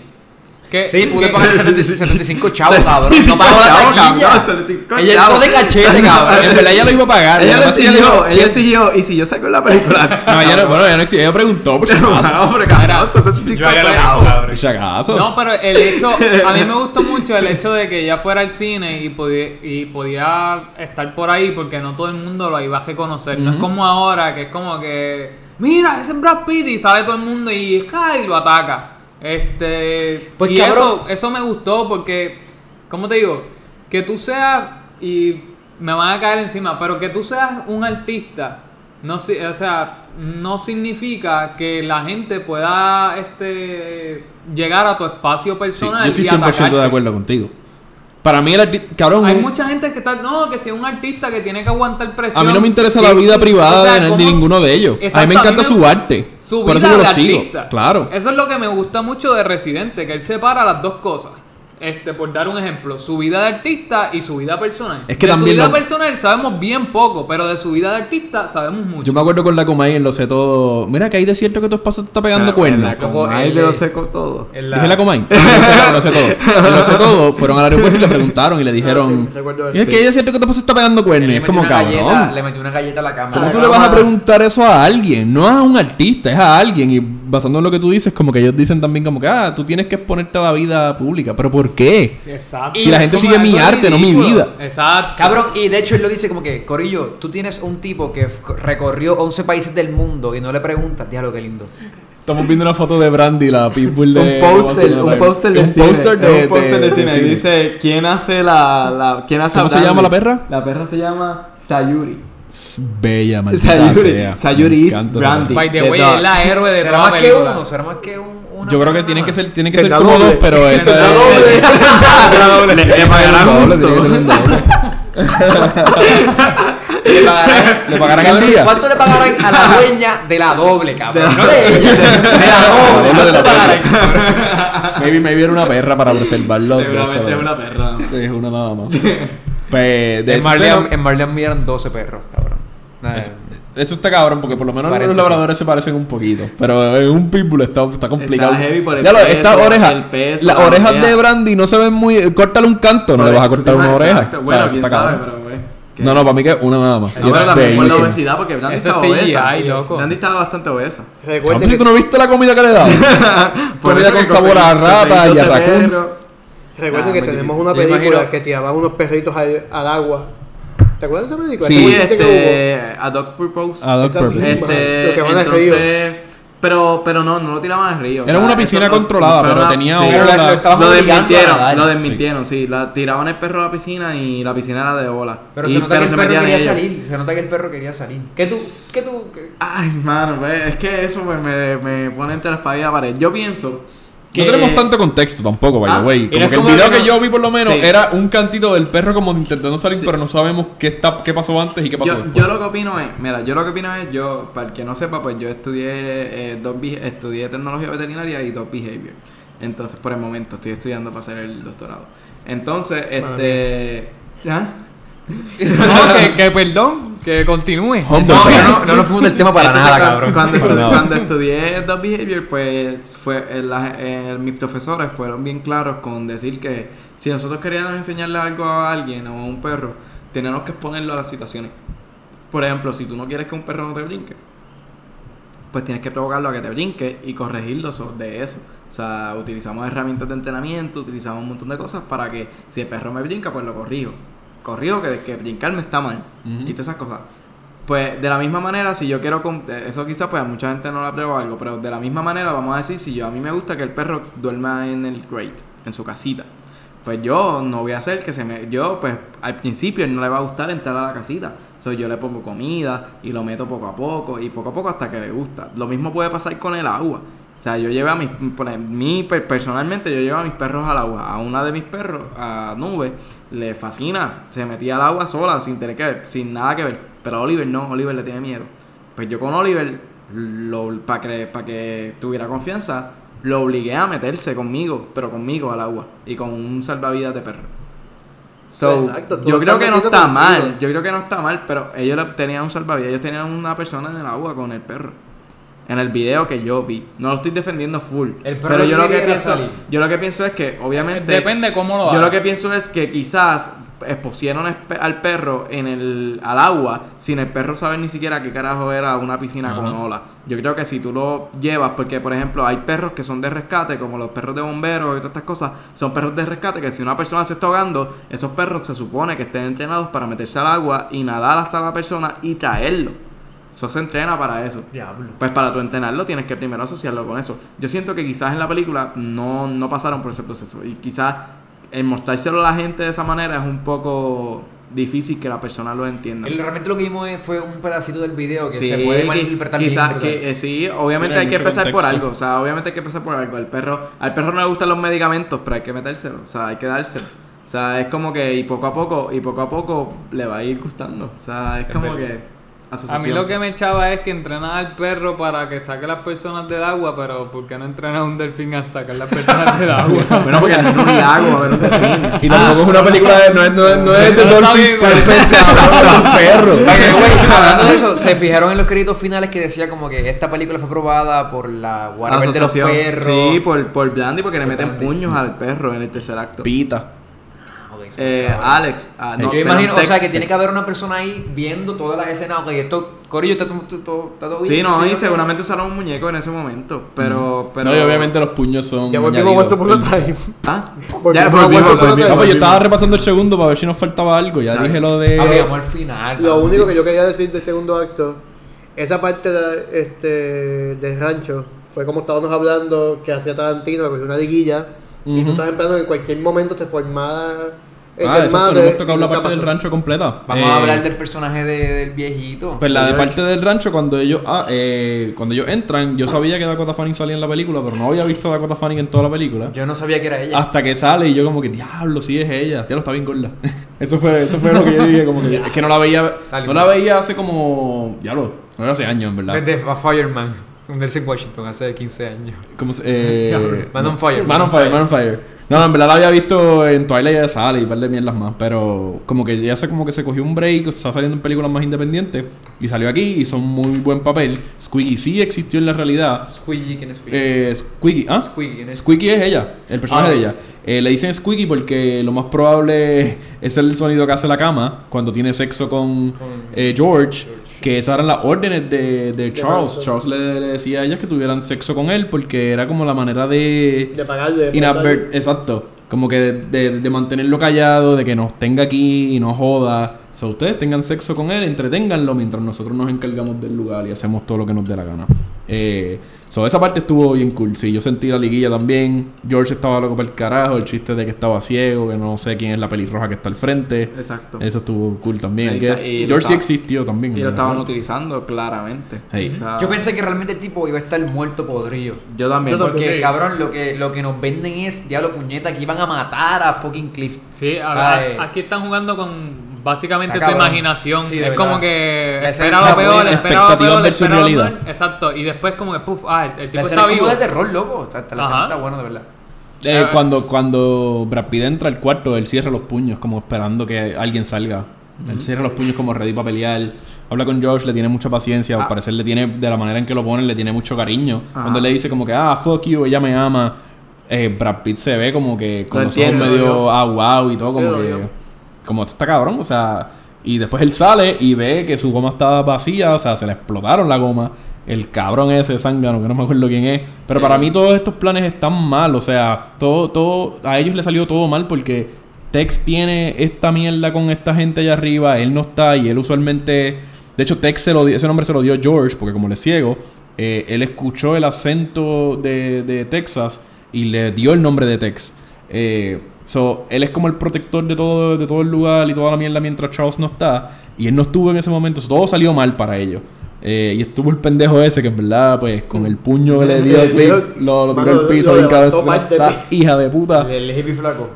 Speaker 4: Que,
Speaker 5: Sí, pude pagar 70 75 chavos, cabrón. No pagó la
Speaker 3: Chavo,
Speaker 5: taquilla.
Speaker 3: cabrón, 75
Speaker 5: Ella entró de cachete, cabrón.
Speaker 1: en verdad ella lo iba a pagar
Speaker 3: Ella
Speaker 1: lo
Speaker 3: exigió,
Speaker 1: dijo-
Speaker 3: ella exigió, y si yo saco la película.
Speaker 1: no, ella no, bueno ella no exigió, ella preguntó por si acaso
Speaker 3: No, hombre, cabrón,
Speaker 4: Yo
Speaker 3: 75
Speaker 4: haría lo mismo,
Speaker 3: chavos.
Speaker 4: cabrón.
Speaker 1: por si acaso
Speaker 4: No, pero el hecho, a mí me gustó mucho el hecho de que ella fuera al cine y podía, y podía estar por ahí porque no todo el mundo lo iba a reconocer. No es como ahora, que es como que, mira, ese es Brad Pitt y sale todo el mundo y, ¡ja! y lo ataca. Este,
Speaker 5: Pues,
Speaker 4: y
Speaker 5: cabrón.
Speaker 4: eso, eso me gustó porque, ¿cómo te digo? Que tú seas, y me van a caer encima, pero que tú seas un artista, no, si- o sea, no significa que la gente pueda este, llegar a tu espacio
Speaker 1: Sí,
Speaker 4: personal.
Speaker 1: yo estoy
Speaker 4: y
Speaker 1: 100% de acuerdo contigo para mí el artista cabrón
Speaker 4: Hay
Speaker 1: un-
Speaker 4: mucha gente que está, no, que si es un artista que tiene que aguantar presión.
Speaker 1: a mí no me interesa la vida privada
Speaker 4: o sea,
Speaker 1: de, de
Speaker 4: ¿cómo-
Speaker 1: ninguno de ellos a mí me encanta su
Speaker 4: me-
Speaker 1: arte
Speaker 4: Su
Speaker 1: por
Speaker 4: vida
Speaker 1: eso yo lo sigo claro
Speaker 4: Eso es lo que me gusta mucho de Residente, que él separa las dos cosas. Este, por dar un ejemplo, su vida de artista y su vida personal.
Speaker 1: Es que
Speaker 4: de
Speaker 1: también
Speaker 4: su vida
Speaker 1: lo-
Speaker 4: personal sabemos bien poco, pero de su vida de artista sabemos mucho.
Speaker 1: yo me acuerdo con la Comay en Lo sé todo mira que hay de cierto que tu esposa te está pegando cuernos
Speaker 5: Como
Speaker 3: Ahí te lo seco todo.
Speaker 5: en la-
Speaker 1: Dije la Comay. No sé, sé todo. En lo sé todo. Fueron al aeropuerto y le preguntaron y le dijeron.
Speaker 2: Ah, sí, recuerdo
Speaker 1: es que ella es cierto que tu esposa está pegando cuernos.
Speaker 5: le
Speaker 1: Es
Speaker 5: metió
Speaker 1: como
Speaker 5: una
Speaker 1: cabrón.
Speaker 5: galleta- Le metió una galleta a la cámara.
Speaker 1: ¿Cómo tú le vas a preguntar eso a alguien? No a un artista, es a alguien. Y basando en lo que tú dices, como que ellos dicen también como que, ah, tú tienes que exponerte a la vida pública. ¿Pero por qué?
Speaker 4: Exacto.
Speaker 1: Si la gente sigue mi arte, no mi vida.
Speaker 4: Exacto.
Speaker 5: Cabrón, y de hecho él lo dice como que, Corillo, tú tienes un tipo que recorrió 11 países del mundo y no le preguntas, diablo, qué lindo.
Speaker 1: Estamos viendo una foto de Brandy, la pitbull de.
Speaker 3: un póster, un póster de
Speaker 1: Un
Speaker 3: cine.
Speaker 1: de,
Speaker 3: un póster
Speaker 1: de-
Speaker 3: de cine. dice, ¿quién hace la... la ¿quién hace
Speaker 1: ¿Cómo se llama la perra?
Speaker 3: La perra se llama Sayuri.
Speaker 1: Bella, maldita
Speaker 3: Sayuri.
Speaker 1: sea.
Speaker 3: Sayuri
Speaker 1: esa
Speaker 3: Brandy.
Speaker 4: By the way, es la héroe de
Speaker 5: ¿Será
Speaker 4: toda
Speaker 5: más que uno? ¿Será más que un, una
Speaker 1: Yo creo que tienen que ser, tienen que ser como
Speaker 2: doble.
Speaker 1: dos, pero esa es-
Speaker 2: doble.
Speaker 3: Le, le pagarán
Speaker 1: Doble,
Speaker 3: justo.
Speaker 1: doble.
Speaker 5: Le pagarán,
Speaker 1: ¿Le pagarán al día?
Speaker 5: ¿Cuánto le pagarán a la dueña de la doble, cabrón? No de ella, de la
Speaker 1: doble
Speaker 5: doble.
Speaker 1: de la
Speaker 5: ¿Cuánto le pagarán?
Speaker 1: Maybe, maybe era una perra para preservarlo.
Speaker 3: Seguramente es una perra.
Speaker 1: Sí, es una nada más. Pues, de
Speaker 5: En
Speaker 1: escena-
Speaker 5: en Marley miran 12 perros, cabrón.
Speaker 1: Es- eso está cabrón, porque por lo menos los labradores se parecen un poquito. Pero en un pitbull está, está complicado.
Speaker 3: Está heavy por el
Speaker 1: ya lo,
Speaker 3: peso,
Speaker 1: estas orejas,
Speaker 3: el peso,
Speaker 1: las
Speaker 3: la
Speaker 1: orejas
Speaker 3: oreja.
Speaker 1: de Brandy no se ven muy. Córtale un canto, no le vas a cortar una oreja.
Speaker 3: Exacto. Bueno, quién
Speaker 1: Está
Speaker 3: sabe,
Speaker 1: cabrón.
Speaker 3: pero que-
Speaker 1: No, no, para mí que es una nada más.
Speaker 3: No,
Speaker 1: es
Speaker 3: pero también por la
Speaker 1: bellísima.
Speaker 3: obesidad, porque Brandy
Speaker 4: Eso
Speaker 3: estaba
Speaker 4: es
Speaker 3: obesa.
Speaker 4: CGI, loco.
Speaker 3: Brandy estaba bastante obesa.
Speaker 2: Recuerden
Speaker 1: si tú no viste la comida que le.
Speaker 3: Por
Speaker 1: comida con sabor a rata y a
Speaker 3: conseguí 12
Speaker 1: raccoons.
Speaker 2: Recuerden
Speaker 3: Ah,
Speaker 2: que tenemos
Speaker 3: difícil.
Speaker 2: una película
Speaker 5: imagino-
Speaker 2: que tiraban unos perritos al, al agua. ¿Te acuerdas de esa película?
Speaker 1: Sí,
Speaker 2: que
Speaker 3: este. A Dog Purpose.
Speaker 1: A Dog Purpose.
Speaker 3: Este,
Speaker 2: Lo que van a
Speaker 3: entonces, Pero, pero no, no lo tiraban al río. o
Speaker 1: Era
Speaker 3: sea,
Speaker 1: una piscina controlada, pero tenía
Speaker 3: sí.
Speaker 5: Lo-
Speaker 3: desmintieron, lo desmintieron, sí. La, tiraban el perro a la piscina y la piscina era de ola.
Speaker 5: Pero
Speaker 3: Y-
Speaker 5: se nota que el perro quería salir. Se nota que el perro quería salir. ¿Qué tú? ¿Qué tú? qué-
Speaker 3: Ay, mano, pues, es que eso pues, me, me pone entre la espada y la pared. Yo pienso que...
Speaker 1: No tenemos tanto contexto tampoco, by
Speaker 3: Ah,
Speaker 1: the way.
Speaker 5: y no
Speaker 1: Como que el
Speaker 5: como
Speaker 1: video
Speaker 5: que no-
Speaker 1: yo vi por lo menos
Speaker 3: Sí.
Speaker 1: era un cantito del perro como intentando salir,
Speaker 3: Sí.
Speaker 1: pero no sabemos qué está, qué pasó antes y qué pasó
Speaker 3: Yo,
Speaker 1: después.
Speaker 3: yo lo que opino es, mira, yo lo que opino es, yo, para el que no sepa, pues yo estudié eh, beh- estudié tecnología veterinaria y dog behavior. Entonces, por el momento, estoy estudiando para hacer el doctorado. Entonces, este... ¿Ah?
Speaker 4: No, que, que perdón, que continúe.
Speaker 5: No, no, no, no nos fuimos del tema para
Speaker 3: Entonces,
Speaker 5: nada, cabrón.
Speaker 3: Cuando,
Speaker 1: nada.
Speaker 3: cuando estudié Dog Behavior, pues fue, eh, la- eh, mis profesores fueron bien claros con decir que si nosotros queríamos enseñarle algo a alguien o a un perro, tenemos que exponerlo a las situaciones. Por ejemplo, si tú no quieres que un perro no te brinque, pues tienes que provocarlo a que te brinque y corregirlo de eso. O sea, utilizamos herramientas de entrenamiento, utilizamos un montón de cosas para que si el perro me brinca, pues lo corrijo. Corrijo que, que brincarme está mal. Y todas esas cosas. Pues de la misma manera, si yo quiero, eh, eso quizás pues a mucha gente no le aprueba algo, pero de la misma manera vamos a decir, si yo a mí me gusta que el perro duerma en el crate, en su casita, pues yo no voy a hacer que se me, yo pues al principio no le va a gustar entrar a la casita, so, yo le pongo comida y lo meto poco a poco y poco a poco hasta que le gusta. Lo mismo puede pasar con el agua. O sea, yo llevo a mis, personalmente yo llevo a mis perros al agua. A una de mis perros, a Nube, le fascina. Se metía al agua sola, sin tener que ver, sin nada que ver. Pero a Oliver no, Oliver le tiene miedo. Pues yo con Oliver, para que, para que tuviera confianza, lo obligué a meterse conmigo, pero conmigo al agua. Y con un salvavidas de perro. So,
Speaker 2: Exacto, tú
Speaker 3: yo creo que no está
Speaker 2: contigo.
Speaker 3: mal. Yo creo que no está mal, pero ellos tenían un salvavidas. Ellos tenían una persona en el agua con el perro. En el video que yo vi. No lo estoy defendiendo full.
Speaker 5: El perro
Speaker 3: pero yo
Speaker 5: lo que
Speaker 3: pienso,
Speaker 5: salir.
Speaker 3: yo lo que pienso es que obviamente
Speaker 4: Depende cómo lo
Speaker 3: yo
Speaker 4: hagas.
Speaker 3: lo que pienso es que quizás expusieron espe- al perro en el al agua sin el perro saber ni siquiera qué carajo era una piscina con olas. Yo creo que si tú lo llevas, porque por ejemplo hay perros que son de rescate, como los perros de bomberos y todas estas cosas, son perros de rescate que si una persona se está ahogando, esos perros se supone que estén entrenados para meterse al agua y nadar hasta la persona y traerlo. Eso se entrena para eso.
Speaker 5: Diablo.
Speaker 3: Pues para tú entrenarlo tienes que primero asociarlo con eso. Yo siento que quizás en la película no, no pasaron por ese proceso. Y quizás el mostrárselo a la gente de esa manera es un poco difícil que la persona lo entienda.
Speaker 5: El- realmente lo que vimos es- fue un pedacito del video que
Speaker 3: Sí,
Speaker 5: se puede malinterpretar
Speaker 3: quizás que eh, sí, obviamente
Speaker 1: Sí, hay
Speaker 3: hay que empezar por
Speaker 1: contexto.
Speaker 3: algo, o sea, obviamente hay que empezar por algo. Al perro, al perro no le gustan los medicamentos, pero hay que metérselo, o sea, hay que dárselo. O sea, es como que y poco a poco y poco a poco le va a ir gustando. O sea, es como que
Speaker 4: A mí lo que me echaba es que entrenas al perro para que saque las personas del agua, pero ¿por qué no entrenas a un delfín a sacar las personas del agua?
Speaker 3: Bueno, porque no es un lago, a ver un delfín.
Speaker 1: Y tampoco es una película de. No es, no es, no es de
Speaker 4: Pero está
Speaker 1: Dolphins. Perfect, cabrón, es un perro.
Speaker 5: Hablando de eso, se fijaron en los créditos finales que decía como que esta película fue aprobada por la Whatever de los perros.
Speaker 3: Sí, por, por Blandy, porque le meten
Speaker 5: Blandy.
Speaker 3: puños al perro en el tercer acto.
Speaker 1: Pita.
Speaker 5: Ok, sí,
Speaker 3: Eh,
Speaker 5: cabrón.
Speaker 3: Alex. ah, no,
Speaker 5: Yo imagino, o sea, que tiene que haber una persona ahí viendo todas las escenas. Ok, esto, Corillo, ¿está todo, está todo bien?
Speaker 3: Sí, no, y seguramente usaron un muñeco en ese momento. Pero. pero
Speaker 1: No, y obviamente los puños son.
Speaker 2: Ya volvimos a.
Speaker 3: ¿Ah? Ya volvimos.
Speaker 1: No, pues yo estaba repasando el segundo para ver si nos faltaba algo. Ya dije lo de.
Speaker 5: Ah, llegamos al final.
Speaker 2: Lo único que yo quería decir del segundo acto, esa parte de- este, del rancho, fue como estábamos hablando que hacía Tarantino, que cogió una liguilla, y tú estabas esperando que en cualquier momento se formara el
Speaker 1: Ah, exacto, no hemos tocado la parte del rancho completa.
Speaker 5: Vamos
Speaker 1: Eh,
Speaker 5: a hablar del personaje de- del viejito.
Speaker 1: Pues la de parte del rancho, cuando ellos ah, eh, cuando ellos entran, yo sabía que Dakota Fanning salía en la película, pero no había visto a Dakota Fanning en toda la película.
Speaker 5: Yo no sabía que era ella.
Speaker 1: Hasta que sale y yo como que, diablo, sí es ella. Diablo, está bien gorda. eso fue, eso fue lo que yo dije, como que es que no la veía, no la veía hace como, diablo, no era hace años, en verdad.
Speaker 5: Desde a Fireman, un Nelson Washington, hace 15 años.
Speaker 1: ¿Cómo se- eh,
Speaker 5: Man on Fire.
Speaker 1: Man on Fire, Man on Fire. No, en verdad la había visto en Twilight de Sale y un par de mierdas más, pero como que ya se como que se cogió un break, está saliendo en películas más independientes y salió aquí y hizo un muy buen papel. Squeaky sí existió en la realidad.
Speaker 5: Squeaky, ¿quién es Squeaky?
Speaker 1: Eh, Squeaky, ¿ah?
Speaker 5: Squeaky, ¿quién es?
Speaker 1: Squeaky es ella, el personaje
Speaker 5: Ah.
Speaker 1: de ella. Eh, le dicen Squeaky porque lo más probable es el sonido que hace la cama cuando tiene sexo con,
Speaker 5: Con-
Speaker 1: eh, George, que esas eran las órdenes de, de Charles. Charles le, le decía a ellas que tuvieran sexo con él porque era como la manera de...
Speaker 2: De pagarle.
Speaker 1: exacto. Como que de, de- de mantenerlo callado, de que nos tenga aquí y no joda. O sea, ustedes tengan sexo con él, entreténganlo mientras nosotros nos encargamos del lugar y hacemos todo lo que nos dé la gana. Eh, so, esa parte estuvo bien cool. Sí, yo sentí la liguilla también. George estaba loco para el carajo. El chiste de que estaba ciego, que no sé quién es la pelirroja que está al frente.
Speaker 3: Exacto.
Speaker 1: Eso estuvo cool también.
Speaker 3: Ahí
Speaker 1: I guess.
Speaker 3: está, y lo
Speaker 1: George sí existió también.
Speaker 3: Y lo
Speaker 1: ¿verdad?
Speaker 3: estaban utilizando claramente.
Speaker 1: Sí.
Speaker 3: O sea,
Speaker 5: Yo pensé que realmente el tipo iba a estar muerto podrido.
Speaker 3: Yo también.
Speaker 5: Porque, cabrón, lo que, lo que nos venden es, diablo puñeta, que iban a matar a fucking Cliff.
Speaker 4: Sí, a-
Speaker 5: Ah,
Speaker 4: a-
Speaker 5: eh.
Speaker 4: aquí están jugando con básicamente
Speaker 5: Está
Speaker 4: tu
Speaker 5: cabrón.
Speaker 4: imaginación.
Speaker 5: Sí,
Speaker 4: es
Speaker 5: verdad.
Speaker 4: como que espera lo peor, espera lo peor,
Speaker 1: versus
Speaker 4: espera lo
Speaker 1: realidad.
Speaker 4: peor. Exacto. Y después como que, puf, ah, el, el tipo
Speaker 5: La
Speaker 4: está
Speaker 5: es
Speaker 4: vivo.
Speaker 5: como de terror, loco. O sea, hasta la escena está bueno, de verdad.
Speaker 1: Eh,
Speaker 4: Ah.
Speaker 1: cuando, cuando Brad Pitt entra al cuarto, él cierra los puños, como esperando que alguien salga. Él cierra los puños como ready para pelear. Habla con George, le tiene mucha paciencia. Al
Speaker 3: Ah.
Speaker 1: parecer le tiene, de la manera en que lo ponen, le tiene mucho cariño.
Speaker 3: Ajá.
Speaker 1: Cuando él le dice como que, ah, fuck you, ella me ama. Eh, Brad Pitt se ve como que con
Speaker 3: Lo
Speaker 1: los ojos medio
Speaker 3: yo.
Speaker 1: ah, wow y todo, como
Speaker 2: Yo,
Speaker 1: que.
Speaker 2: yo.
Speaker 1: Como esto está cabrón, o sea. Y después él sale y ve que su goma estaba vacía, o sea, se le explotaron la goma. El cabrón ese zángano, que no me acuerdo quién es. Pero para mí todos estos planes están mal, o sea, todo, todo, a ellos le salió todo mal porque Tex tiene esta mierda con esta gente allá arriba, él no está y él usualmente, de hecho Tex se lo dio, ese nombre se lo dio George porque como le es ciego, eh, él escuchó el acento de, de Texas y le dio el nombre de Tex. Eh, so, él es como el protector de todo, de todo el lugar y toda la mierda mientras Charles no está. Y él no estuvo en ese momento. so, todo salió mal para ellos. Eh, y estuvo el pendejo ese que en verdad, pues, con el puño que le dio a Cliff, lo, lo tiró al piso
Speaker 2: levantó parte
Speaker 1: Esta
Speaker 2: de-
Speaker 1: hija de puta.
Speaker 5: El, el hippie flaco.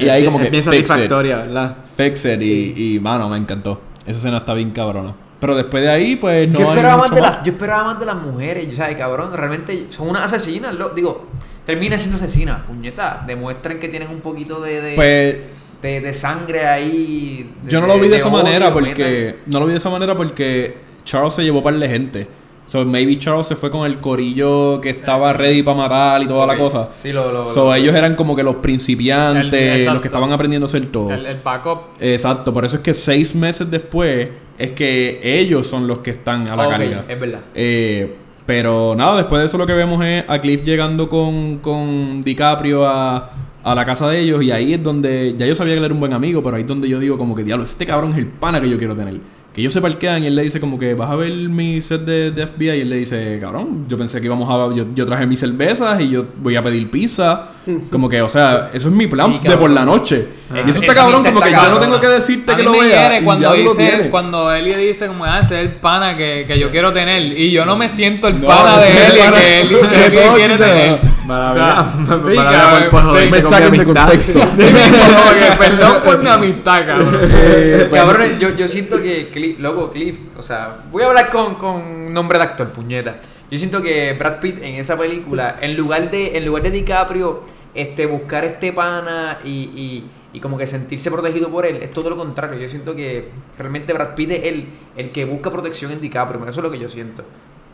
Speaker 1: Y ahí como que
Speaker 3: Es bien
Speaker 1: fix it.
Speaker 3: satisfactoria, ¿verdad?
Speaker 1: Fix it. Y, y, mano, me encantó. Esa escena está bien cabrona. Pero después de ahí, pues, no
Speaker 5: yo,
Speaker 1: hay
Speaker 5: esperaba más
Speaker 1: mucho
Speaker 5: de
Speaker 1: más.
Speaker 5: las, yo esperaba más de las mujeres, ¿sabes, cabrón? Realmente son unas asesinas, lo, digo, termina siendo asesina, puñeta. Demuestran que tienen un poquito de, de,
Speaker 1: Pues,
Speaker 5: de, de sangre ahí.
Speaker 1: Yo no lo vi de, esa
Speaker 5: odio,
Speaker 1: manera porque no lo vi de esa manera porque Charles se llevó par de gente. So maybe Charles se fue con el corillo que estaba ready para matar y toda la cosa.
Speaker 5: Sí, lo, lo,
Speaker 1: So
Speaker 5: lo-
Speaker 1: ellos eran como que los principiantes,
Speaker 4: El-
Speaker 1: los que estaban aprendiendo a hacer todo.
Speaker 4: El, el backup.
Speaker 1: Exacto, por eso es que seis meses después es que ellos son los que están a la
Speaker 5: Ok,
Speaker 1: carga.
Speaker 5: es verdad.
Speaker 1: Eh, pero nada, después de eso lo que vemos es a Cliff llegando con, con DiCaprio a, a la casa de ellos y ahí es donde, ya yo sabía que él era un buen amigo, pero ahí es donde yo digo como que, diablo, este cabrón es el pana que yo quiero tener. Que ellos se parquean y él le dice como que, vas a ver mi set de, de FBI y él le dice, cabrón, yo pensé que íbamos a, yo, yo traje mis cervezas y yo voy a pedir pizza. Como que, o sea, eso es mi plan
Speaker 5: Sí,
Speaker 1: de por la noche.
Speaker 5: Ah.
Speaker 1: y eso está cabrón, como que yo no tengo que decirte
Speaker 4: A
Speaker 1: que
Speaker 4: mí
Speaker 1: lo
Speaker 4: me
Speaker 1: vea. y
Speaker 4: cuando
Speaker 1: ya lo
Speaker 4: dice, cuando Eli dice como, ah, ese es el pana que, que yo quiero tener. Y yo no me siento el
Speaker 1: No,
Speaker 4: pana de
Speaker 1: el
Speaker 4: Eli
Speaker 1: pana
Speaker 4: que Eli
Speaker 1: que
Speaker 4: quiere tener.
Speaker 3: Maravilla.
Speaker 4: O sea, sí,
Speaker 3: Maravilla.
Speaker 1: Me saquen de contexto.
Speaker 4: Perdón por mi amistad, cabrón.
Speaker 1: Eh,
Speaker 5: Cabrón, yo, yo siento que Cliff, loco, Cliff, o sea, voy a hablar con, con nombre de actor, puñeta. Yo siento que Brad Pitt en esa película, en lugar de, en lugar de DiCaprio, este, buscar este pana y, y, y como que sentirse protegido por él, es todo lo contrario. Yo siento que realmente Brad Pitt es el, el que busca protección en DiCaprio, eso es lo que yo siento.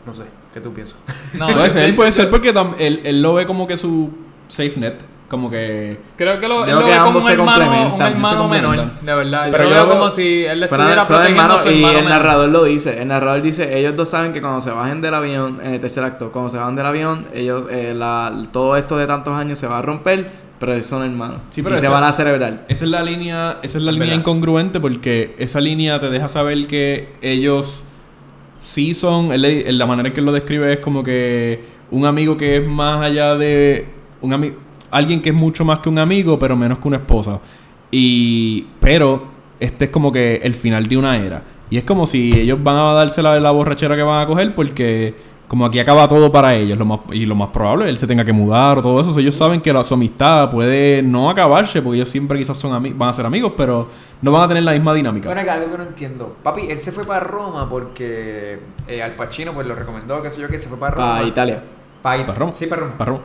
Speaker 5: No sé, ¿qué tú piensas?
Speaker 4: No,
Speaker 1: puede ser, puede ser porque tam- él, él lo ve como que su safe net. Como que.
Speaker 4: Creo que lo, él lo
Speaker 3: que
Speaker 4: ve como un
Speaker 3: se
Speaker 4: hermano, un
Speaker 3: se
Speaker 4: hermano menor, de verdad.
Speaker 1: Pero
Speaker 4: yo
Speaker 1: yo
Speaker 4: lo
Speaker 1: lo
Speaker 4: veo como si él le estuviera
Speaker 3: son
Speaker 4: protegiendo a
Speaker 3: hermanos
Speaker 4: su
Speaker 3: y
Speaker 4: hermano
Speaker 3: el
Speaker 4: menor.
Speaker 3: narrador lo dice. El narrador dice, ellos dos saben que cuando se bajen del avión, en el tercer acto, cuando se van del avión, ellos, eh, la- todo esto de tantos años se va a romper, pero ellos son hermanos.
Speaker 1: Sí, pero
Speaker 3: y se
Speaker 1: esa-
Speaker 3: van a celebrar.
Speaker 1: Esa es la línea, esa es la línea
Speaker 5: verdad.
Speaker 1: incongruente porque esa línea te deja saber que ellos sí son, él la manera en que él lo describe es como que un amigo que es más allá de un amigo, alguien que es mucho más que un amigo, pero menos que una esposa. Y pero este es como que el final de una era. Y es como si ellos van a darse la, la borrachera que van a coger porque como aquí acaba todo para ellos lo más, y lo más probable él se tenga que mudar o todo eso. So, ellos saben que la, su amistad puede no acabarse porque ellos siempre quizás son van a ser amigos, pero no van a tener la misma dinámica.
Speaker 5: Bueno, que algo que no entiendo. Papi, él se fue para Roma porque eh, Al Pacino pues lo recomendó, qué sé yo, que se fue para Roma.
Speaker 3: Para Italia.
Speaker 5: Pa'
Speaker 1: ¿Para Roma?
Speaker 5: Sí, para Roma.
Speaker 1: Para Roma.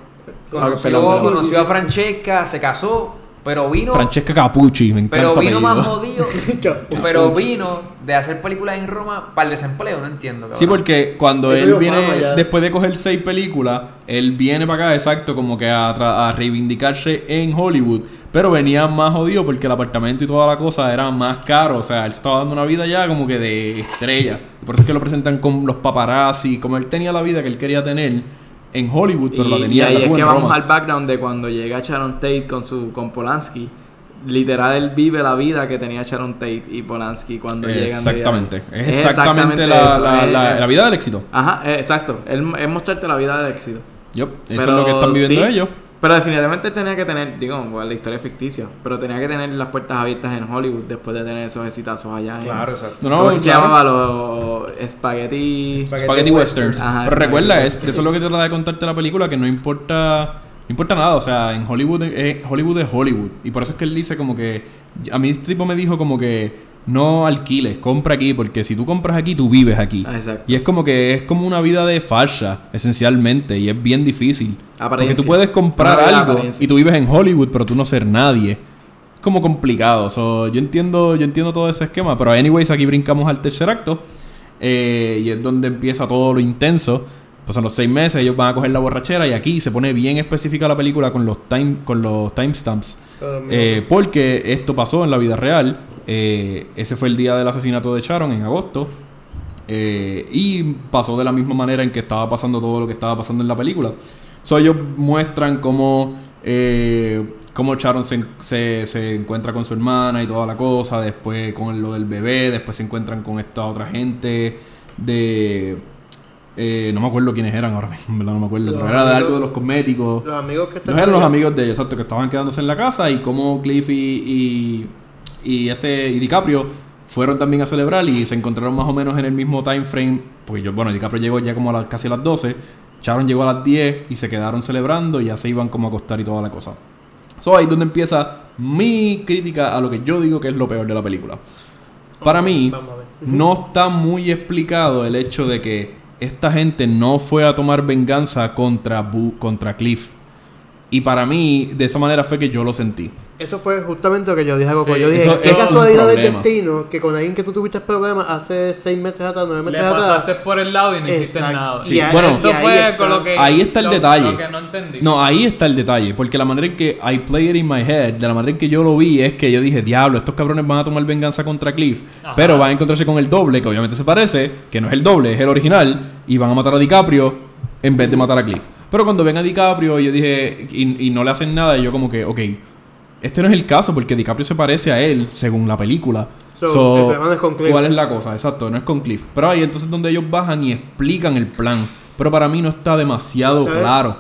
Speaker 5: Conoció,
Speaker 3: perdón.
Speaker 5: conoció a Francesca, se casó, pero vino...
Speaker 1: Francesca Capucci, me encanta
Speaker 5: pero vino más jodido. pero vino de hacer películas en Roma para el desempleo, no entiendo. Cabrón.
Speaker 1: Sí, porque cuando
Speaker 2: Él
Speaker 1: viene,
Speaker 2: fama
Speaker 1: después de coger seis películas, él viene para acá, exacto, como que a, a reivindicarse en Hollywood. Pero venía más jodido porque el apartamento y toda la cosa era más caro. O sea, él estaba dando una vida ya como que de estrella. Y por eso es que lo presentan con los paparazzi. Como él tenía la vida que él quería tener en Hollywood, pero
Speaker 3: y,
Speaker 1: la
Speaker 3: y
Speaker 1: tenía
Speaker 3: ahí
Speaker 1: la
Speaker 3: es que vamos
Speaker 1: Roma.
Speaker 3: al background de cuando llega Sharon Tate con su con Polanski. literal él vive la vida que tenía Sharon Tate y Polanski cuando llegan de
Speaker 1: Exactamente. Es exactamente, la, la- vida del éxito.
Speaker 3: Ajá, eh, exacto. Él, es mostrarte la vida del éxito.
Speaker 1: Yup, Eso
Speaker 3: Pero
Speaker 1: es lo que están viviendo
Speaker 3: sí,
Speaker 1: ellos.
Speaker 3: Pero definitivamente tenía que tener, digo, pues, la historia es ficticia, pero tenía que tener las puertas abiertas en Hollywood después de tener esos exitazos allá. en-
Speaker 5: Claro, exacto.
Speaker 1: No, no,
Speaker 3: ¿Cómo que se
Speaker 1: claro.
Speaker 3: llamaba? Los spaghetti...
Speaker 1: Spaghetti Westerns.
Speaker 3: Ajá,
Speaker 1: Pero
Speaker 3: Spaghetti
Speaker 1: recuerda, es, eso es lo que trata de contarte la película, que no importa, no importa nada. O sea, en Hollywood, eh, Hollywood es Hollywood. Y por eso es que él dice como que, a mí este tipo me dijo como que no alquiles, compra aquí, porque si tú compras aquí, tú vives aquí.
Speaker 3: Ah, exacto.
Speaker 1: Y es como que es como una vida de farsa, esencialmente, y es bien difícil. Porque tú puedes comprar algo
Speaker 3: apariencia.
Speaker 1: y tú vives en Hollywood, pero tú no ser nadie. Es como complicado. So, yo entiendo, yo entiendo todo ese esquema. Pero anyways, aquí brincamos al tercer acto. eh, y es donde empieza todo lo intenso. Pasan los seis meses, ellos van a coger la borrachera. Y aquí se pone bien específica la película con los time, con los timestamps. Eh, porque esto pasó en la vida real. Eh, ese fue el día del asesinato de Sharon en agosto. Eh, y pasó de la misma manera en que estaba pasando todo lo que estaba pasando en la película. So, ellos muestran cómo, cómo Sharon se, se- se encuentra con su hermana y toda la cosa. Después con lo del bebé. Después se encuentran con esta otra gente de... eh, no me acuerdo quiénes eran ahora mismo, en verdad no me acuerdo. Pero era de algo de los cosméticos.
Speaker 2: Los amigos que están
Speaker 1: No eran los amigos de ellos, exacto, que estaban quedándose en la casa y como Cliff y, y, y este y DiCaprio fueron también a celebrar y se encontraron más o menos en el mismo time frame, porque yo, bueno, DiCaprio llegó ya como a las, casi a las 12, Sharon llegó a las 10 y se quedaron celebrando y ya se iban como a acostar y toda la cosa. So ahí es donde empieza mi crítica a lo que yo digo que es lo peor de la película. Para mí, no está muy explicado el hecho de que esta gente no fue a tomar venganza contra, Bu- contra Cliff. Y para mí, de esa manera fue que yo lo sentí.
Speaker 2: Eso fue justamente lo que yo dije a Coco.
Speaker 4: Sí,
Speaker 2: yo dije,
Speaker 1: eso-
Speaker 2: qué
Speaker 1: eso
Speaker 2: casualidad del destino que con alguien que tú tuviste problemas hace seis meses atrás, nueve
Speaker 4: Le
Speaker 2: meses atrás.
Speaker 4: pasaste por el lado y no hiciste nada.
Speaker 1: Sí,
Speaker 2: Y ahí-
Speaker 1: bueno,
Speaker 4: Eso
Speaker 2: ahí
Speaker 4: fue
Speaker 2: está.
Speaker 4: con lo que.
Speaker 1: Ahí está el
Speaker 4: lo-
Speaker 1: detalle.
Speaker 4: Lo que no entendí.
Speaker 1: No, ahí está el detalle. Porque la manera en que I play it in my head, de la manera en que yo lo vi, es que yo dije, diablo, estos cabrones van a tomar venganza contra Cliff.
Speaker 4: Ajá.
Speaker 1: Pero van a encontrarse con el doble, que obviamente se parece, que no es el doble, es el original, y van a matar a DiCaprio en vez de matar a Cliff. Pero cuando ven a DiCaprio, yo dije, y, y no le hacen nada, y yo como que, ok, este no es el caso, porque DiCaprio se parece a él, según la película.
Speaker 2: So,
Speaker 1: So,
Speaker 2: el problema no es con Cliff.
Speaker 1: ¿Cuál es la cosa? Exacto, no es con Cliff. Pero ahí entonces donde ellos bajan y explican el plan. Pero para mí no está demasiado
Speaker 2: ¿Sabes?
Speaker 1: claro.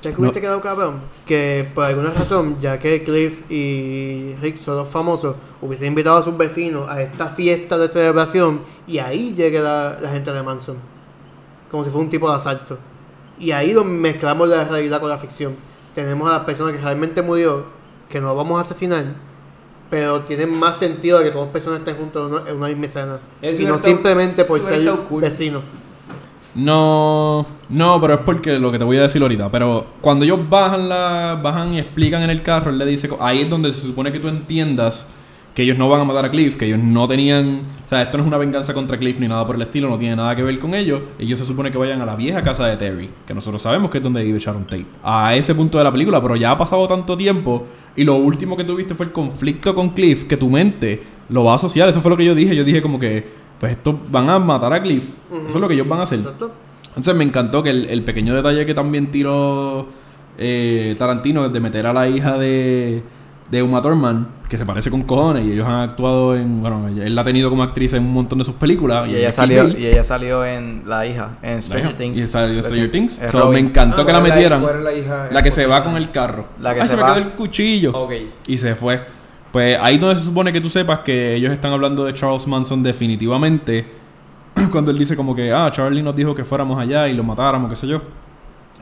Speaker 2: ¿Sabes que hubiese quedado cabrón? Que por alguna razón, ya que Cliff y Rick son los famosos, hubiesen invitado a sus vecinos a esta fiesta de celebración y ahí llegue la, la gente de Manson. Como si fuera un tipo de asalto. Y ahí lo mezclamos la realidad con la ficción. Tenemos a las personas que realmente murió, que no vamos a asesinar, pero tienen más sentido de que todas las personas estén juntos en una, en una misma escena.
Speaker 5: Eso
Speaker 2: y no simplemente por ser
Speaker 5: cool.
Speaker 2: vecinos.
Speaker 1: No, no, pero es porque lo que te voy a decir ahorita. Pero cuando ellos bajan la, bajan y explican en el carro, él le dice, ahí es donde se supone que tú entiendas que ellos no van a matar a Cliff, que ellos no tenían, o sea, esto no es una venganza contra Cliff ni nada por el estilo, no tiene nada que ver con ellos. Ellos se supone que vayan a la vieja casa de Terry, que nosotros sabemos que es donde vive Sharon Tate. A ese punto de la película, pero ya ha pasado tanto tiempo y lo último que tuviste fue el conflicto con Cliff, que tu mente lo va a asociar. Eso fue lo que yo dije. Yo dije como que, pues estos van a matar a Cliff. Eso es lo que ellos van a hacer.
Speaker 2: ¿Exacto?
Speaker 1: Entonces me encantó que el, el pequeño detalle que también tiró eh, Tarantino de meter a la hija de, de Uma Thurman, que se parece con cojones, y ellos han actuado en, bueno, él la ha tenido como actriz en un montón de sus películas.
Speaker 3: Y ella salió, y ella salió en La hija, en Stranger
Speaker 1: hija,
Speaker 3: Things.
Speaker 1: Y salió en Stranger Things. So, me encantó
Speaker 2: Ah,
Speaker 1: que la
Speaker 5: ¿cuál es
Speaker 1: metieran.
Speaker 5: la hija?
Speaker 1: La que se va con el carro.
Speaker 3: La que
Speaker 1: Ay,
Speaker 3: se
Speaker 1: se me
Speaker 3: va.
Speaker 1: quedó el cuchillo. Y se fue. Pues ahí donde se supone que tú sepas que ellos están hablando de Charles Manson definitivamente. Cuando él dice como que, ah, Charlie nos dijo que fuéramos allá y lo matáramos, qué sé yo.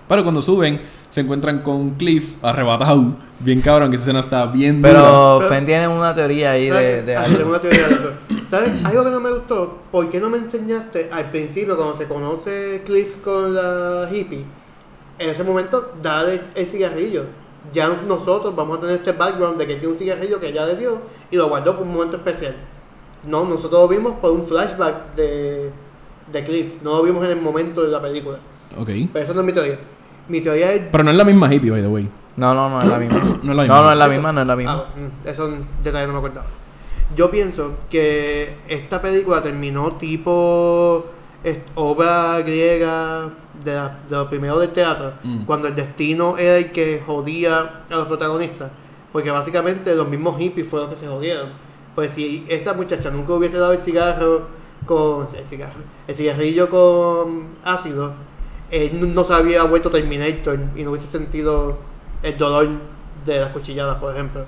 Speaker 1: Pero cuando suben, se encuentran con Cliff arrebatado. Bien cabrón, que esa escena está bien dura.
Speaker 3: Pero
Speaker 2: Pero-
Speaker 3: Fen tiene una teoría ahí de,
Speaker 2: ¿Sabes?
Speaker 3: de
Speaker 2: Ah,
Speaker 3: algo.
Speaker 2: tengo una teoría de eso. ¿Sabes? Algo que no me gustó. ¿Por qué no me enseñaste al principio, cuando se conoce Cliff con la hippie? En ese momento, dale el cigarrillo. Ya nosotros vamos a tener este background de que tiene un cigarrillo que ella le dio y lo guardó por un momento especial. No, nosotros lo vimos por un flashback de, de Cliff. No lo vimos en el momento de la película.
Speaker 1: Ok.
Speaker 2: Pero eso no es mi teoría. Mi teoría es
Speaker 1: Pero no es la misma hippie, by the way.
Speaker 3: No, no, no es la misma.
Speaker 1: No es la misma.
Speaker 3: No, no es la misma, no es la misma.
Speaker 2: Ah, mm, eso detalle no me acordaba. Yo pienso que esta película terminó tipo obra griega de, la- de lo primero del teatro,
Speaker 1: Mm.
Speaker 2: cuando el destino era el que jodía a los protagonistas. porque básicamente los mismos hippies fueron los que se jodieron. Pues si esa muchacha nunca hubiese dado el cigarro con el cigarro, el cigarrillo con ácido, él no- no se había vuelto Terminator y no hubiese sentido el dolor de las cuchilladas, por ejemplo.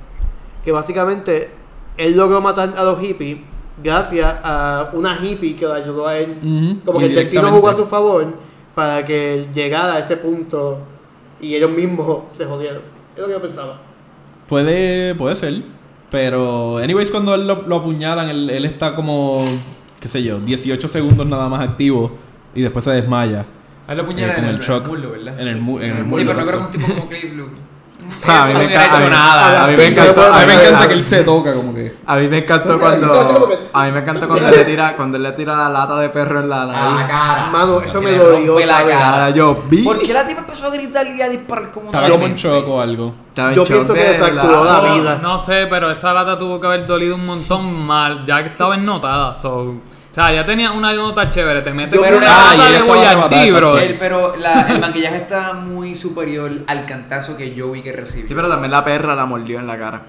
Speaker 2: Que básicamente él logró matar a los hippies gracias a una hippie que lo ayudó a él. Como que el destino jugó a su favor para que él llegara a ese punto y ellos mismos se jodieron. Es lo que yo pensaba.
Speaker 1: Puede, puede ser. Pero, anyways, cuando él lo, lo apuñalan, él, él está como, qué sé yo, 18 segundos nada más activo y después se desmaya.
Speaker 5: A lo
Speaker 1: Eh,
Speaker 5: apuñalan
Speaker 1: con
Speaker 5: en
Speaker 1: el
Speaker 5: el,
Speaker 1: shock.
Speaker 5: muslo, ¿verdad?
Speaker 1: En el, mu- en el
Speaker 5: Sí,
Speaker 1: muslo,
Speaker 5: pero no creo que un tipo como Cliff Luke.
Speaker 3: Ah, a mí me encanta-
Speaker 5: hecho
Speaker 3: a mí-
Speaker 5: nada.
Speaker 3: A mí me
Speaker 2: Sí,
Speaker 3: encantó,
Speaker 2: pero-
Speaker 3: a mí me
Speaker 2: pero-
Speaker 3: encanta que
Speaker 1: él se toca como que...
Speaker 3: A mí me encantó
Speaker 2: Mira,
Speaker 3: cuando a mí me encantó cuando él le tira cuando él le tira la lata de perro en la
Speaker 5: A la cara.
Speaker 2: Mano, eso me dolió,
Speaker 5: la cara.
Speaker 3: Yo vi.
Speaker 5: ¿Por qué la tipa empezó a gritar y a disparar como
Speaker 1: Estaba
Speaker 5: una
Speaker 1: como en shock o algo.
Speaker 2: Yo pienso que le fracturó la
Speaker 4: No,
Speaker 2: vida.
Speaker 4: No sé, pero esa lata tuvo que haber dolido un montón mal, ya que estaba ennotada. So, sea, ya tenía una nota chévere. Te
Speaker 2: creo-
Speaker 4: una de Boyardee,
Speaker 1: arrebatada,
Speaker 4: bro.
Speaker 5: El- pero la- el maquillaje está muy superior al cantazo que yo vi que recibió.
Speaker 3: Sí, pero también la perra la mordió en la cara.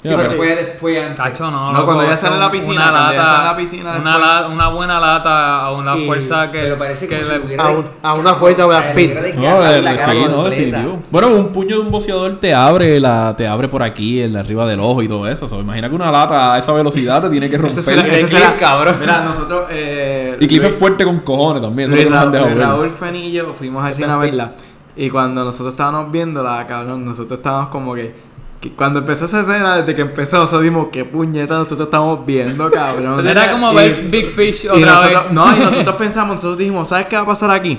Speaker 5: Sí, pero fue después antes.
Speaker 4: Tacho, no.
Speaker 3: No,
Speaker 4: loco,
Speaker 3: cuando
Speaker 4: eso
Speaker 3: sale en la piscina,
Speaker 4: Una lata,
Speaker 3: sale en la piscina
Speaker 4: una, la- una buena lata a una
Speaker 2: Y-
Speaker 4: fuerza que.
Speaker 5: Pero parece
Speaker 4: que le-
Speaker 5: hubiera-
Speaker 2: A, un- a una fuerza
Speaker 5: O sea,
Speaker 2: Brad Pitt.
Speaker 1: No, el-
Speaker 5: la cara
Speaker 1: sí, no, definitivo. Bueno, un puño de un boceador te abre la, te abre por aquí, en la arriba del ojo y todo eso. So, imagina que una lata a esa velocidad te tiene que romper.
Speaker 3: Ese será-
Speaker 5: Cliff,
Speaker 3: será-
Speaker 5: cabrón.
Speaker 3: Mira, nosotros. Eh,
Speaker 1: y Cliff
Speaker 3: Luis-
Speaker 1: es fuerte con cojones también. Eso es
Speaker 3: Luis
Speaker 1: lo que nos han
Speaker 3: Ra-
Speaker 1: ver.
Speaker 3: Raúl Fenillo fuimos al cine a verla. Y cuando nosotros estábamos viéndola, cabrón, nosotros estábamos como que. Que cuando empezó esa escena, desde que empezó, nosotros dimos qué puñeta nosotros estamos viendo, cabrón.
Speaker 4: Era como
Speaker 3: Y-
Speaker 4: ver Big Fish otra
Speaker 3: nosotros,
Speaker 4: vez.
Speaker 3: No, y nosotros pensamos, nosotros dijimos, ¿sabes qué va a pasar aquí?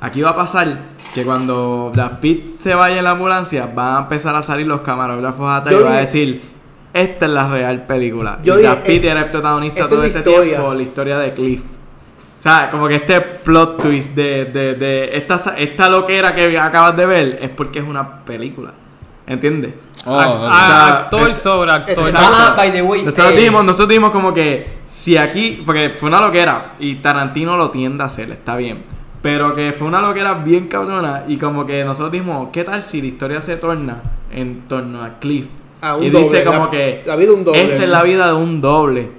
Speaker 3: Aquí va a pasar que cuando Brad Pitt se vaya en la ambulancia, van a empezar a salir los camarógrafos atrás y va a
Speaker 2: dije-
Speaker 3: decir, esta es la real película.
Speaker 2: Yo
Speaker 3: y
Speaker 2: dije,
Speaker 3: Brad Pitt
Speaker 2: eh,
Speaker 3: era el protagonista
Speaker 2: esta
Speaker 3: todo
Speaker 2: es la
Speaker 3: este
Speaker 2: historia.
Speaker 3: tiempo, la historia de Cliff. O sea, como que este plot twist de, de, de esta, esta loquera que acabas de ver es porque es una película. ¿Entiendes?
Speaker 1: Oh, ok.
Speaker 4: a-
Speaker 3: O sea,
Speaker 4: actor
Speaker 3: eh,
Speaker 4: sobre actor.
Speaker 5: Ah, by the way.
Speaker 3: Nosotros
Speaker 5: eh,
Speaker 3: dijimos, nosotros dijimos como que si aquí, porque fue una loquera y Tarantino lo tiende a hacer, está bien. Pero que fue una loquera bien cabrona y como que nosotros dijimos, ¿qué tal si la historia se torna en torno a Cliff?
Speaker 2: A un
Speaker 3: y
Speaker 2: doble,
Speaker 3: dice como
Speaker 2: la-
Speaker 3: que
Speaker 2: la vida de un doble,
Speaker 3: esta es
Speaker 2: ¿no?
Speaker 3: la vida de un doble.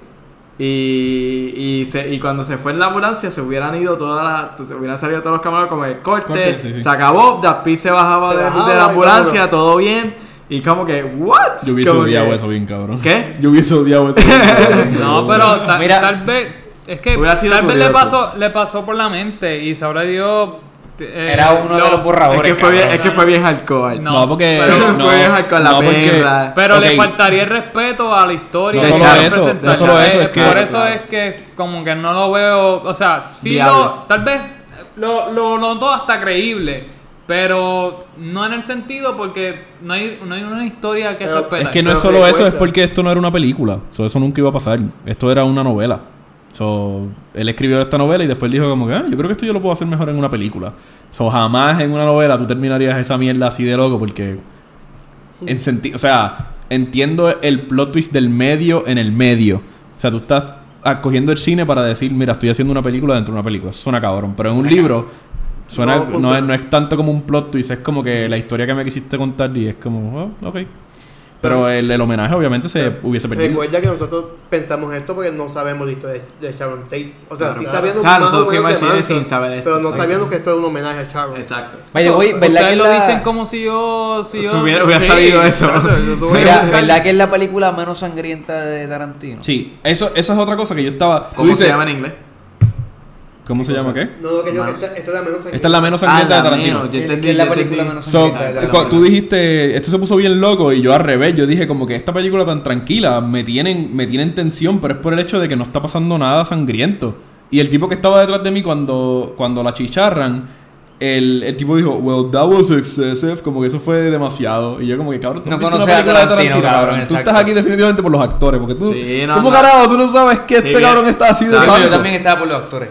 Speaker 3: Y, y, se- y cuando se fue en la ambulancia se hubieran ido todas las, se hubieran salido todos los cámaras como el corte,
Speaker 1: Corte, sí, sí.
Speaker 3: se acabó, Pitt se bajaba,
Speaker 2: Se
Speaker 3: de,
Speaker 2: bajaba
Speaker 3: de la
Speaker 2: y
Speaker 3: ambulancia,
Speaker 2: cabrón.
Speaker 3: todo bien. Y como que, ¿what?
Speaker 1: Yo hubiese
Speaker 3: Como
Speaker 1: odiado
Speaker 3: que-
Speaker 1: eso bien, cabrón.
Speaker 3: ¿Qué?
Speaker 1: Yo hubiese odiado eso bien, cabrón.
Speaker 4: No, pero ta-
Speaker 5: Mira.
Speaker 4: tal vez. Es que tal vez le pasó, le pasó por la mente y sabrá Dios. eh,
Speaker 5: Era uno de
Speaker 4: lo-
Speaker 5: los borradores.
Speaker 3: Es que fue bien, es que fue bien hardcore.
Speaker 4: No,
Speaker 1: No, porque.
Speaker 4: pero-
Speaker 1: no,
Speaker 3: fue bien hardcore la
Speaker 1: no, porque-
Speaker 3: perra.
Speaker 4: Pero le faltaría el respeto a la historia.
Speaker 1: No
Speaker 4: y
Speaker 3: solo
Speaker 4: a la
Speaker 3: eso, no
Speaker 4: presentación.
Speaker 1: solo eso,
Speaker 4: Eh,
Speaker 1: es que-
Speaker 4: Por eso
Speaker 3: Claro.
Speaker 4: es que como que no lo veo, o sea, sí lo, tal vez lo, lo noto hasta creíble, pero no en el sentido porque no hay, no hay una historia que
Speaker 2: Pero
Speaker 4: respetar.
Speaker 1: Es que no es solo eso, es porque esto no era una película. So, eso nunca iba a pasar. Esto era una novela. So, él escribió esta novela y después dijo como que, ah, yo creo que esto yo lo puedo hacer mejor en una película. So, jamás en una novela tú terminarías esa mierda así de loco porque... En sentido... O sea, entiendo el plot twist del medio en el medio. O sea, tú estás cogiendo el cine para decir, mira, estoy haciendo una película dentro de una película. Eso suena cabrón. Pero en un libro... Suena,
Speaker 2: No
Speaker 1: no, es, no es tanto como un plot twist, es como que la historia que me quisiste contar y es como, oh, ok. Pero el, el homenaje obviamente se hubiese perdido.
Speaker 2: Recuerda que nosotros pensamos esto porque no sabemos la historia de, de Sharon Tate. O sea,
Speaker 3: Claro.
Speaker 2: sí sabiendo
Speaker 3: Claro,
Speaker 2: más o
Speaker 3: nosotros
Speaker 2: menos
Speaker 3: fuimos
Speaker 2: de
Speaker 3: al cine
Speaker 2: Manson,
Speaker 3: sin saber esto,
Speaker 2: pero no sabiendo que esto es un homenaje a Sharon.
Speaker 3: Exacto.
Speaker 5: The way, ¿verdad
Speaker 4: Ustedes
Speaker 5: que
Speaker 4: lo
Speaker 5: la-
Speaker 4: dicen como si yo... Si yo
Speaker 3: Si hubiera- hubiera
Speaker 4: Sí,
Speaker 3: sabido eso.
Speaker 4: claro, yo tuve que
Speaker 5: Mira, ¿verdad que es la película menos sangrienta de Tarantino?
Speaker 1: Sí, eso, esa es otra cosa que yo estaba.
Speaker 3: ¿Cómo
Speaker 1: dices-
Speaker 3: se llama en inglés?
Speaker 1: ¿Cómo se llama qué?
Speaker 2: No, lo que yo que esta, esta es la menos
Speaker 1: Esta es la menos sangrienta
Speaker 3: Ah,
Speaker 1: de Tarantino.
Speaker 3: menos, yo
Speaker 5: ¿Qué-
Speaker 3: entendí,
Speaker 5: es la
Speaker 3: yo
Speaker 5: película
Speaker 3: entendí.
Speaker 5: menos
Speaker 1: So,
Speaker 5: sangrienta
Speaker 1: cu-
Speaker 5: Tarantino?
Speaker 1: tú dijiste, esto se puso bien loco y yo al revés, yo dije como que esta película tan tranquila me tienen, me tienen tensión, pero es por el hecho de que no está pasando nada sangriento. Y el tipo que estaba detrás de mí cuando, cuando la chicharran, el, el tipo dijo, well, that was excessive, como que eso fue demasiado. Y yo como que, cabrón, tú
Speaker 5: No conoces
Speaker 1: una
Speaker 5: a
Speaker 1: película de
Speaker 5: Tarantino,
Speaker 1: Tarantino,
Speaker 5: cabrón.
Speaker 1: Tú
Speaker 5: exacto.
Speaker 1: estás aquí definitivamente por los actores, porque tú...
Speaker 3: Sí, no,
Speaker 1: ¿Cómo
Speaker 3: no.
Speaker 1: carajo tú no sabes que este
Speaker 3: bien.
Speaker 1: cabrón está así de
Speaker 3: Sabe,
Speaker 5: Digo, yo también estaba por los actores.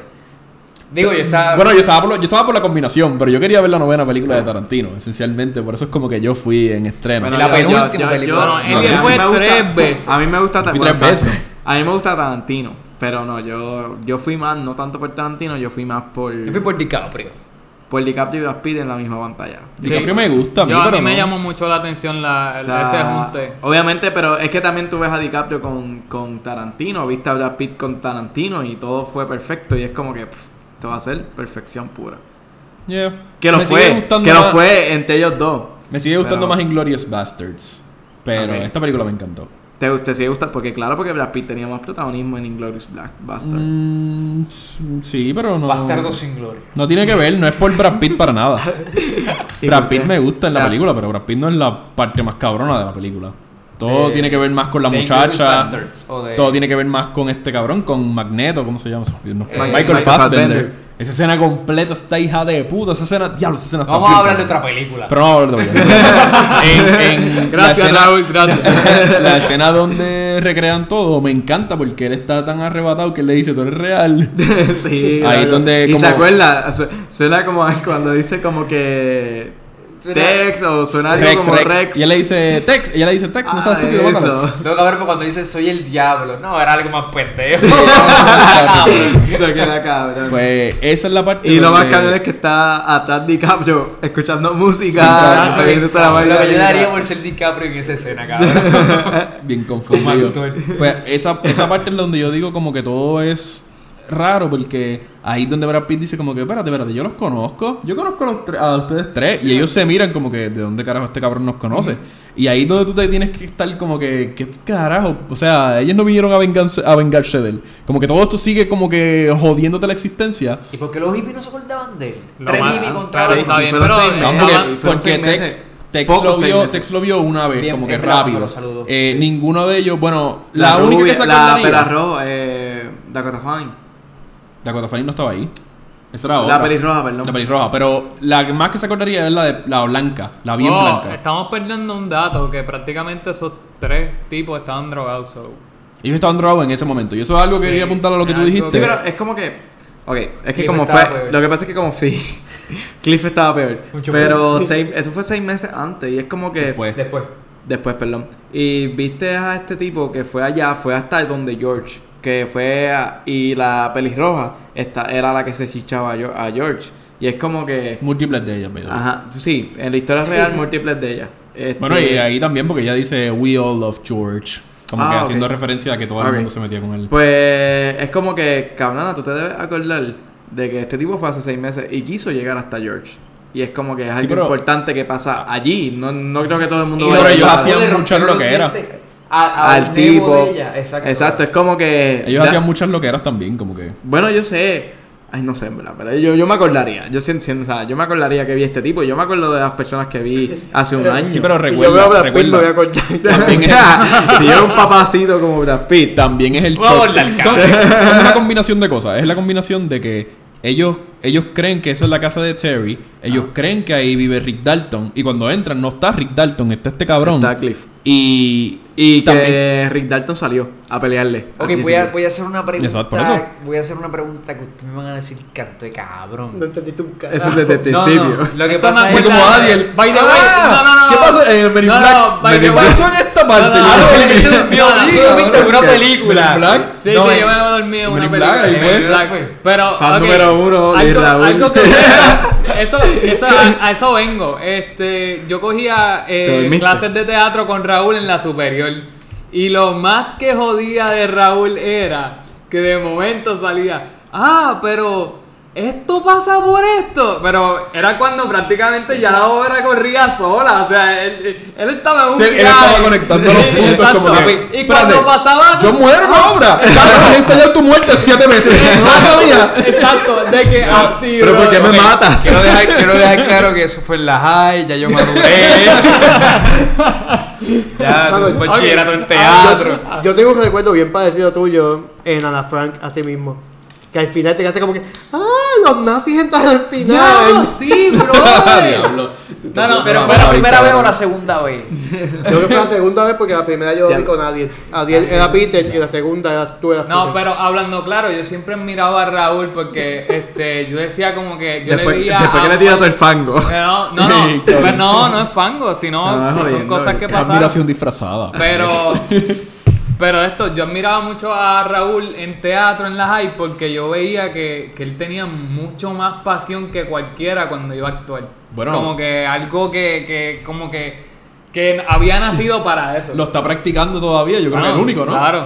Speaker 5: Digo, yo estaba.
Speaker 1: Bueno, yo estaba, por, lo- yo estaba por la combinación, pero yo quería ver la novena película de Tarantino, esencialmente. Por eso es como que yo fui en estreno.
Speaker 3: Bueno,
Speaker 5: la
Speaker 3: yo-
Speaker 5: penúltima
Speaker 3: yo- yo-
Speaker 5: película.
Speaker 3: yo-
Speaker 4: No,
Speaker 3: a
Speaker 4: él
Speaker 3: mí
Speaker 4: fue
Speaker 3: me gusta-
Speaker 4: tres veces.
Speaker 3: A mí me gusta bueno,
Speaker 1: veces.
Speaker 3: A mí me gusta Tarantino. Pero no, yo, yo fui más, no tanto por Tarantino, yo fui más por.
Speaker 5: Yo fui por DiCaprio.
Speaker 3: por DiCaprio y Brad Pitt en la misma pantalla.
Speaker 1: DiCaprio me gusta a mí,
Speaker 4: Yo, a
Speaker 1: pero
Speaker 4: mí me
Speaker 1: no.
Speaker 4: llamó mucho la atención la,
Speaker 3: O sea,
Speaker 4: ese junte.
Speaker 3: Obviamente, pero es que también tú ves a DiCaprio con, con Tarantino, viste a Brad Pitt con Tarantino y todo fue perfecto y es como que pff, esto va a ser perfección pura.
Speaker 1: Yeah.
Speaker 3: Que lo
Speaker 1: Me
Speaker 3: fue, que lo
Speaker 1: más-
Speaker 3: fue entre ellos dos.
Speaker 1: Me sigue gustando
Speaker 3: Pero-
Speaker 1: más Inglorious Bastards. Pero esta película me encantó.
Speaker 3: ¿Te, te sigue gustando? Porque claro, porque Brad Pitt tenía más protagonismo en Inglourious Black Bastard.
Speaker 1: Mm, sí, pero no.
Speaker 5: Bastardo sin gloria.
Speaker 1: No tiene que ver, no es por Brad Pitt para nada.
Speaker 3: ¿Y
Speaker 1: Brad Pitt me gusta en la película, pero Brad Pitt no es la parte más cabrona de la película. Todo
Speaker 5: De-
Speaker 1: tiene que ver más con la muchacha.
Speaker 5: De-
Speaker 1: Todo tiene que ver más con este cabrón, con Magneto, ¿cómo se llama? No.
Speaker 5: Eh,
Speaker 1: Michael,
Speaker 3: Michael
Speaker 1: Fassbender.
Speaker 3: Fassbender.
Speaker 1: Esa escena completa está hija de puta. Esa escena, diablo, esa escena está
Speaker 5: Vamos a hablar de otra película.
Speaker 1: Pero no vamos a hablar de otra. en, en
Speaker 4: Gracias,
Speaker 1: escena,
Speaker 4: Raúl, gracias.
Speaker 1: la escena donde recrean todo me encanta porque él está tan arrebatado que él le dice, tú eres real.
Speaker 3: sí,
Speaker 1: Ahí es donde
Speaker 3: Y
Speaker 1: como-
Speaker 3: se acuerda, su- suena como cuando dice como que Tex o suena algo
Speaker 1: Rex,
Speaker 3: como
Speaker 1: Rex.
Speaker 3: Rex.
Speaker 1: Y ella le dice, Tex. Ella le dice, Tex, no
Speaker 3: Ah,
Speaker 1: sabes estúpido, bácalo.
Speaker 3: eso.
Speaker 5: Cabrón cuando dice soy el diablo. No, era algo más pendejo.
Speaker 3: Se queda cabrón.
Speaker 1: Pues esa es la parte.
Speaker 3: y lo más cabrón es que está atrás DiCaprio escuchando
Speaker 1: Sí,
Speaker 3: música,
Speaker 1: claro.
Speaker 3: bebiéndose la
Speaker 5: Lo que yo daría por ser DiCaprio en esa escena, cabrón.
Speaker 1: Bien confundido. Pues esa, esa parte es donde yo digo como que todo es raro porque ahí donde Brad Pitt dice como que espérate, espérate, yo los conozco. Yo conozco a, los tre- a ustedes tres y ellos se miran como que de dónde carajo este cabrón nos conoce. Y ahí es donde tú te tienes que estar como que ¿qué carajo? O sea, ellos no vinieron a vengarse, a vengarse de él. Como que todo esto sigue como que jodiéndote la existencia.
Speaker 5: ¿Y por qué los hippies no se acordaban de él?
Speaker 4: Lo
Speaker 5: Tres hippies
Speaker 4: claro,
Speaker 5: contra
Speaker 3: Sí,
Speaker 4: está bien, pero
Speaker 3: seis
Speaker 4: eh,
Speaker 1: No,
Speaker 3: meses.
Speaker 1: porque,
Speaker 3: fueron
Speaker 1: porque
Speaker 3: seis
Speaker 1: Tex,
Speaker 3: meses.
Speaker 1: Tex lo vio. Tex lo vio una vez,
Speaker 5: Bien,
Speaker 1: como que rápido. Eh, ninguno de ellos, bueno,
Speaker 3: La,
Speaker 1: la, única
Speaker 3: rubia-
Speaker 1: que se
Speaker 3: la
Speaker 1: acordaría.
Speaker 3: pelirroja, eh, Dakota Fine.
Speaker 1: Dakota Fanning no estaba ahí. Esa era
Speaker 3: La
Speaker 1: otra.
Speaker 3: pelirroja, perdón.
Speaker 1: La pelirroja, pero la que más que se acordaría es la de la blanca, la bien
Speaker 4: Oh,
Speaker 1: blanca.
Speaker 4: Estamos perdiendo un dato que prácticamente esos tres tipos estaban drogados. so.
Speaker 1: Ellos estaban drogados en ese momento. Y eso es algo que
Speaker 4: Sí,
Speaker 1: quería apuntar a lo que tú dijiste.
Speaker 3: Sí, pero es como que. Ok, es que
Speaker 5: Cliff
Speaker 3: como fue.
Speaker 5: peor.
Speaker 3: Lo que pasa es que como sí. Cliff estaba peor.
Speaker 5: Mucho
Speaker 3: pero seis- eso fue seis meses antes. Y es como que.
Speaker 1: Después.
Speaker 5: Después.
Speaker 3: Después, perdón. Y viste a este tipo que fue allá, fue hasta donde George. Que fue. a- y la pelirroja esta, era la que se chichaba a Geo- a George. Y es como que.
Speaker 1: Múltiples de ellas, pero.
Speaker 3: Ajá, sí, en la historia real, múltiples de ellas. Este,
Speaker 1: Bueno, y ahí también, porque ella dice We all love George. Como
Speaker 3: Ah,
Speaker 1: que haciendo referencia a que todo el mundo se metía con él.
Speaker 3: Pues es como que, cabrona, tú te debes acordar de que este tipo fue hace seis meses y quiso llegar hasta George. Y es como que es algo
Speaker 1: pero-
Speaker 3: importante que pasa allí. No, no creo que todo el mundo
Speaker 1: Sí, pero ellos hacían mucho lo que era.
Speaker 5: Dientes a- a-
Speaker 3: al tipo.
Speaker 5: de ella, Exacto.
Speaker 3: Exacto, es como que.
Speaker 1: Ellos
Speaker 3: ya-
Speaker 1: hacían muchas loqueras también, como que.
Speaker 3: Bueno, yo sé. Ay, no sé, en verdad, pero yo, yo me acordaría. Yo siento, siento- o sea, yo me acordaría que vi este tipo. Yo me acuerdo de las personas que vi hace un año.
Speaker 1: Sí, pero
Speaker 2: Si yo veo a
Speaker 1: recuerda,
Speaker 2: Brad Pitt, me voy a
Speaker 1: recuerda.
Speaker 2: acordar.
Speaker 1: También es,
Speaker 3: si yo era un papacito como Brad Pitt.
Speaker 1: también es el shock. Son, son una combinación de cosas. Es la combinación de que ellos, ellos creen que esa es la casa de Terry. Ellos
Speaker 3: Ah.
Speaker 1: creen que ahí vive Rick Dalton. Y cuando entran, no está Rick Dalton, está este cabrón.
Speaker 3: Está Cliff.
Speaker 1: Y,
Speaker 3: Y
Speaker 1: también.
Speaker 3: que Rick Dalton salió a pelearle.
Speaker 5: Ok, voy a, voy a hacer una pregunta.
Speaker 1: Exacto, por eso.
Speaker 5: Voy a hacer una pregunta que ustedes me van a decir canto de cabrón.
Speaker 2: No entendiste un carajo.
Speaker 3: Eso es desde el
Speaker 5: No,
Speaker 3: principio.
Speaker 5: no, Lo que
Speaker 4: Esto
Speaker 5: pasa es
Speaker 1: Fue
Speaker 4: acuerda-
Speaker 1: como Adiel.
Speaker 4: By the way,
Speaker 1: Ah,
Speaker 4: no, no, no.
Speaker 1: ¿Qué pasa? Eh, in
Speaker 4: No,
Speaker 1: Black.
Speaker 4: no, way.
Speaker 1: Black son esta parte.
Speaker 4: No, no, no,
Speaker 1: no-
Speaker 4: no,
Speaker 5: Él se
Speaker 4: no,
Speaker 5: durmió,
Speaker 4: no,
Speaker 1: no,
Speaker 5: en una
Speaker 1: no,
Speaker 5: película.
Speaker 1: Black.
Speaker 4: Sí,
Speaker 5: No,
Speaker 4: sí,
Speaker 5: en-
Speaker 4: yo me he dormido en una película. Pero,
Speaker 3: Fan número uno, Raúl.
Speaker 4: algo que eso, eso, a, a eso vengo. Este, yo cogía
Speaker 3: ¿Te
Speaker 4: eh, clases de teatro con Raúl en la superior. Y lo más que jodía de Raúl era que de momento salía, ah, pero esto pasa por esto. Pero era cuando prácticamente ya la obra corría sola. O sea, él, estaba en un
Speaker 1: Sí, él estaba conectando los puntos
Speaker 4: exacto.
Speaker 1: como que,
Speaker 4: Y
Speaker 1: espérate,
Speaker 4: cuando pasaba...
Speaker 1: Yo muero en la obra. Tu muerte siete veces. No mía.
Speaker 4: Exacto, de que así,
Speaker 3: Pero ¿por qué me matas?
Speaker 5: Quiero dejar, quiero dejar claro que eso fue en la high, ya yo maduré. ya, bachillerato en
Speaker 2: Ah,
Speaker 5: teatro.
Speaker 2: Yo, yo tengo un recuerdo bien parecido tuyo en Ana Frank, así mismo. Que al final te quedaste como que, ¡ah! Los nazis entran al final.
Speaker 4: Diablo, sí, bro.
Speaker 1: Diablo.
Speaker 4: No, no,
Speaker 5: Pero
Speaker 1: No,
Speaker 5: fue la
Speaker 1: no,
Speaker 5: primera vez o la segunda vez.
Speaker 2: Creo que fue la segunda vez porque la primera yo
Speaker 3: Ya.
Speaker 2: vi con Adiel. Adiel era Peter y la segunda era tú. eras
Speaker 4: No, pero hablando claro, yo siempre miraba a Raúl porque este, yo decía como que yo
Speaker 3: Después,
Speaker 4: le veía.
Speaker 3: después que le tira
Speaker 4: Juan-
Speaker 3: todo el fango.
Speaker 4: No, no, no, pues no, no es fango, sino
Speaker 3: No, no
Speaker 4: son cosas que
Speaker 3: es
Speaker 4: pasan.
Speaker 1: Admiración disfrazada.
Speaker 4: Pero Pero esto, yo admiraba mucho a Raúl en teatro, en la high, porque yo veía que, que él tenía mucho más pasión que cualquiera cuando iba a actuar.
Speaker 1: Bueno.
Speaker 4: Como que algo que, que como que, que había nacido para eso.
Speaker 1: Lo está practicando todavía, yo creo que
Speaker 4: Ah,
Speaker 1: es el único, ¿no?
Speaker 4: Claro.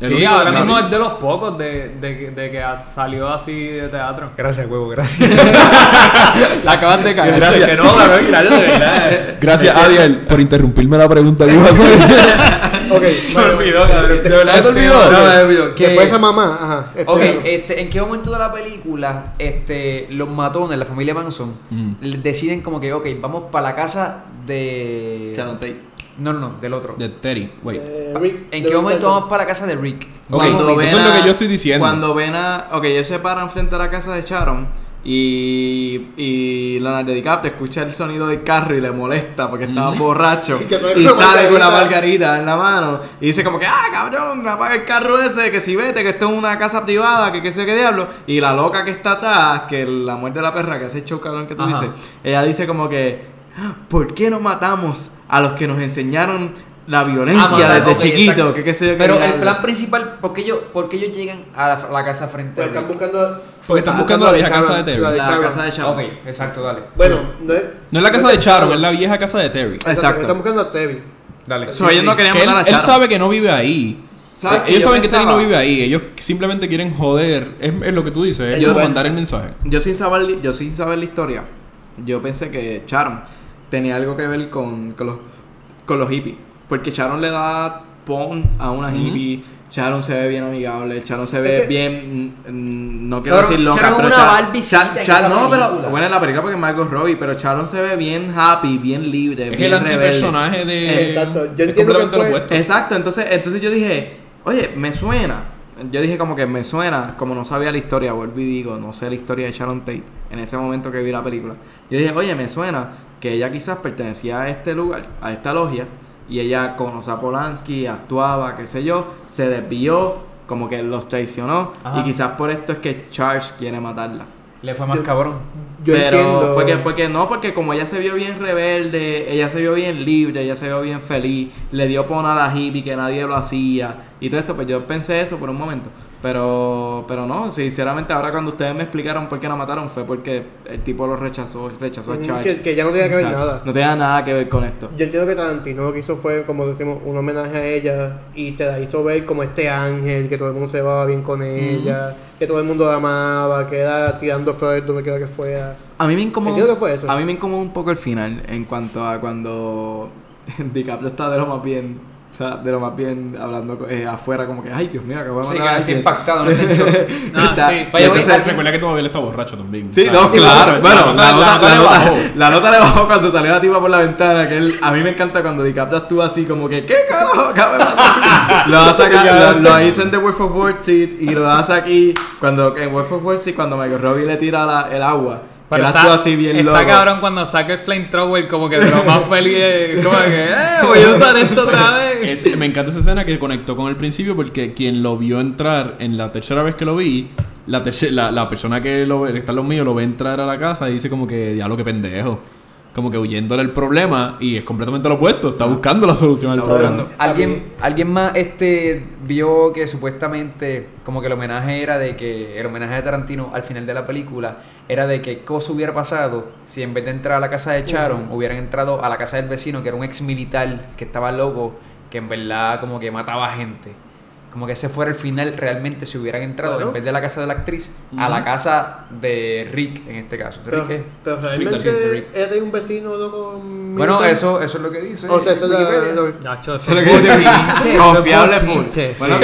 Speaker 1: El
Speaker 4: sí,
Speaker 1: único
Speaker 4: ahora mismo es de los pocos de, de, de que salió así de teatro.
Speaker 5: Gracias, huevo, gracias.
Speaker 4: La acabas de caer.
Speaker 1: Gracias.
Speaker 5: que no, cabrón, gracias de verdad.
Speaker 1: Gracias, Adiel, por interrumpirme la pregunta que iba a hacer.
Speaker 2: Ok,
Speaker 5: Se me olvidó, cabrón.
Speaker 1: ¿De verdad se te olvidó?
Speaker 5: No, me olvidó. Que-
Speaker 2: Después esa mamá, ajá.
Speaker 5: Ok,
Speaker 2: espéralo.
Speaker 5: este, ¿en qué momento de la película este, los matones, la familia Manson,
Speaker 1: Mm.
Speaker 5: deciden como que, ok, vamos para la casa de...
Speaker 3: Sharon Tate.
Speaker 5: No, no, no, del otro.
Speaker 1: De Terry, wait.
Speaker 2: Eh,
Speaker 5: Pa-
Speaker 2: Rick,
Speaker 5: ¿En
Speaker 2: de
Speaker 5: qué momento vamos para la casa de Rick?
Speaker 1: Ok,
Speaker 3: Cuando
Speaker 1: eso
Speaker 3: ven
Speaker 1: es lo
Speaker 3: a-
Speaker 1: que yo estoy diciendo.
Speaker 3: Cuando ven a. Ok, ellos se paran frente a la casa de Sharon. Y, y Leonardo DiCaprio escucha el sonido del carro y le molesta porque estaba borracho.
Speaker 2: Y sale
Speaker 3: y
Speaker 2: con una
Speaker 3: sale con una
Speaker 2: margarita.
Speaker 3: en la mano. Y dice como que, ah, cabrón, me apaga el carro ese, que si vete, que esto es una casa privada, que qué sé qué diablo. Y la loca que está atrás, que la muerte de la perra, que hace el show cabrón que tú
Speaker 5: Ajá.
Speaker 3: dices, ella dice como que, "Ah, ¿por qué no matamos a los que nos enseñaron la violencia
Speaker 5: Ah, matar,
Speaker 3: desde chiquito?
Speaker 5: exacto.
Speaker 3: Que qué sé yo
Speaker 5: Pero el
Speaker 3: diablo".
Speaker 5: plan principal, ¿por qué ellos, por qué ellos llegan a la, la casa frente
Speaker 2: Pues
Speaker 5: a
Speaker 2: están buscando.
Speaker 1: Porque están buscando la vieja casa de Terry.
Speaker 2: La
Speaker 3: La
Speaker 2: Sharon.
Speaker 3: casa de Sharon.
Speaker 5: Ok, exacto, dale.
Speaker 2: Bueno, no es.
Speaker 1: No es la casa de Charon, es la vieja casa de Terry.
Speaker 3: Exacto.
Speaker 2: Están buscando a Terry.
Speaker 5: Dale.
Speaker 3: So, ellos no querían
Speaker 1: Que él,
Speaker 3: matar a
Speaker 1: él
Speaker 3: Sharon.
Speaker 1: sabe que no vive ahí.
Speaker 3: ¿Sabes
Speaker 1: Eh,
Speaker 3: que
Speaker 1: ellos saben que Terry no vive ahí. Ellos simplemente quieren joder. Es, es lo que tú dices. Es
Speaker 2: Yo-
Speaker 1: mandar el mensaje.
Speaker 3: Yo sin saber, yo sin saber la historia, yo pensé que Sharon tenía algo que ver con, con los, con los hippies. Porque Sharon le da pon a una hippie. Sharon se ve bien amigable, Sharon se ve
Speaker 2: Es que-
Speaker 3: bien, mm, no quiero decir loca,
Speaker 5: Sharon
Speaker 3: pero
Speaker 5: una
Speaker 3: Char-
Speaker 5: Barbie-cita
Speaker 3: Char- no, pero bueno en la película porque es Margot Robbie, pero Sharon se ve bien happy, bien libre,
Speaker 1: Es
Speaker 3: bien
Speaker 1: el
Speaker 3: rebelde.
Speaker 1: antipersonaje de.
Speaker 2: Exacto. Yo entiendo que
Speaker 1: completamente
Speaker 2: fue-.
Speaker 3: Exacto, entonces, entonces yo dije, oye, me suena. Yo dije como que me suena, como no sabía la historia, vuelvo y digo, no sé la historia de Sharon Tate en ese momento que vi la película. Yo dije, oye, me suena que ella quizás pertenecía a este lugar, a esta logia, y ella conoce a Polanski, actuaba, qué sé yo, se desvió, como que los traicionó,
Speaker 5: Ajá.
Speaker 3: y quizás por esto es que Charles quiere matarla.
Speaker 5: Le fue más cabrón.
Speaker 2: Yo
Speaker 3: Pero,
Speaker 2: entiendo.
Speaker 3: Porque, porque no, porque como ella se vio bien rebelde, ella se vio bien libre, ella se vio bien feliz, le dio pon a la hippie que nadie lo hacía y todo esto, pues yo pensé eso por un momento. Pero, pero no, sinceramente ahora cuando ustedes me explicaron por qué la mataron fue porque el tipo lo rechazó, rechazó a
Speaker 2: Mm,
Speaker 3: Charles.
Speaker 2: que, que ya no tenía que ver nada.
Speaker 3: No tenía nada que ver con esto.
Speaker 2: Yo entiendo que Tarantino lo que hizo fue, como decimos, un homenaje a ella y te la hizo ver como este ángel, que todo el mundo se llevaba bien con ella, que todo el mundo la amaba, que era tirando flores donde quiera que fuera.
Speaker 3: A mí me incomodó.
Speaker 2: Que fue eso.
Speaker 3: A mí me incomodó un poco el final en cuanto a cuando DiCaprio está de lo más bien. O sea, de lo más bien hablando eh, afuera, como que, ay Dios mío, acabo de
Speaker 5: Sí,
Speaker 3: matar
Speaker 5: que
Speaker 3: a
Speaker 5: está
Speaker 3: alguien".
Speaker 5: impactado, no.
Speaker 4: Ah,
Speaker 3: Está-
Speaker 4: sí.
Speaker 5: Vaya,
Speaker 3: entonces-
Speaker 1: Recuerda que todavía está borracho también.
Speaker 3: Sí,
Speaker 1: O sea,
Speaker 3: no, claro.
Speaker 1: la
Speaker 3: Bueno, la,
Speaker 1: la
Speaker 3: nota,
Speaker 1: nota
Speaker 3: la
Speaker 1: le
Speaker 3: nota-
Speaker 1: bajó.
Speaker 3: la nota le bajó cuando salió la tipa por la ventana. Que él, a mí me encanta cuando DiCaprio actúa así, como que, ¿qué carajo acaba de pasar?" Lo hace acá, lo, lo hizo en The Wolf of Wall Street y lo hace aquí. Cuando en Wolf of Wall Street, cuando Michael Robbie le tira la- el agua. Que él actúa así bien
Speaker 4: está
Speaker 3: loco.
Speaker 4: cabrón cuando saca el flamethrower como que de lo más feliz es como que, eh, voy a usar esto otra vez.
Speaker 1: Es- me encanta esa escena que conectó con el principio porque quien lo vio entrar en la tercera vez que lo vi, la, la, la persona que lo ve, está en los míos, lo ve entrar a la casa y dice como que, diablo, que pendejo. Como que huyendo del problema y es completamente lo opuesto, está buscando la solución al
Speaker 3: Está
Speaker 1: problema.
Speaker 5: ¿Alguien, alguien más este vio que supuestamente como que el homenaje era de que el homenaje de Tarantino al final de la película era de que cosa hubiera pasado si en vez de entrar a la casa de Sharon hubieran entrado a la casa del vecino que era un ex militar que estaba loco que en verdad como que mataba gente como que ese fuera el final realmente si hubieran entrado
Speaker 2: Claro.
Speaker 5: en vez de la casa de la actriz a la casa de Rick en este caso ¿De
Speaker 2: Pero,
Speaker 5: Rick
Speaker 2: pero realmente tenía un vecino loco.
Speaker 5: bueno
Speaker 2: militar.
Speaker 5: eso eso es lo que dice
Speaker 2: O sea, eso es lo-
Speaker 4: Nacho,
Speaker 3: Eso es lo que dice confiable full. Bueno,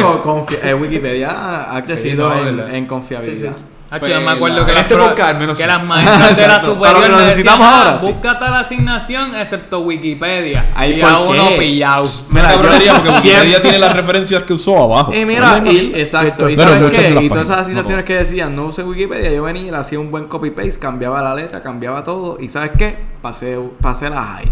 Speaker 3: eh, Wikipedia ha crecido
Speaker 5: no,
Speaker 3: en,
Speaker 5: ¿verdad?
Speaker 3: en confiabilidad.
Speaker 4: Nacho, yo me acuerdo
Speaker 3: la-
Speaker 4: que, las,
Speaker 5: este
Speaker 4: pro-
Speaker 5: podcast al menos
Speaker 4: que
Speaker 5: sí.
Speaker 4: las maestras de la superior
Speaker 3: Pero lo necesitamos
Speaker 4: decían,
Speaker 3: ahora,
Speaker 4: "Ah,
Speaker 3: sí".
Speaker 4: busca tal asignación excepto Wikipedia.
Speaker 3: Ay,
Speaker 4: y
Speaker 3: ¿por
Speaker 4: a uno
Speaker 3: qué?
Speaker 4: pillado.
Speaker 1: Me
Speaker 3: Mira,
Speaker 1: cabronería porque Wikipedia tiene las referencias que usó abajo.
Speaker 3: Y mira, y, exacto. ¿Y
Speaker 1: Pero
Speaker 3: sabes qué? Y todas esas asignaciones
Speaker 1: no
Speaker 3: que decían, no use Wikipedia, yo venía y le hacía un buen copy-paste, cambiaba la letra, cambiaba todo. ¿Y sabes qué? Pasé, pasé la high.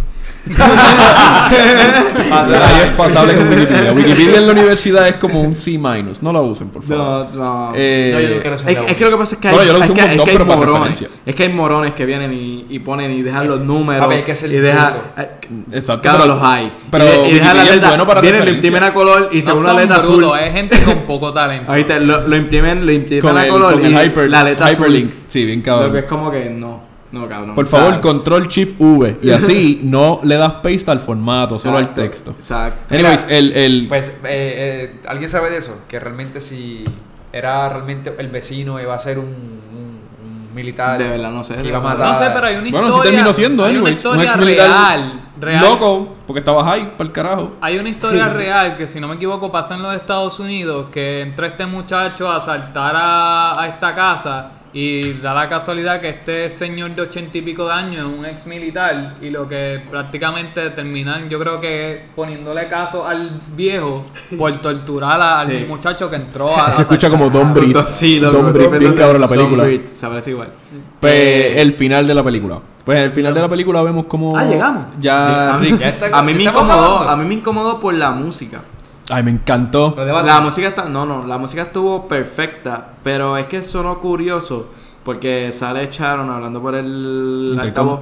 Speaker 1: Es pasable con Wikipedia. Wikipedia en la universidad es como un C minus. No lo usen, por favor.
Speaker 3: No, no.
Speaker 1: Eh,
Speaker 5: No, yo sé.
Speaker 3: Es, es que lo que pasa es que hay,
Speaker 1: Bueno, yo lo
Speaker 3: es que, es que hay morones.
Speaker 1: referencia.
Speaker 3: Es que hay morones que vienen y, y ponen y dejan los números.
Speaker 5: papi, hay que ser
Speaker 3: y dejan. eh,
Speaker 1: Exacto.
Speaker 3: Claro,
Speaker 1: pero-
Speaker 3: los hay.
Speaker 1: Pero
Speaker 3: y, y dejan la
Speaker 1: Wikipedia es
Speaker 3: letra.
Speaker 1: bueno para
Speaker 3: vienen, lo imprimen a color y
Speaker 4: No
Speaker 3: según la letra azul.
Speaker 4: es gente con poco talento.
Speaker 3: Ahorita lo, lo imprimen, lo imprimen
Speaker 1: Con
Speaker 3: a
Speaker 1: el,
Speaker 3: color
Speaker 1: con
Speaker 3: y
Speaker 1: el hyper,
Speaker 3: la letra
Speaker 1: hyperlink.
Speaker 3: azul.
Speaker 1: Sí, bien
Speaker 3: Lo
Speaker 1: cabrón.
Speaker 3: que es como que no. No, cabrón.
Speaker 1: Por favor, control shift V. Y así no le das paste al formato, solo al texto.
Speaker 3: Exacto.
Speaker 1: Anyways, el, el
Speaker 5: Pues, eh, eh, ¿alguien sabe de eso? Que realmente si era realmente el vecino iba a ser un, un- un militar.
Speaker 3: De verdad, no sé,
Speaker 5: que iba a matar.
Speaker 4: No sé, pero hay una
Speaker 1: bueno, sí
Speaker 4: historia.
Speaker 1: terminó siendo,
Speaker 4: hay una
Speaker 1: anyways. Un
Speaker 4: historia
Speaker 1: ex militar
Speaker 4: real, real.
Speaker 1: loco, porque estaba high para el carajo.
Speaker 4: Hay una historia real que, si no me equivoco, pasa en los Estados Unidos: que entra este muchacho a asaltar a, a esta casa y da la casualidad que este señor de ochenta y pico de años es un ex militar y lo que prácticamente terminan, yo creo que poniéndole caso al viejo por torturar a- al
Speaker 3: Sí.
Speaker 4: muchacho que entró a.
Speaker 1: Se escucha como Don Breed.
Speaker 3: Sí,
Speaker 1: Don bien cabrón la
Speaker 3: Don
Speaker 1: película.
Speaker 3: Se parece igual.
Speaker 1: Pues
Speaker 3: Eh,
Speaker 1: el final de la película. Pues en el final de la película vemos como.
Speaker 4: Ah, llegamos.
Speaker 1: Ya
Speaker 3: a mí,
Speaker 1: Rick.
Speaker 5: Ya está-
Speaker 3: a mí me
Speaker 5: ¿estamos
Speaker 3: incomodó, a mí me incomodó por la música.
Speaker 1: Ay, me encantó.
Speaker 3: La música está, no, no, la música estuvo perfecta, pero es que sonó curioso porque sale Sharon hablando por el
Speaker 1: Intercom.
Speaker 3: altavoz,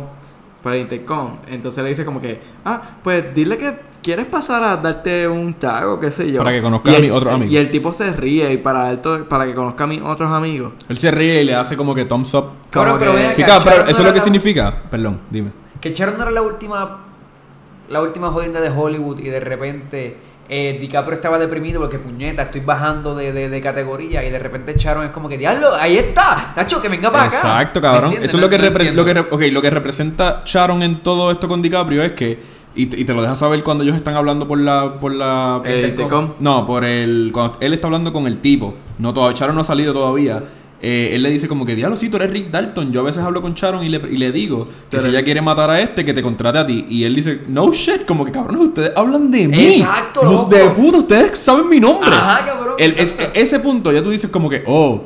Speaker 3: por el intercom. Entonces le dice como que, ah, pues dile que quieres pasar a darte un trago, qué sé yo.
Speaker 1: Para que conozca
Speaker 3: Y
Speaker 1: a mis otros amigos.
Speaker 3: Y el tipo se ríe y para to- para que conozca a mis otros amigos.
Speaker 1: Él se ríe y le hace como que thumbs up.
Speaker 3: Como
Speaker 5: pero
Speaker 3: que-
Speaker 1: Sí, cabrón, pero
Speaker 5: no
Speaker 1: eso es lo que
Speaker 5: la-
Speaker 1: significa. Perdón, dime.
Speaker 5: Que Sharon no era la última la última jodienda de Hollywood y de repente eh, DiCaprio estaba deprimido porque puñeta, estoy bajando de, de, de categoría y de repente Sharon es como que diablo, ahí está, Tacho, que venga para acá.
Speaker 1: Exacto,
Speaker 5: ¿Me
Speaker 1: cabrón. Eso es lo que, lo, que lo que representa Sharon en todo esto con DiCaprio es que, y te, y te lo deja saber cuando ellos están hablando por la... Por la
Speaker 3: El intercom.
Speaker 1: no, por el... Cuando él está hablando con el tipo. No, todavía, Sharon no ha salido todavía. Eh, él le dice como que, diablo, sí, tú eres Rick Dalton. Yo a veces hablo con Sharon y le, y le digo que si ella quiere matar a este, que te contrate a ti. Y él dice, no shit, como que cabrones, ustedes hablan de mí.
Speaker 5: Exacto,
Speaker 1: Los
Speaker 5: loco.
Speaker 1: de puta, ustedes saben mi nombre.
Speaker 5: Ajá, cabrón.
Speaker 1: El- es- ese punto ya tú dices como que, oh,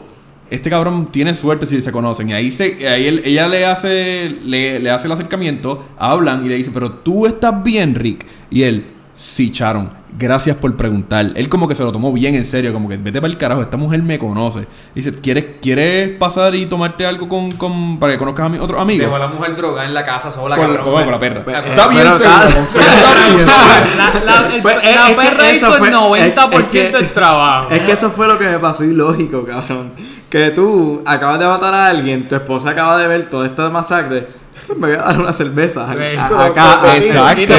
Speaker 1: este cabrón tiene suerte si se conocen. Y ahí se, ahí él- ella le hace, le, le hace el acercamiento, hablan y le dice, pero tú estás bien, Rick. Y él, sí, Sharon, gracias por preguntar. Él como que se lo tomó bien en serio, como que vete para el carajo, esta mujer me conoce. Dice, ¿quieres, ¿quieres pasar y tomarte algo con, con para que conozcas a mi otro amigo?
Speaker 5: Dejó a la mujer droga en la casa sola,
Speaker 1: Con,
Speaker 5: cabrón.
Speaker 1: con- con la perra.
Speaker 3: Pues,
Speaker 1: Está
Speaker 3: eh,
Speaker 1: bien está.
Speaker 4: La, la- el-
Speaker 3: Pues,
Speaker 4: la
Speaker 3: es- es que
Speaker 4: perra
Speaker 3: eso
Speaker 4: hizo
Speaker 3: fue-
Speaker 4: el
Speaker 3: es-
Speaker 4: 90%
Speaker 3: es que-
Speaker 4: del trabajo.
Speaker 3: Es que eso fue lo que me pasó ilógico, cabrón. Que tú acabas de matar a alguien, tu esposa acaba de ver toda esta masacre. Me voy a dar una cerveza. A- Acá,
Speaker 1: Exacto.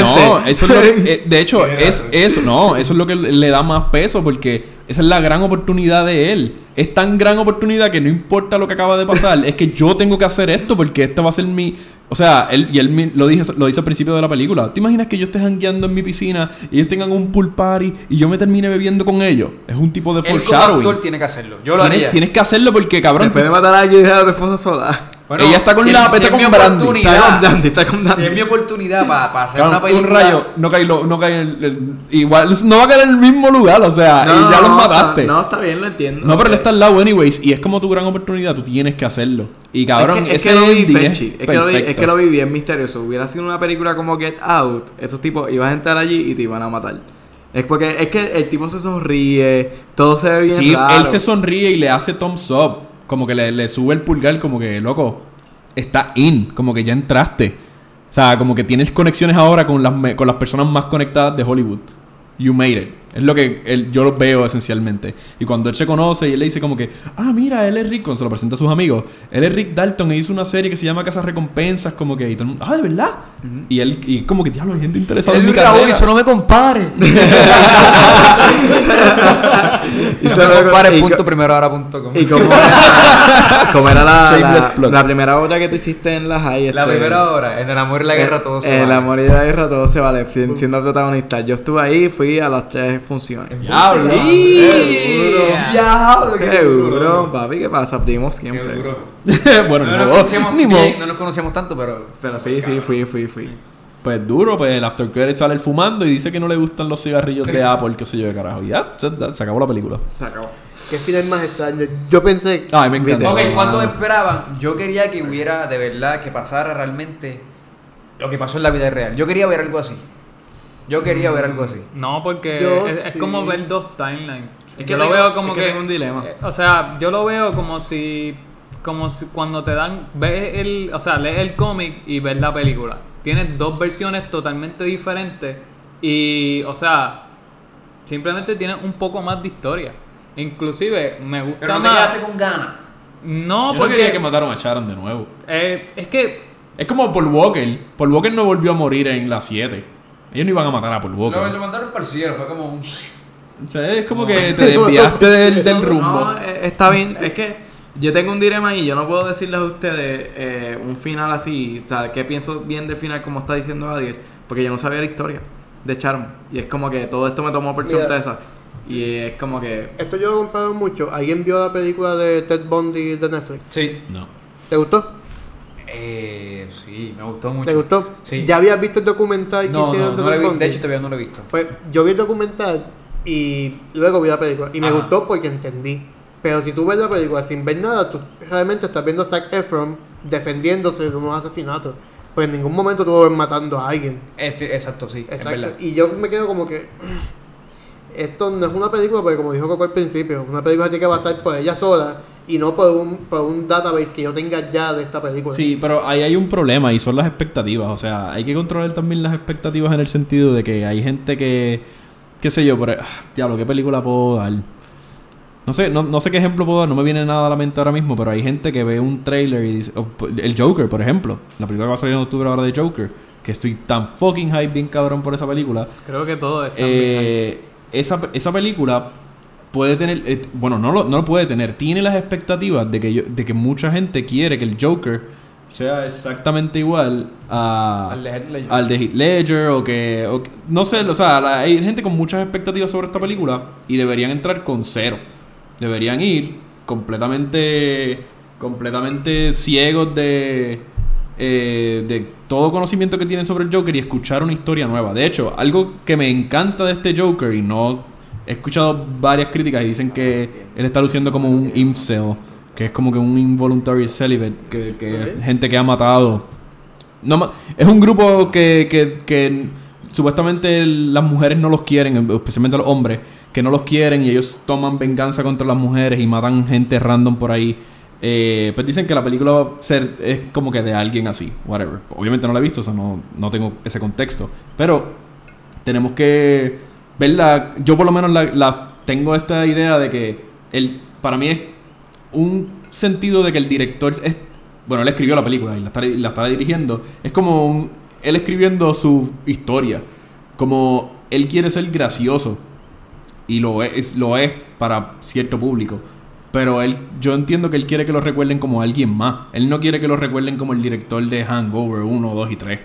Speaker 1: No, eso es lo que, eh, de hecho, es eso, no, eso es lo que le da más peso porque esa es la gran oportunidad de él. Es tan gran oportunidad que no importa lo que acaba de pasar, es que yo tengo que hacer esto porque esta va a ser mi, o sea, él y él lo dije lo dice al principio de la película. ¿Te imaginas que yo esté jangueando en mi piscina y ellos tengan un pool party y yo me termine bebiendo con ellos? Es un tipo de foreshadowing.
Speaker 5: actor tiene que hacerlo. Yo lo
Speaker 1: Tienes,
Speaker 5: haría.
Speaker 1: tienes que hacerlo porque cabrón,
Speaker 3: Después de matar a alguien y dejar a tu esposa sola.
Speaker 5: Bueno,
Speaker 1: ella está con
Speaker 5: si
Speaker 1: la
Speaker 5: si
Speaker 1: peta
Speaker 5: es
Speaker 1: con
Speaker 5: mi
Speaker 1: Brandy.
Speaker 5: oportunidad.
Speaker 3: Está con Dandy, está con
Speaker 5: Si
Speaker 3: Dandy.
Speaker 5: es mi oportunidad para hacer
Speaker 1: cabrón,
Speaker 5: una película.
Speaker 1: un rayo, no cae, lo- no cae el- el- igual no va a caer en el mismo lugar, o sea, y ya los mataste.
Speaker 3: No, está bien, lo entiendo.
Speaker 1: No, pero él está al lado, anyways. Y es como tu gran oportunidad, tú tienes que hacerlo. Y cabrón,
Speaker 3: es que, es
Speaker 1: ese
Speaker 3: que lo vi es, que lo vi, es que lo vi bien misterioso. Hubiera sido una película como Get Out, esos tipos ibas a entrar allí y te iban a matar. Es porque es que el tipo se sonríe, todo se ve bien
Speaker 1: Sí,
Speaker 3: raro.
Speaker 1: él se sonríe y le hace thumbs up. Como que le, le sube el pulgar, como que, loco, está in. Como que ya entraste. O sea, como que tienes conexiones ahora con las, con las personas más conectadas de Hollywood. You made it. Es lo que él- yo lo veo esencialmente. Y cuando él se conoce y él le dice como que, ah, mira, él es Rick, cuando se lo presenta a sus amigos. Él es Rick Dalton e hizo una serie que se llama Casas Recompensas, como que, y todo el mundo, ah, ¿de verdad? Y él, y como que, diablo, hay gente interesada en mi carrera.
Speaker 5: no me compare.
Speaker 3: Y
Speaker 5: no me compare
Speaker 3: y
Speaker 5: punto primero ahora punto com.
Speaker 3: Y como era, como era la, la, la primera obra que tú hiciste en la high.
Speaker 5: La
Speaker 3: este,
Speaker 5: primera hora, en el amor y la guerra todo se
Speaker 3: En el
Speaker 5: vale.
Speaker 3: amor y la guerra todo se vale, si- siendo protagonista. Yo estuve ahí, fui a las tres funciones.
Speaker 1: Diablo.
Speaker 5: Ya,
Speaker 3: Qué duro, papi, ¿qué pasa? Primos
Speaker 5: Qué
Speaker 3: siempre.
Speaker 5: duro.
Speaker 1: bueno,
Speaker 5: No nos conocíamos
Speaker 1: Ni
Speaker 5: bien, no nos conocíamos tanto, pero
Speaker 3: Pero sí, sí, fui, fui, fui.
Speaker 1: pues duro, pues el after credit sale el fumando y dice que no le gustan los cigarrillos de Apple, qué sé yo de carajo. Y ya, se, se acabó la película.
Speaker 3: Se acabó.
Speaker 2: Qué final más extraño. Yo pensé.
Speaker 1: Ay, me encanta.
Speaker 5: Ok, ¿cuánto esperaban? Yo quería que hubiera de verdad que pasara realmente lo que pasó en la vida real. Yo quería ver algo así. Yo quería ver algo así.
Speaker 4: No, porque
Speaker 2: Yo
Speaker 4: es, como ver dos timelines.
Speaker 3: Es que
Speaker 4: yo lo
Speaker 3: tengo-
Speaker 4: veo como
Speaker 3: es que
Speaker 4: que,
Speaker 3: tengo un dilema.
Speaker 4: eh, o sea, yo lo veo como si como si cuando te dan ves el, o sea, lees el cómic y ves la película. Tienes dos versiones totalmente diferentes y, o sea, simplemente tienes un poco más de historia. Inclusive me gusta
Speaker 5: Pero no te
Speaker 4: más
Speaker 5: quedaste con ganas.
Speaker 4: No,
Speaker 1: Yo no
Speaker 4: porque
Speaker 1: quería que mataron a Sharon de nuevo.
Speaker 4: eh, es que
Speaker 1: Es como Paul Walker. Paul Walker no volvió a morir en la 7. Ellos no iban a matar a Paul Walker.
Speaker 5: Lo, lo mandaron para el cielo, fue como un...
Speaker 1: O sea, es como que te desviaste del, del rumbo.
Speaker 3: No, eh, está bien. Es que yo tengo un dilema ahí. Yo no puedo decirles a ustedes eh, un final así. O sea, que pienso bien del final, como está diciendo Adiel. Porque yo no sabía la historia de Charm. Y es como que todo esto me tomó por
Speaker 2: Mira.
Speaker 3: sorpresa. Y es como que.
Speaker 2: Esto yo lo he comprado mucho. ¿Alguien vio la película de Ted Bundy de Netflix?
Speaker 5: Sí.
Speaker 1: No.
Speaker 2: ¿Te gustó?
Speaker 5: Eh, sí, me gustó mucho.
Speaker 2: ¿Te gustó?
Speaker 5: Sí.
Speaker 2: ¿Ya habías visto el documental que
Speaker 5: No,
Speaker 2: hicieron
Speaker 5: no, no vi- de hecho todavía no lo he visto.
Speaker 2: Pues yo vi el documental y luego vi la película. Y me
Speaker 5: Ajá.
Speaker 2: gustó porque entendí. Pero si tú ves la película sin ver nada, tú realmente estás viendo a Zac Efron defendiéndose de unos asesinatos. Pues en ningún momento ves matando a alguien.
Speaker 5: Este, exacto, sí,
Speaker 2: Exacto. Y yo me quedo como que. Esto no es una película, porque como dijo Coco al principio, una película tiene que basar por ella sola y no por un, por un database que yo tenga ya de esta película.
Speaker 1: Sí, pero ahí hay un problema y son las expectativas. O sea, hay que controlar también las expectativas en el sentido de que hay gente que, qué sé yo, pero, ah, diablo, ¿qué película puedo dar? No sé, no, no sé qué ejemplo puedo dar, no me viene nada a la mente ahora mismo, pero hay gente que ve un trailer y dice, o, p- el Joker, por ejemplo, la película que va a salir en octubre ahora de Joker, que estoy tan fucking hype, bien cabrón por esa película.
Speaker 4: creo que todo está.
Speaker 1: Eh, esa, esa película puede tener, eh, bueno, no lo, no lo puede tener, tiene las expectativas de que, yo- de que mucha gente quiere que el Joker sea exactamente igual a,
Speaker 5: Al de Ledger.
Speaker 1: al de Heath Ledger o que, o que- no sé, o sea, la- hay gente con muchas expectativas sobre esta película y deberían entrar con cero. Deberían ir completamente, completamente ciegos de, eh, de todo conocimiento que tienen sobre el Joker y escuchar una historia nueva. De hecho, algo que me encanta de este Joker y no he escuchado varias críticas y dicen que él está luciendo como un incel, que es como que un involuntary celibate, que, que es gente que ha matado. No, es un grupo que, que, que supuestamente las mujeres no los quieren, especialmente los hombres, que no los quieren y ellos toman venganza contra las mujeres y matan gente random por ahí. Eh, pues dicen que la película va a ser es como que de alguien así, whatever. Obviamente no la he visto, o sea, no, no tengo ese contexto. Pero tenemos que verla. Yo por lo menos la, la- tengo esta idea de que el, para mí es un sentido de que el director es bueno él escribió la película y la está, la está dirigiendo. Es como un, él escribiendo su historia como él quiere ser gracioso y lo es lo es para cierto público. Pero él yo entiendo que él quiere que lo recuerden como alguien más. Él no quiere que lo recuerden como el director de Hangover 1 2 y 3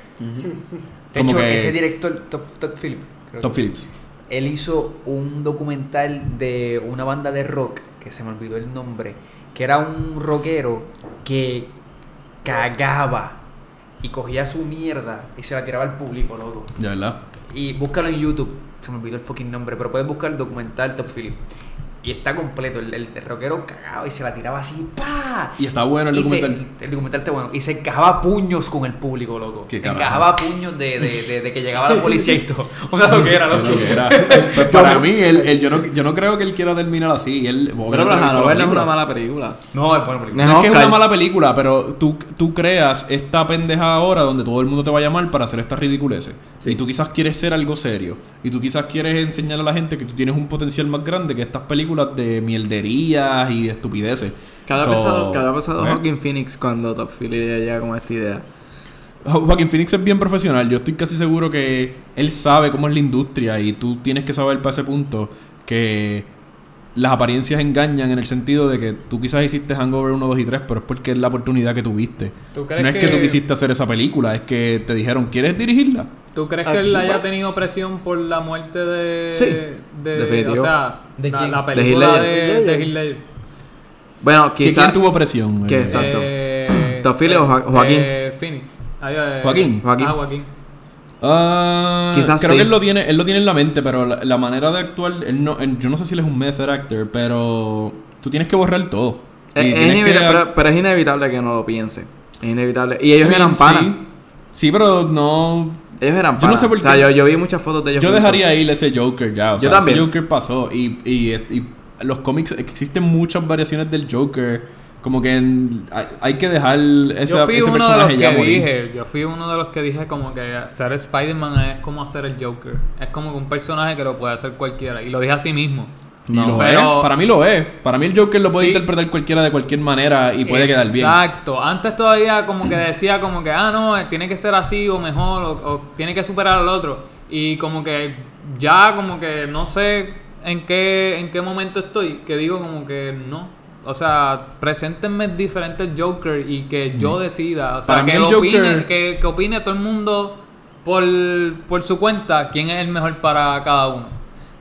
Speaker 5: De
Speaker 1: como
Speaker 5: hecho,
Speaker 1: que-
Speaker 5: ese director, Top, Todd Phillips,
Speaker 1: Top Phillips
Speaker 5: él hizo un documental de una banda de rock, que se me olvidó el nombre, que era un rockero que cagaba y cogía su mierda y se la tiraba al público, loco.
Speaker 1: de verdad
Speaker 5: Y búscalo en YouTube, se me olvidó el fucking nombre, pero puedes buscar el documental Top Phillips. Y está completo, el, el rockero cagaba y se la tiraba así, ¡pa!
Speaker 1: y está bueno el
Speaker 5: Y se-
Speaker 1: documental
Speaker 5: el documental está bueno. Y se encajaba puños con el público, loco.
Speaker 1: Qué
Speaker 5: se
Speaker 1: carajo.
Speaker 5: encajaba puños de, de, de, de que llegaba la policía y todo. Una loquera, loco.
Speaker 1: loquera. Pues para mí, él, él- yo, no, yo no creo que él quiera terminar así. Él,
Speaker 3: Pero la
Speaker 1: no he visto la
Speaker 3: Hanover no es una mala película.
Speaker 5: No, es buena película.
Speaker 1: No es que es una mala película, pero tú, tú creas esta pendeja ahora donde todo el mundo te va a llamar para hacer estas ridiculeces. Y tú quizás quieres ser algo serio. Y tú quizás quieres enseñar a la gente que tú tienes un potencial más grande que estas películas de mielderías y de estupideces.
Speaker 3: Cada
Speaker 1: So,
Speaker 3: pasado, cada pasado
Speaker 1: ¿eh?
Speaker 3: Joaquin Phoenix cuando Top Philly llega con esta idea.
Speaker 1: Jo- Joaquin Phoenix es bien profesional. Yo estoy casi seguro que él sabe cómo es la industria y tú tienes que saber para ese punto que las apariencias engañan en el sentido de que tú quizás hiciste Hangover 1, 2 y 3, pero es porque es la oportunidad que tuviste.
Speaker 4: ¿Tú crees
Speaker 1: No es que...
Speaker 4: que-
Speaker 1: tú quisiste hacer esa película, es que te dijeron, ¿quieres dirigirla?
Speaker 4: ¿Tú crees
Speaker 2: Ah,
Speaker 4: que él
Speaker 2: ¿tú
Speaker 4: haya tenido presión por la muerte de.
Speaker 3: Sí,
Speaker 4: de
Speaker 3: definitivo.
Speaker 4: O sea,
Speaker 5: ¿De
Speaker 4: la, la película de.
Speaker 3: Bueno,
Speaker 1: ¿Qui-
Speaker 3: quizás.
Speaker 1: ¿Quién tuvo presión?
Speaker 3: ¿Qué
Speaker 1: Eh,
Speaker 3: Exacto.
Speaker 4: Eh,
Speaker 3: ¿Top Philly o Jo- Joaquín?
Speaker 4: eh, Phoenix. Ah, eh,
Speaker 1: Joaquín.
Speaker 3: Joaquín.
Speaker 4: Ah, Joaquín.
Speaker 1: Ah,
Speaker 3: Quizás
Speaker 1: creo
Speaker 3: sí.
Speaker 1: que él lo tiene, él lo tiene en la mente, pero la, la manera de actuar, él no, él- yo no sé si él es un method actor, pero tú tienes que borrar todo.
Speaker 3: Es, es
Speaker 1: que-
Speaker 3: pero, pero es inevitable que no lo piense. Es inevitable. Y ellos
Speaker 1: Sí,
Speaker 3: eran panas.
Speaker 1: Sí, Sí, pero no.
Speaker 3: Ellos eran
Speaker 1: Yo no sé por
Speaker 3: O sea,
Speaker 1: qué.
Speaker 3: yo, yo vi muchas fotos de ellos.
Speaker 1: Yo
Speaker 3: juntos.
Speaker 1: dejaría ir ese Joker ya. O
Speaker 3: Yo también.
Speaker 1: Ese Joker pasó. Y, y, y los cómics, existen muchas variaciones del Joker. Como que en- hay, hay que dejar ese,
Speaker 4: Yo fui
Speaker 1: ese
Speaker 4: uno de los
Speaker 1: personaje ya
Speaker 4: que
Speaker 1: morir.
Speaker 4: dije, yo fui uno de los que dije como que ser Spider-Man es como hacer el Joker. Es como un personaje que lo puede hacer cualquiera. Y lo dije así mismo.
Speaker 1: Y lo
Speaker 4: pero-
Speaker 1: es. Para mí lo es. Para mí el Joker lo puede
Speaker 4: Sí.
Speaker 1: interpretar cualquiera de cualquier manera y puede quedar bien.
Speaker 4: Exacto. Antes todavía como que decía como que, ah, no, tiene que ser así o mejor o, o tiene que superar al otro. Y como que ya como que no sé en qué, en qué momento estoy, que digo como que no. O sea, preséntenme diferentes Joker y que yo decida. O sea,
Speaker 1: Para
Speaker 4: que, lo opine, que, que opine todo el mundo por, por su cuenta quién es el mejor para cada uno.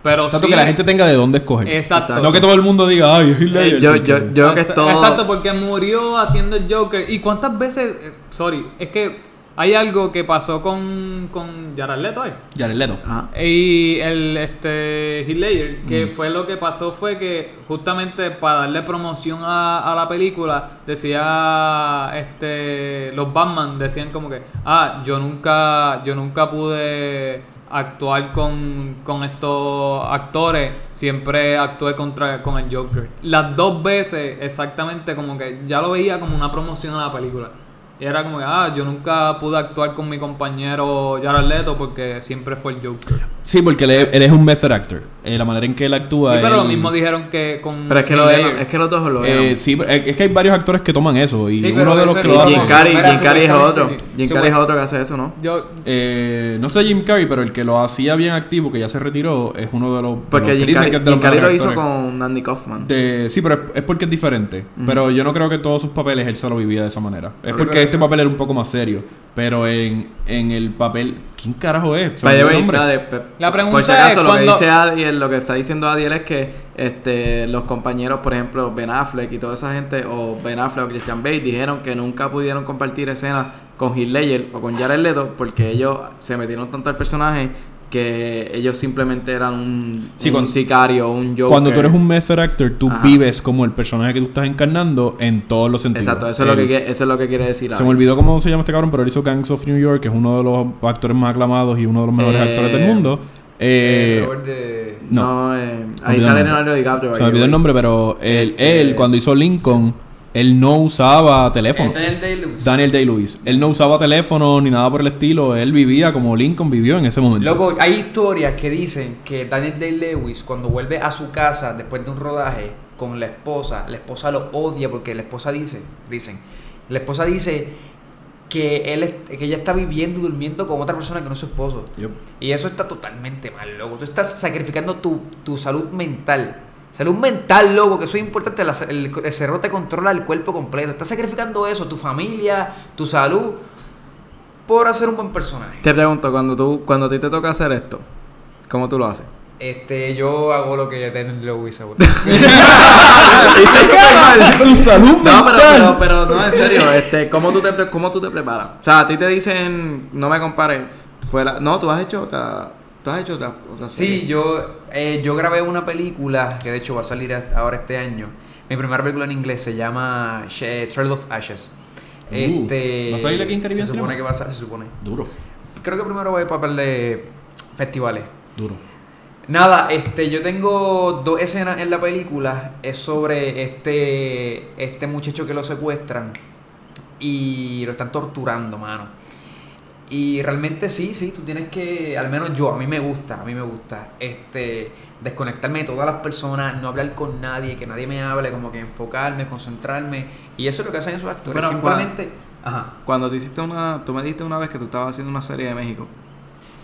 Speaker 4: Pero
Speaker 1: Exacto,
Speaker 4: sí-
Speaker 1: que la gente tenga de dónde escoger.
Speaker 4: Exacto.
Speaker 1: No que todo el mundo diga, ay, Ledger".
Speaker 3: Eh, yo, yo, yo creo que es todo.
Speaker 4: Exacto, porque murió haciendo el Joker. ¿Y cuántas veces? eh, sorry, es que hay algo que pasó con, con Jared Leto ahí.
Speaker 1: Jared Leto.
Speaker 3: Ajá.
Speaker 4: Y el este Heath Ledger, que
Speaker 1: Mm.
Speaker 4: fue lo que pasó fue que justamente para darle promoción a, a la película decía este los Batman decían como que ah yo nunca yo nunca pude actuar con, con estos actores siempre actué contra con el Joker. Las dos veces exactamente como que ya lo veía como una promoción a la película y era como que ah yo nunca pude actuar con mi compañero Jared Leto porque siempre fue el Joker
Speaker 1: Sí, porque él es, él es un method actor. Eh, la manera en que él actúa.
Speaker 4: Sí, pero lo
Speaker 1: él-
Speaker 4: mismo dijeron que con.
Speaker 3: Pero es que, lo de-
Speaker 4: Ledger.
Speaker 3: es que los dos lo
Speaker 1: Eh,
Speaker 3: eran.
Speaker 1: sí, es que hay varios actores que toman eso. Y
Speaker 5: Sí,
Speaker 1: uno de los que lo hace.
Speaker 3: Jim Carrey, Jim Carrey es otro.
Speaker 5: sí.
Speaker 3: Jim Carrey es otro que hace eso, ¿no?
Speaker 4: Yo,
Speaker 1: Eh, no sé Jim Carrey, pero el que lo hacía bien activo, que ya se retiró, es uno de los. de
Speaker 3: Porque
Speaker 1: los que
Speaker 3: Jim
Speaker 1: dicen
Speaker 3: Carrey,
Speaker 1: que es de los
Speaker 3: Jim Carrey lo hizo
Speaker 1: actores.
Speaker 3: con Andy Kaufman.
Speaker 1: De- sí, pero es, es porque es diferente. Pero yo no creo que todos sus papeles él se lo vivía de esa manera. Es
Speaker 5: Sí,
Speaker 1: porque este papel era un poco más serio. Pero en, en el papel. ¿Quién carajo es? Se me
Speaker 3: By the
Speaker 1: olvidó el
Speaker 3: way,
Speaker 1: nombre.
Speaker 3: pe-
Speaker 4: La pregunta
Speaker 3: por si acaso,
Speaker 4: es
Speaker 3: lo
Speaker 4: cuando-
Speaker 3: que dice Adiel, lo que está diciendo Adiel es que este, los compañeros, por ejemplo, Ben Affleck y toda esa gente, o Ben Affleck o Christian Bale, dijeron que nunca pudieron compartir escenas con Heath Ledger o con Jared Leto porque ellos se metieron tanto al personaje que ellos simplemente eran un,
Speaker 1: Sí,
Speaker 3: un
Speaker 1: cuando-
Speaker 3: sicario, un Joker.
Speaker 1: Cuando tú eres un method actor, tú
Speaker 3: Ajá.
Speaker 1: vives como el personaje que tú estás encarnando en todos los sentidos.
Speaker 3: Exacto, eso es, lo que, eso es lo que quiere decir.
Speaker 1: Se me olvidó cómo se llama este cabrón, pero él hizo Gangs of New York, que es uno de los actores más aclamados y uno de los mejores
Speaker 3: Eh,
Speaker 1: actores del mundo. Eh,
Speaker 5: de-
Speaker 1: no.
Speaker 3: No, eh, ahí sale. Leonardo DiCaprio.
Speaker 1: se me olvidó el nombre, pero él,
Speaker 3: Eh,
Speaker 1: él cuando hizo Lincoln, él no usaba teléfono.
Speaker 5: Daniel Day-Lewis.
Speaker 1: Daniel Day-Lewis. Él no usaba teléfono ni nada por el estilo. Él vivía como Lincoln vivió en ese momento.
Speaker 5: Loco, hay historias que dicen que Daniel Day-Lewis, cuando vuelve a su casa después de un rodaje con la esposa, la esposa lo odia porque la esposa dice, dicen, la esposa dice que él es- que ella está viviendo y durmiendo con otra persona que no es su esposo. Y eso está totalmente mal, loco. Tú estás sacrificando tu, tu salud mental. Salud mental, loco, que eso es importante. la- el, el cerebro te controla el cuerpo completo. Estás sacrificando eso, tu familia, tu salud, por hacer un buen personaje.
Speaker 3: Te pregunto, cuando tú cuando a ti te toca hacer esto, ¿cómo tú lo haces?
Speaker 5: Este, yo hago lo que Daniel Lewis hago.
Speaker 1: ¡Tu salud
Speaker 3: No, pero,
Speaker 1: mental!
Speaker 3: pero, pero no, en serio, este, ¿cómo tú te, cómo tú te preparas? O sea, a ti te dicen, no me compares, fuera, no, tú has hecho otra, tú has hecho otra, otra
Speaker 5: Sí,
Speaker 3: serie.
Speaker 5: yo, eh, yo grabé una película que de hecho va a salir ahora este año. Mi primera película en inglés se llama Sh- Trail of Ashes.
Speaker 1: Uh,
Speaker 5: este,
Speaker 1: ¿va a salir aquí en Caribbean
Speaker 5: Se supone
Speaker 1: Cinema?
Speaker 5: que va a sa- se supone.
Speaker 1: Duro,
Speaker 5: Creo que primero voy a papel de festivales.
Speaker 1: duro.
Speaker 5: Nada, este, yo tengo dos escenas en la película. Es sobre este, este muchacho que lo secuestran y lo están torturando, mano. Y realmente sí, sí, tú tienes que, al menos yo, a mí me gusta, a mí me gusta, este, desconectarme de todas las personas, no hablar con nadie, que nadie me hable, como que enfocarme, concentrarme. Y eso es lo que hacen esos actores.
Speaker 3: Pero,
Speaker 5: Simplemente, ajá,
Speaker 3: Cuando te hiciste una, tú me dijiste una vez que tú estabas haciendo una serie de México.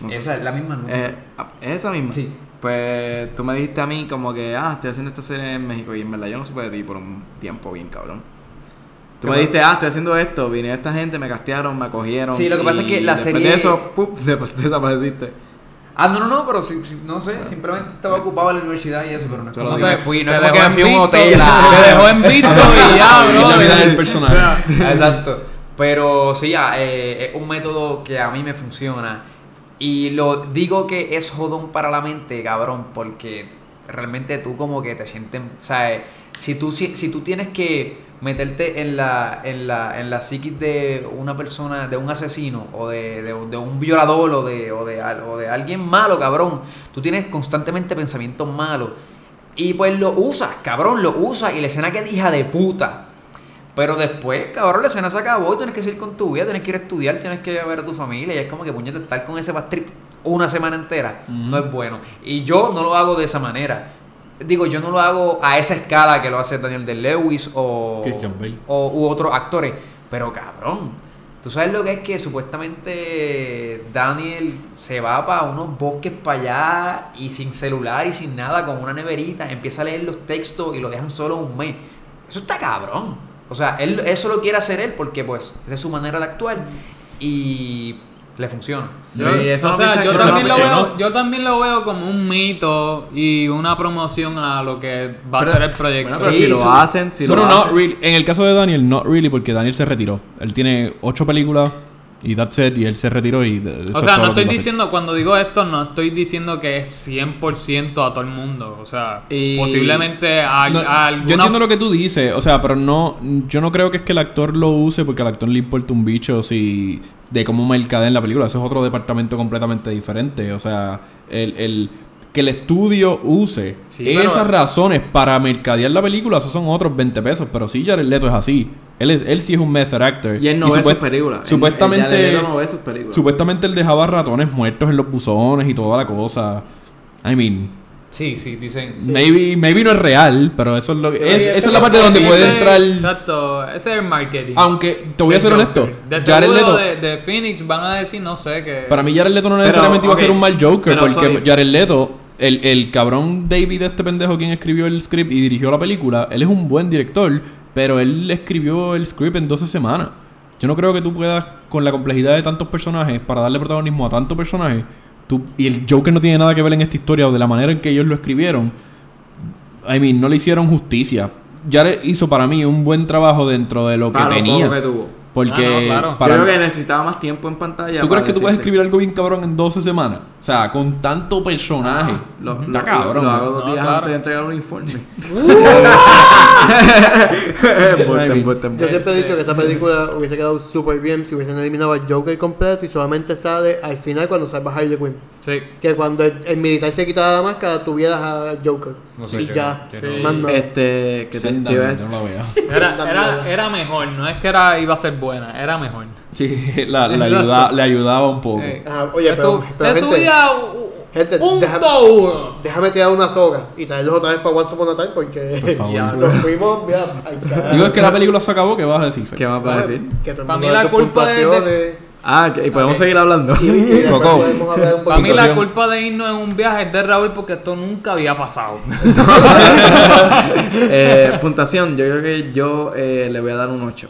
Speaker 3: No
Speaker 5: esa
Speaker 3: si-
Speaker 5: es la misma. ¿no?
Speaker 3: Eh, ah, ¿Es esa misma?
Speaker 5: Sí.
Speaker 3: Pues tú me dijiste a mí como que, ah, estoy haciendo esta serie en México y en verdad yo no supe de ti por un tiempo bien cabrón. Tú
Speaker 5: ¿Qué
Speaker 3: me dijiste, ah, estoy haciendo esto, vine esta gente, me castearon, me acogieron.
Speaker 5: Sí, lo que pasa es que la serie-
Speaker 3: de eso, ¡pup! desapareciste.
Speaker 5: Ah, no, no, no, pero sí, sí, no sé, simplemente estaba ocupado en la universidad y eso, pero no es como me fui, no
Speaker 4: Te
Speaker 5: es como que me fui a un hotel. a-
Speaker 4: Te dejó en visto y ya, bro.
Speaker 1: la vida del personaje.
Speaker 5: Exacto. Pero sí, ah, eh, es un método que a mí me funciona. Y lo digo que es jodón para la mente, cabrón, porque realmente tú como que te sientes, o sea, eh, si tú, si, si tú tienes que meterte en la, en la, en la psiquis de una persona, de un asesino, o de, de, de un violador, o de, o, de, o de alguien malo, cabrón, tú tienes constantemente pensamientos malos. Y pues lo usas, cabrón, lo usas. Y la escena que es hija de puta. Pero después, cabrón, la escena se acabó y tienes que seguir con tu vida, tienes que ir a estudiar, tienes que ir a ver a tu familia. Y es como que puñete estar con ese bad trip una semana entera. No es bueno. Y yo no lo hago de esa manera. Digo, yo no lo hago a esa escala que lo hace Daniel de Lewis o,
Speaker 1: Christian Bale.
Speaker 5: o u otros actores. Pero cabrón, tú sabes lo que es que supuestamente Daniel se va para unos bosques para allá y sin celular y sin nada, con una neverita, empieza a leer los textos y lo dejan solo un mes. Eso está cabrón. O sea, él, eso lo quiere hacer él porque pues esa es su manera de actuar y le funciona.
Speaker 3: Yo- y eso
Speaker 4: o sea, yo también, lo veo, yo también lo veo como un mito y una promoción a lo que va
Speaker 3: Pero-
Speaker 4: a ser el proyecto.
Speaker 3: Bueno, pero
Speaker 5: Sí,
Speaker 3: si lo
Speaker 5: su-
Speaker 3: hacen, si lo
Speaker 1: not
Speaker 3: hacen.
Speaker 1: really. En el caso de Daniel, not really, porque Daniel se retiró. Él tiene ocho películas y that's it, y él se retiró y de- eso
Speaker 4: o sea, no estoy diciendo, cuando digo esto, no estoy diciendo que es 100% a todo el mundo. O sea,
Speaker 3: Y-
Speaker 4: posiblemente a,
Speaker 1: No,
Speaker 4: a alguna...
Speaker 1: Yo entiendo lo que tú dices, o sea, pero no, yo no creo que es que el actor lo use porque al actor le importa un bicho si de cómo mercadea la película. Eso es otro departamento completamente diferente. O sea, el, el- que el estudio use
Speaker 3: Sí, pero-
Speaker 1: esas razones para mercadear la película, esos son otros 20 pesos. Pero sí, Jared Leto es así. Él, es, él sí es un method actor.
Speaker 3: Y él no ve sus películas.
Speaker 1: Supuestamente,
Speaker 3: él ya de no ve sus películas.
Speaker 1: supuestamente él dejaba ratones muertos en los buzones y toda la cosa. I mean,
Speaker 5: Sí, sí, dicen.
Speaker 1: Maybe, maybe no es real, pero eso es lo que.
Speaker 2: Sí,
Speaker 1: es- esa es la parte donde
Speaker 4: Sí,
Speaker 1: puede
Speaker 4: ese-
Speaker 1: entrar.
Speaker 4: Exacto, ese es el marketing.
Speaker 1: Aunque te voy a ser honesto.
Speaker 4: De
Speaker 1: Jared Leto.
Speaker 4: de, de Phoenix van a decir, no sé, que...
Speaker 1: Para mí, Jared Leto no
Speaker 3: Pero,
Speaker 1: necesariamente iba a ser un mal Joker,
Speaker 3: pero
Speaker 1: porque
Speaker 3: soy-
Speaker 1: Jared Leto, el, el cabrón David, este pendejo, quien escribió el script y dirigió la película, él es un buen director, pero él escribió el script en 12 semanas. Yo no creo que tú puedas, con la complejidad de tantos personajes, para darle protagonismo a tantos personajes, tú, y el Joker no tiene nada que ver en esta historia o de la manera en que ellos lo escribieron. I mean, no le hicieron justicia. Jared hizo para mí un buen trabajo dentro de lo que tenía.
Speaker 3: que tuvo.
Speaker 1: Porque
Speaker 4: Ah, no, claro.
Speaker 1: para
Speaker 3: Yo creo que necesitaba más tiempo en pantalla.
Speaker 1: ¿Tú crees que tú puedes escribir algo bien cabrón en 12 semanas? O sea, con tanto personaje.
Speaker 3: Lo,
Speaker 1: Está
Speaker 3: lo-
Speaker 1: cabrón.
Speaker 3: Lo hago dos
Speaker 4: No,
Speaker 3: días
Speaker 4: claro.
Speaker 3: antes de entregar un informe. Embuste,
Speaker 2: Yo siempre he dicho que esa película hubiese quedado súper bien si hubiesen eliminado al Joker completo y solamente sale al final cuando salva a Harley Quinn.
Speaker 4: Sí.
Speaker 2: Que cuando el, el militar se quitaba la máscara, tuvieras a Joker.
Speaker 5: No sé
Speaker 2: y ya,
Speaker 5: qué
Speaker 4: no.
Speaker 2: más nada.
Speaker 3: Este, que te,
Speaker 1: yo no la veo.
Speaker 4: Era, era, era mejor, no es que era, iba a ser buena, era mejor.
Speaker 1: Sí, la, la ayuda- le ayudaba un poco.
Speaker 4: Eh,
Speaker 2: Ajá, oye,
Speaker 4: le
Speaker 2: pero- pero gente- gente,
Speaker 4: un
Speaker 2: déjame-
Speaker 4: uno.
Speaker 2: Déjame tirar una soga y traerlos otra vez para Once Upon a Time porque
Speaker 1: Por favor.
Speaker 2: Nos fuimos, mira.
Speaker 1: Digo, es que la película se acabó, ¿qué vas a decir, Fer?
Speaker 3: ¿Qué vas a decir?
Speaker 2: Que todo el
Speaker 4: Pa'
Speaker 2: mundo
Speaker 4: mí la culpa es de-
Speaker 3: Ah, que- y podemos seguir hablando.
Speaker 2: Y,
Speaker 1: Coco.
Speaker 4: Para mí la culpa de irnos en un viaje es de Raúl porque esto nunca había pasado.
Speaker 3: eh, puntuación, yo creo que yo eh, le voy a dar un 8.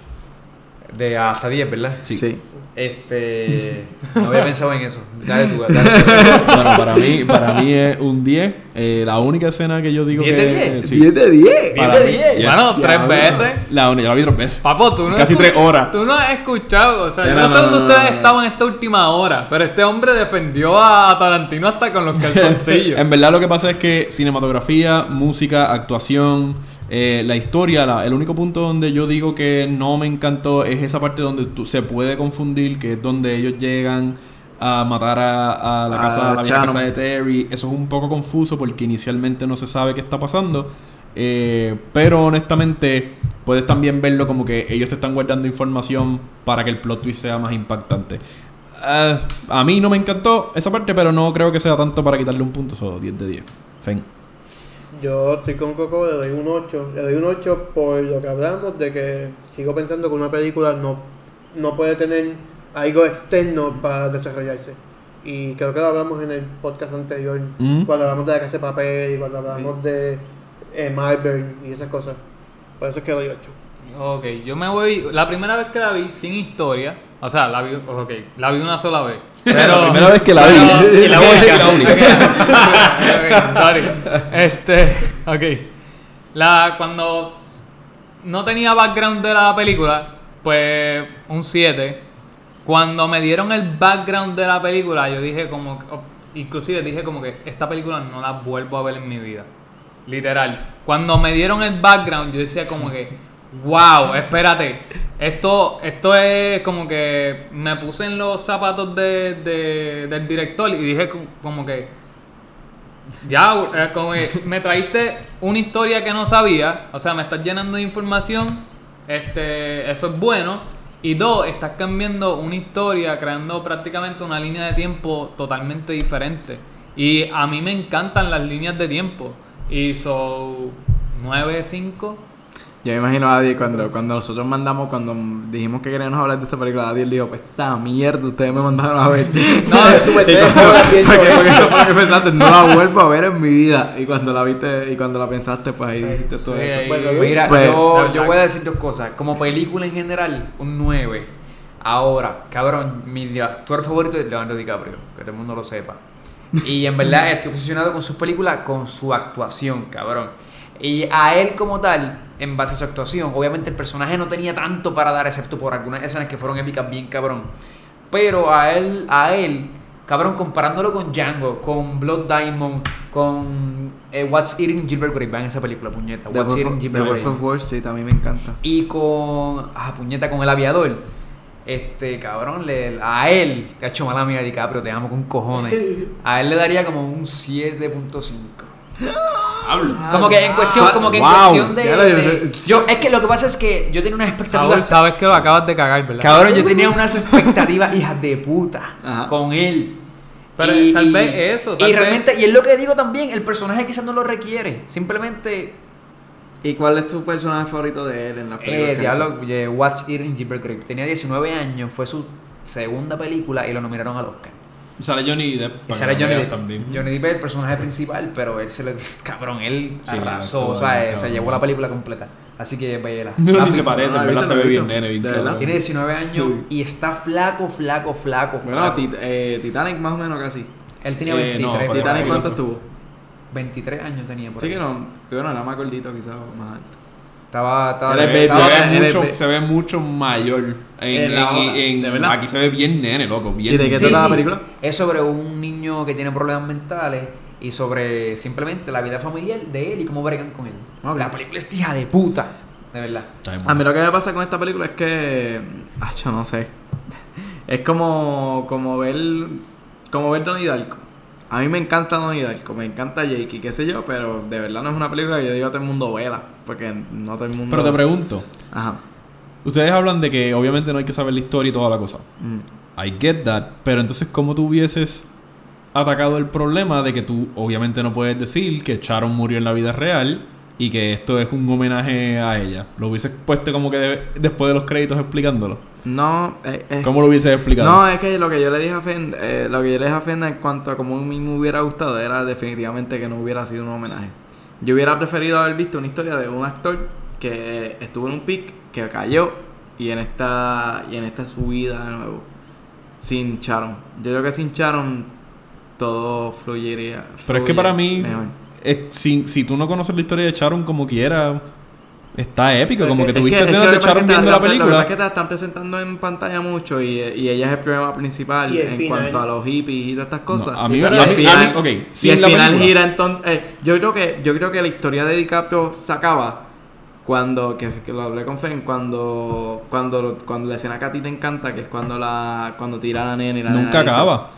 Speaker 5: De hasta 10, ¿verdad?
Speaker 1: Sí.
Speaker 5: Este. No había pensado en eso. Dale tú, dale tú.
Speaker 1: Bueno, para mí, para mí es un 10. Eh, la única escena que yo digo
Speaker 5: 10
Speaker 1: que.
Speaker 5: de 10.
Speaker 1: sí.
Speaker 3: 10 de 10.
Speaker 1: Para
Speaker 5: de
Speaker 1: mí,
Speaker 5: 10.
Speaker 1: yes.
Speaker 4: bueno, tres veces.
Speaker 1: La única, yo la vi tres veces.
Speaker 4: Papo, tú no
Speaker 1: Casi tres horas.
Speaker 4: Tú no has escuchado, o sea, yo
Speaker 3: No,
Speaker 4: no,
Speaker 3: no,
Speaker 4: sé dónde
Speaker 3: no,
Speaker 4: ustedes
Speaker 3: no, no.
Speaker 4: estaban esta última hora, pero este hombre defendió a Tarantino hasta con los calzoncillos.
Speaker 1: En verdad lo que pasa es que cinematografía, música, actuación, eh, la historia, la- el único punto donde yo digo que no me encantó es esa parte donde tú- se puede confundir, que es donde ellos llegan a matar a, a la casa, a la vieja
Speaker 3: Shannon.
Speaker 1: casa de Terry. Eso es un poco confuso porque inicialmente no se sabe qué está pasando. Eh, pero honestamente puedes también verlo como que ellos te están guardando información para que el plot twist sea más impactante. Ah, a mí no me encantó esa parte, pero no creo que sea tanto para quitarle un punto, solo 10 de 10. Fin.
Speaker 2: Yo estoy con Coco, le doy un 8. Le doy un 8 por lo que hablamos de que sigo pensando que una película no, no puede tener algo externo para desarrollarse. Y creo que lo hablamos en el podcast anterior,
Speaker 1: Mm.
Speaker 2: cuando hablamos de la casa de papel y cuando hablamos de eh, Marvel y esas cosas. Por eso es que le doy 8.
Speaker 4: Ok, yo me voy. La primera vez que la vi sin historia, o sea, la vi, ok, la vi una sola vez. Pero,
Speaker 1: La primera vez que la vi. Y la única.
Speaker 4: La única. Sorry. Este, ok. La, cuando no tenía background de la película, pues un 7. cuando me dieron el background de la película, yo dije como, o- inclusive dije como que esta película no la vuelvo a ver en mi vida. Literal. Cuando me dieron el background, yo decía como que, wow, espérate. Esto, esto es como que me puse en los zapatos de, de- del director y dije co- como que, ya, eh, como que me traíste una historia que no sabía, o sea, me estás llenando de información, este, eso es bueno. Y dos, estás cambiando una historia, creando prácticamente una línea de tiempo totalmente diferente. Y a mí me encantan las líneas de tiempo. Y so 9, 5.
Speaker 3: Yo me imagino a Adi cuando, cuando nosotros mandamos, cuando dijimos que queríamos hablar de esta película, Adi dijo, pues esta mierda, ustedes me mandaron a ver.
Speaker 4: No,
Speaker 2: viendo
Speaker 3: porque,
Speaker 2: eso.
Speaker 3: porque eso fue lo que pensaste, no la vuelvo a ver en mi vida. Y cuando la viste y cuando la pensaste, pues ahí dijiste todo
Speaker 4: Sí,
Speaker 3: eso.
Speaker 5: Mira,
Speaker 3: Pues,
Speaker 5: yo, yo voy a decir dos cosas. Como película en general, un 9. Ahora, cabrón, mi actor favorito es Leonardo DiCaprio, que todo el mundo lo sepa. Y en verdad estoy obsesionado con sus películas, con su actuación, cabrón. Y a él como tal, en base a su actuación, obviamente el personaje no tenía tanto para dar, excepto por algunas escenas que fueron épicas bien cabrón. Pero a él, a él, cabrón, comparándolo con Django, con Blood Diamond, con eh, What's Eating Gilbert Grape, vean esa película, puñeta.
Speaker 3: The
Speaker 5: What's
Speaker 3: Wolf
Speaker 5: Eating
Speaker 3: of- The
Speaker 5: Gilbert
Speaker 3: Wolf
Speaker 5: Grape.
Speaker 3: of Wall Street a mí me encanta.
Speaker 5: Y con. Ah, puñeta, con el aviador. Este, cabrón, le, a él, te ha hecho mala amiga DiCaprio, te amo con cojones. A él le daría como un 7.5. Como que en cuestión, como que en
Speaker 3: Wow,
Speaker 5: cuestión de,
Speaker 3: ya lo
Speaker 5: de-
Speaker 3: dice.
Speaker 5: Yo, es que lo que pasa es que yo tenía unas
Speaker 4: Saúl,
Speaker 5: expectativas.
Speaker 4: sabes que lo acabas de cagar, ¿verdad?
Speaker 5: Cabrón, yo tenía unas expectativas hijas de puta
Speaker 3: Ajá.
Speaker 5: con él.
Speaker 4: Pero tal vez eso, tal
Speaker 5: y
Speaker 4: vez-
Speaker 5: realmente, y es lo que digo también, el personaje quizás no lo requiere. Simplemente,
Speaker 3: ¿Y cuál es tu personaje favorito de él en la película?
Speaker 5: eh, diablo, eh, What's Eating Gilbert Grape. Tenía 19 años, fue su segunda película y lo nominaron al Oscar.
Speaker 1: Y sale Johnny Depp.
Speaker 5: Johnny Depp.
Speaker 1: también.
Speaker 5: Johnny Depp es el personaje principal, pero él se le. Cabrón, él
Speaker 1: Sí,
Speaker 5: arrasó, o sea,
Speaker 1: bien,
Speaker 5: eh, se llevó la película completa. Así que vela.
Speaker 1: No,
Speaker 5: La
Speaker 1: ni se parece,
Speaker 3: no,
Speaker 1: en verdad se ve
Speaker 3: ¿Lo
Speaker 1: bien nene, bien.
Speaker 5: Tiene 19 años
Speaker 3: Sí.
Speaker 5: y está flaco, flaco, flaco.
Speaker 3: Bueno,
Speaker 5: flaco.
Speaker 3: Tit- eh, Titanic más o menos casi.
Speaker 5: Él tenía
Speaker 1: Eh,
Speaker 5: 23.
Speaker 1: no, fue
Speaker 3: ¿Titanic cuánto estuvo?
Speaker 5: 23 años tenía por
Speaker 3: Sí
Speaker 5: ahí.
Speaker 3: que no, que bueno, era más gordito quizás más alto.
Speaker 5: Estaba, estaba,
Speaker 1: Se ve, se ve mucho,
Speaker 3: be-
Speaker 1: se ve mucho mayor. En,
Speaker 3: En la
Speaker 1: en-
Speaker 3: otra,
Speaker 1: en-
Speaker 3: ¿de verdad?
Speaker 1: aquí se ve bien nene, loco. Bien
Speaker 3: ¿Y de qué
Speaker 5: Sí,
Speaker 3: trata la
Speaker 5: sí.
Speaker 3: película?
Speaker 5: Es sobre un niño que tiene problemas mentales y sobre simplemente la vida familiar de él y cómo bregan con él. La película es tía de puta, de verdad.
Speaker 3: A mí lo que me pasa con esta película es que. Ah, yo no sé. Es como. como ver. como ver Donnie Darko. A mí me encanta Donnie Darko, me encanta Jake y qué sé yo, pero de verdad no es una película que yo digo a todo el mundo vela. Porque no todo el mundo.
Speaker 1: Pero te pregunto,
Speaker 3: Ajá.
Speaker 1: ustedes hablan de que obviamente no hay que saber la historia y toda la cosa.
Speaker 3: Mm.
Speaker 1: I get that, pero entonces ¿cómo tú hubieses atacado el problema de que tú obviamente no puedes decir que Sharon murió en la vida real y que esto es un homenaje a ella? ¿Lo hubieses puesto como que de- después de los créditos explicándolo?
Speaker 3: No, eh, eh,
Speaker 1: ¿Cómo lo hubieses explicado?
Speaker 3: No, es que lo que yo le dije a Fenda, eh, lo que yo le dije a Fenda en cuanto a cómo a mí me hubiera gustado era definitivamente que no hubiera sido un homenaje. Yo hubiera preferido haber visto una historia de un actor que estuvo en un pic, que cayó y en esta y en esta subida de nuevo sin Sharon. Yo creo que sin Sharon todo fluiría.
Speaker 1: Pero es que para mí,
Speaker 3: mejor.
Speaker 1: Es- si, si tú no conoces la historia de Sharon como quiera, está épico.
Speaker 2: Es
Speaker 1: Como que
Speaker 2: que-
Speaker 1: tuviste
Speaker 3: es
Speaker 1: escenas
Speaker 3: que
Speaker 1: de
Speaker 3: te
Speaker 1: viendo la
Speaker 3: están- Lo que pasa
Speaker 1: película.
Speaker 3: es que te están presentando en pantalla mucho y, y ella es el problema principal en
Speaker 2: final.
Speaker 3: cuanto a los hippies y todas estas cosas.
Speaker 1: No, a mí-
Speaker 3: Y
Speaker 1: a
Speaker 3: el
Speaker 1: mí- a mí-
Speaker 3: final-
Speaker 1: ok,
Speaker 3: y el
Speaker 1: la
Speaker 3: final
Speaker 1: película.
Speaker 3: gira entonces. eh, yo creo que yo creo que la historia de DiCaprio se acaba cuando que, que lo hablé con Fen cuando cuando cuando la escena que a ti te encanta que es cuando la cuando tira a la nena y la
Speaker 1: Nunca
Speaker 3: nena dice-
Speaker 1: acaba.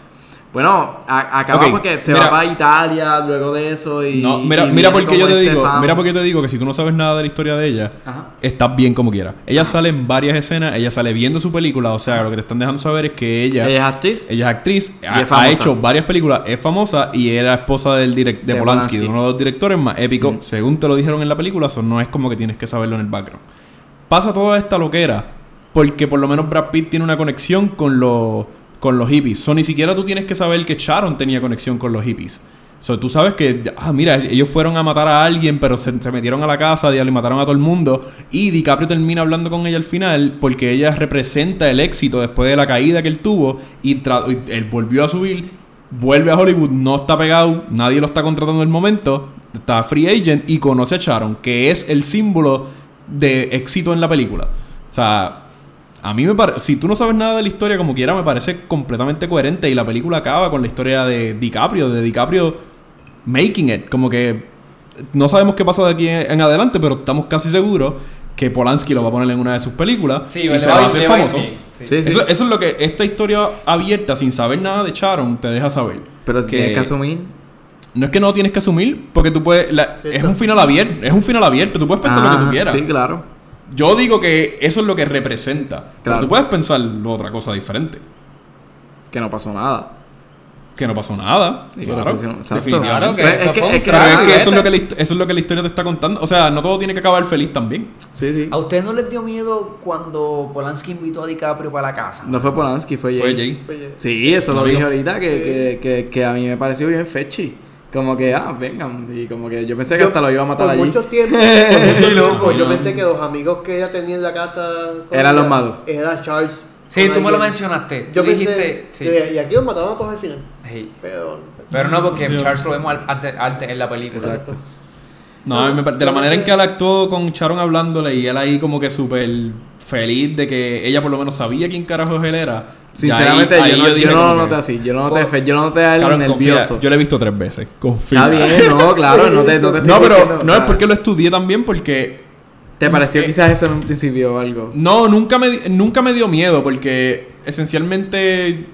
Speaker 3: Bueno, a- acaba porque se
Speaker 1: mira.
Speaker 3: va para Italia luego de eso y
Speaker 1: No, mira,
Speaker 3: y
Speaker 1: mira porque yo te
Speaker 3: este
Speaker 1: digo,
Speaker 3: fan.
Speaker 1: mira porque te digo que si tú no sabes nada de la historia de ella,
Speaker 3: Ajá.
Speaker 1: estás bien como quiera. Ella sale en varias escenas, ella sale viendo su película, o sea, lo que te están dejando saber es que ella,
Speaker 3: Ella
Speaker 1: ella,
Speaker 3: es actriz.
Speaker 1: es actriz, ha,
Speaker 3: es famosa.
Speaker 1: ha hecho varias películas, es famosa y era esposa del direct, de,
Speaker 3: De
Speaker 1: Polanski,
Speaker 3: Polanski.
Speaker 1: de uno de los directores más épicos,
Speaker 3: Mm.
Speaker 1: según te lo dijeron en la película, eso no es como que tienes que saberlo en el background. Pasa toda esta loquera porque por lo menos Brad Pitt tiene una conexión con los con los hippies. So, ni siquiera tú tienes que saber que Sharon tenía conexión con los hippies. So, tú sabes que, ah, mira, ellos fueron a matar a alguien, pero se, metieron a la casa y mataron a todo el mundo. Y DiCaprio termina hablando con ella al final porque ella representa el éxito después de la caída que él tuvo y, y él volvió a subir, vuelve a Hollywood, no está pegado, nadie lo está contratando en el momento, está free agent y conoce a Sharon, que es el símbolo de éxito en la película. O sea, A mí me parece, si tú no sabes nada de la historia como quiera, me parece completamente coherente y la película acaba con la historia de DiCaprio, de DiCaprio making it, como que no sabemos qué pasa de aquí en, en adelante, pero estamos casi seguros que Polanski lo va a poner en una de sus películas
Speaker 5: Sí,
Speaker 1: y se
Speaker 5: va a
Speaker 1: hacer famoso.
Speaker 5: sí.
Speaker 3: Sí.
Speaker 1: Eso, eso es lo que esta historia abierta, sin saber nada de Sharon, te deja saber.
Speaker 3: Pero si
Speaker 1: que
Speaker 3: tienes que asumir.
Speaker 1: No es que no tienes que asumir, porque tú puedes. la-
Speaker 2: Sí,
Speaker 1: es un final abierto. Es un final abierto. Tú puedes pensar lo que tú
Speaker 3: Ah,
Speaker 1: quieras.
Speaker 3: Sí, claro.
Speaker 1: Yo digo que eso es lo que representa. Pero
Speaker 3: Claro.
Speaker 1: tú puedes pensar otra cosa diferente.
Speaker 3: Que no pasó nada.
Speaker 1: Que no pasó nada. Claro, definitivamente.
Speaker 4: Claro que
Speaker 3: Pero
Speaker 4: eso
Speaker 3: es
Speaker 1: Pero lo que la, hist- eso es lo que la historia te está contando. O sea, no todo tiene que acabar feliz también.
Speaker 3: Sí, sí.
Speaker 5: ¿A usted no les dio miedo cuando Polanski invitó a DiCaprio para la casa?
Speaker 3: No fue Polanski, fue Jay.
Speaker 1: Fue Jay.
Speaker 3: Sí, eso lo dije ahorita, que, que, que, que a mí me pareció bien fetchy. Como que, ah, vengan. Y como que yo pensé que
Speaker 2: yo-
Speaker 3: hasta lo iba a matar
Speaker 2: por
Speaker 3: allí.
Speaker 2: Mucho tiempo, por mucho
Speaker 3: Y no,
Speaker 2: tiempo, yo pensé que los amigos que ella tenía en la casa con
Speaker 3: Eran los malos.
Speaker 2: Era Charles.
Speaker 5: Sí, tú me lo mencionaste.
Speaker 2: Yo
Speaker 5: Tú
Speaker 2: pensé,
Speaker 5: dijiste. Sí.
Speaker 2: y aquí los mataron a todos al final.
Speaker 5: Sí.
Speaker 2: Pero,
Speaker 5: Pero no, porque
Speaker 1: Sí.
Speaker 5: Charles lo vemos antes, antes en la película.
Speaker 3: Exacto.
Speaker 1: No, de la manera en que él actuó con Sharon hablándole y él ahí como que súper feliz de que ella por lo menos sabía quién carajo él era.
Speaker 3: Sinceramente,
Speaker 1: ahí- ahí
Speaker 3: yo, no, yo no lo noté así. Yo no noté, fe- yo no noté a él
Speaker 1: confía,
Speaker 3: nervioso.
Speaker 1: Yo lo he visto tres veces. Confía.
Speaker 3: Está bien, no, claro, no te, no te estoy
Speaker 1: No, pero
Speaker 3: diciendo,
Speaker 1: no
Speaker 3: o
Speaker 1: es porque lo estudié también, porque
Speaker 3: ¿Te pareció
Speaker 1: eh,
Speaker 3: quizás eso en un principio o algo?
Speaker 1: No, nunca me, nunca me dio miedo porque esencialmente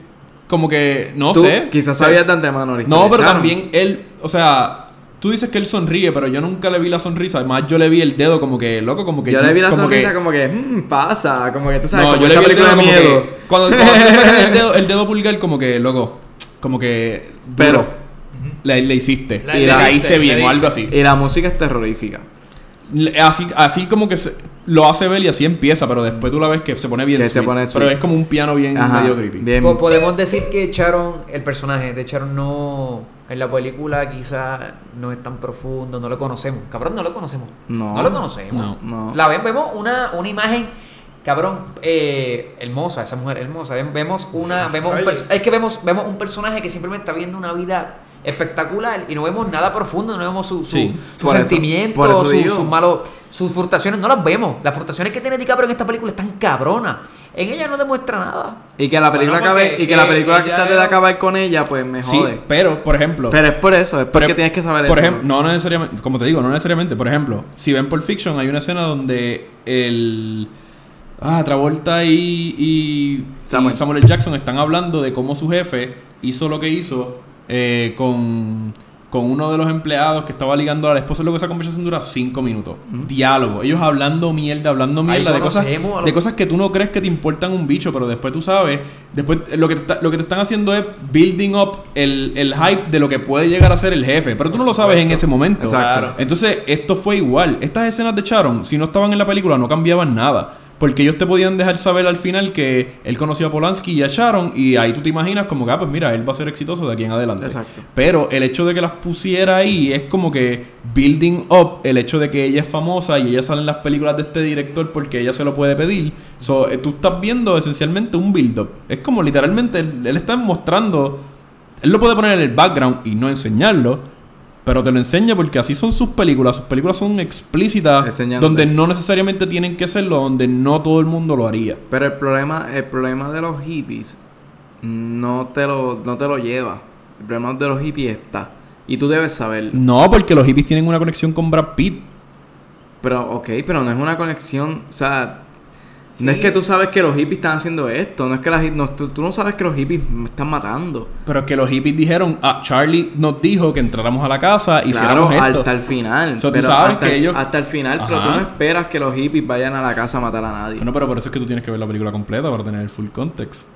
Speaker 1: como que no
Speaker 3: Tú
Speaker 1: sé.
Speaker 3: Quizás sabías de antemano.
Speaker 1: No, pero también él, o sea, tú dices que él sonríe, pero yo nunca le vi la sonrisa. Además, yo le vi el dedo como que loco, como que
Speaker 3: Yo le vi la
Speaker 1: como que-
Speaker 3: sonrisa como que, mmm, pasa, como que tú sabes,
Speaker 1: no,
Speaker 3: como
Speaker 1: yo le vi el
Speaker 3: película
Speaker 1: dedo
Speaker 3: de
Speaker 1: como
Speaker 3: miedo.
Speaker 1: que cuando, cuando te sacan el dedo, el dedo pulgar como que loco, como que duro.
Speaker 3: Pero-
Speaker 1: le, le hiciste,
Speaker 4: La-
Speaker 1: le
Speaker 3: le
Speaker 1: caíste bien
Speaker 4: le
Speaker 1: o algo así.
Speaker 3: Y la música es terrorífica.
Speaker 1: Así, así como que se- lo hace ver y así empieza, pero después tú la ves que se pone bien
Speaker 3: Que se
Speaker 1: sweet.
Speaker 3: pone
Speaker 1: Pero
Speaker 3: sweet.
Speaker 1: es como un piano bien
Speaker 3: Ajá,
Speaker 1: medio creepy.
Speaker 3: bien.
Speaker 5: Podemos decir que Sharon, el personaje de Sharon no. En la película quizás no es tan profundo, no lo conocemos. Cabrón, no lo conocemos.
Speaker 3: No.
Speaker 5: lo conocemos.
Speaker 1: No.
Speaker 3: No.
Speaker 5: La ven- vemos una, una imagen, cabrón, eh, hermosa, esa mujer hermosa. Vemos una, vemos un es que vemos, vemos un personaje que simplemente está viendo una vida espectacular y no vemos nada profundo, no vemos su, su,
Speaker 1: Sí.
Speaker 5: sus
Speaker 3: Por eso-
Speaker 5: sentimientos,
Speaker 3: por eso
Speaker 5: su- sus malos, sus frustraciones, no las vemos. Las frustraciones que tiene DiCaprio en esta película están cabronas. En ella no demuestra nada.
Speaker 3: Y que la película
Speaker 4: Bueno,
Speaker 3: acabe, y que la película trate de acabar con ella, pues me
Speaker 1: Sí,
Speaker 3: jode.
Speaker 1: pero por ejemplo,
Speaker 3: Pero es por eso, es porque
Speaker 1: Pero-
Speaker 3: tienes que saber
Speaker 1: por
Speaker 3: eso.
Speaker 1: ejemplo, no necesariamente, como te digo, no necesariamente. Por ejemplo, si ven Pulp Fiction, hay una escena donde el. Ah, Travolta y, y
Speaker 3: Samuel.
Speaker 1: y Samuel L. Jackson están hablando de cómo su jefe hizo lo que hizo eh, con, con uno de los empleados que estaba ligando a la esposa. Luego esa conversación dura cinco minutos. Diálogo. Ellos hablando mierda, hablando
Speaker 5: Ahí
Speaker 1: mierda de cosas, de cosas que tú no crees que te importan un bicho, pero después tú sabes. Después lo que te, está- lo que te están haciendo es building up el, el hype de lo que puede llegar a ser el jefe. Pero tú no lo sabes en ese momento.
Speaker 3: Exacto.
Speaker 1: Entonces, esto fue igual. Estas escenas de Sharon, si no estaban en la película, no cambiaban nada. Porque ellos te podían dejar saber al final que él conoció a Polanski y a Sharon, y ahí tú te imaginas como que, ah, pues mira, él va a ser exitoso de aquí en adelante.
Speaker 3: Exacto.
Speaker 1: Pero el hecho de que las pusiera ahí es como que building up el hecho de que ella es famosa y ella sale en las películas de este director porque ella se lo puede pedir. So, eh, tú estás viendo esencialmente un build up. Es como literalmente él, él está mostrando. Él lo puede poner en el background y no enseñarlo. Pero te lo enseña porque así son sus películas. Sus películas son explícitas.
Speaker 3: Enseñándote.
Speaker 1: Donde no necesariamente tienen que serlo. Donde no todo el mundo lo haría.
Speaker 3: Pero el problema, el problema de los hippies no te lo, no te lo lleva. El problema de los hippies está. Y tú debes saberlo.
Speaker 1: No, porque los hippies tienen una conexión con Brad Pitt.
Speaker 3: Pero, ok, pero no es una conexión. O sea, no es que tú sabes que los hippies están haciendo esto. No es que las, no, tú, tú no sabes que los hippies me están matando.
Speaker 1: Pero es que los hippies dijeron, ah, Charlie nos dijo que entráramos a la casa y
Speaker 3: claro,
Speaker 1: hiciéramos esto.
Speaker 3: hasta el final.
Speaker 1: So, tú
Speaker 3: pero
Speaker 1: sabes
Speaker 3: hasta
Speaker 1: que
Speaker 3: el-
Speaker 1: ellos-
Speaker 3: Hasta el final, pero tú no esperas que los hippies vayan a la casa a matar a nadie.
Speaker 1: Bueno, pero por eso es que tú tienes que ver la película completa para tener el full context.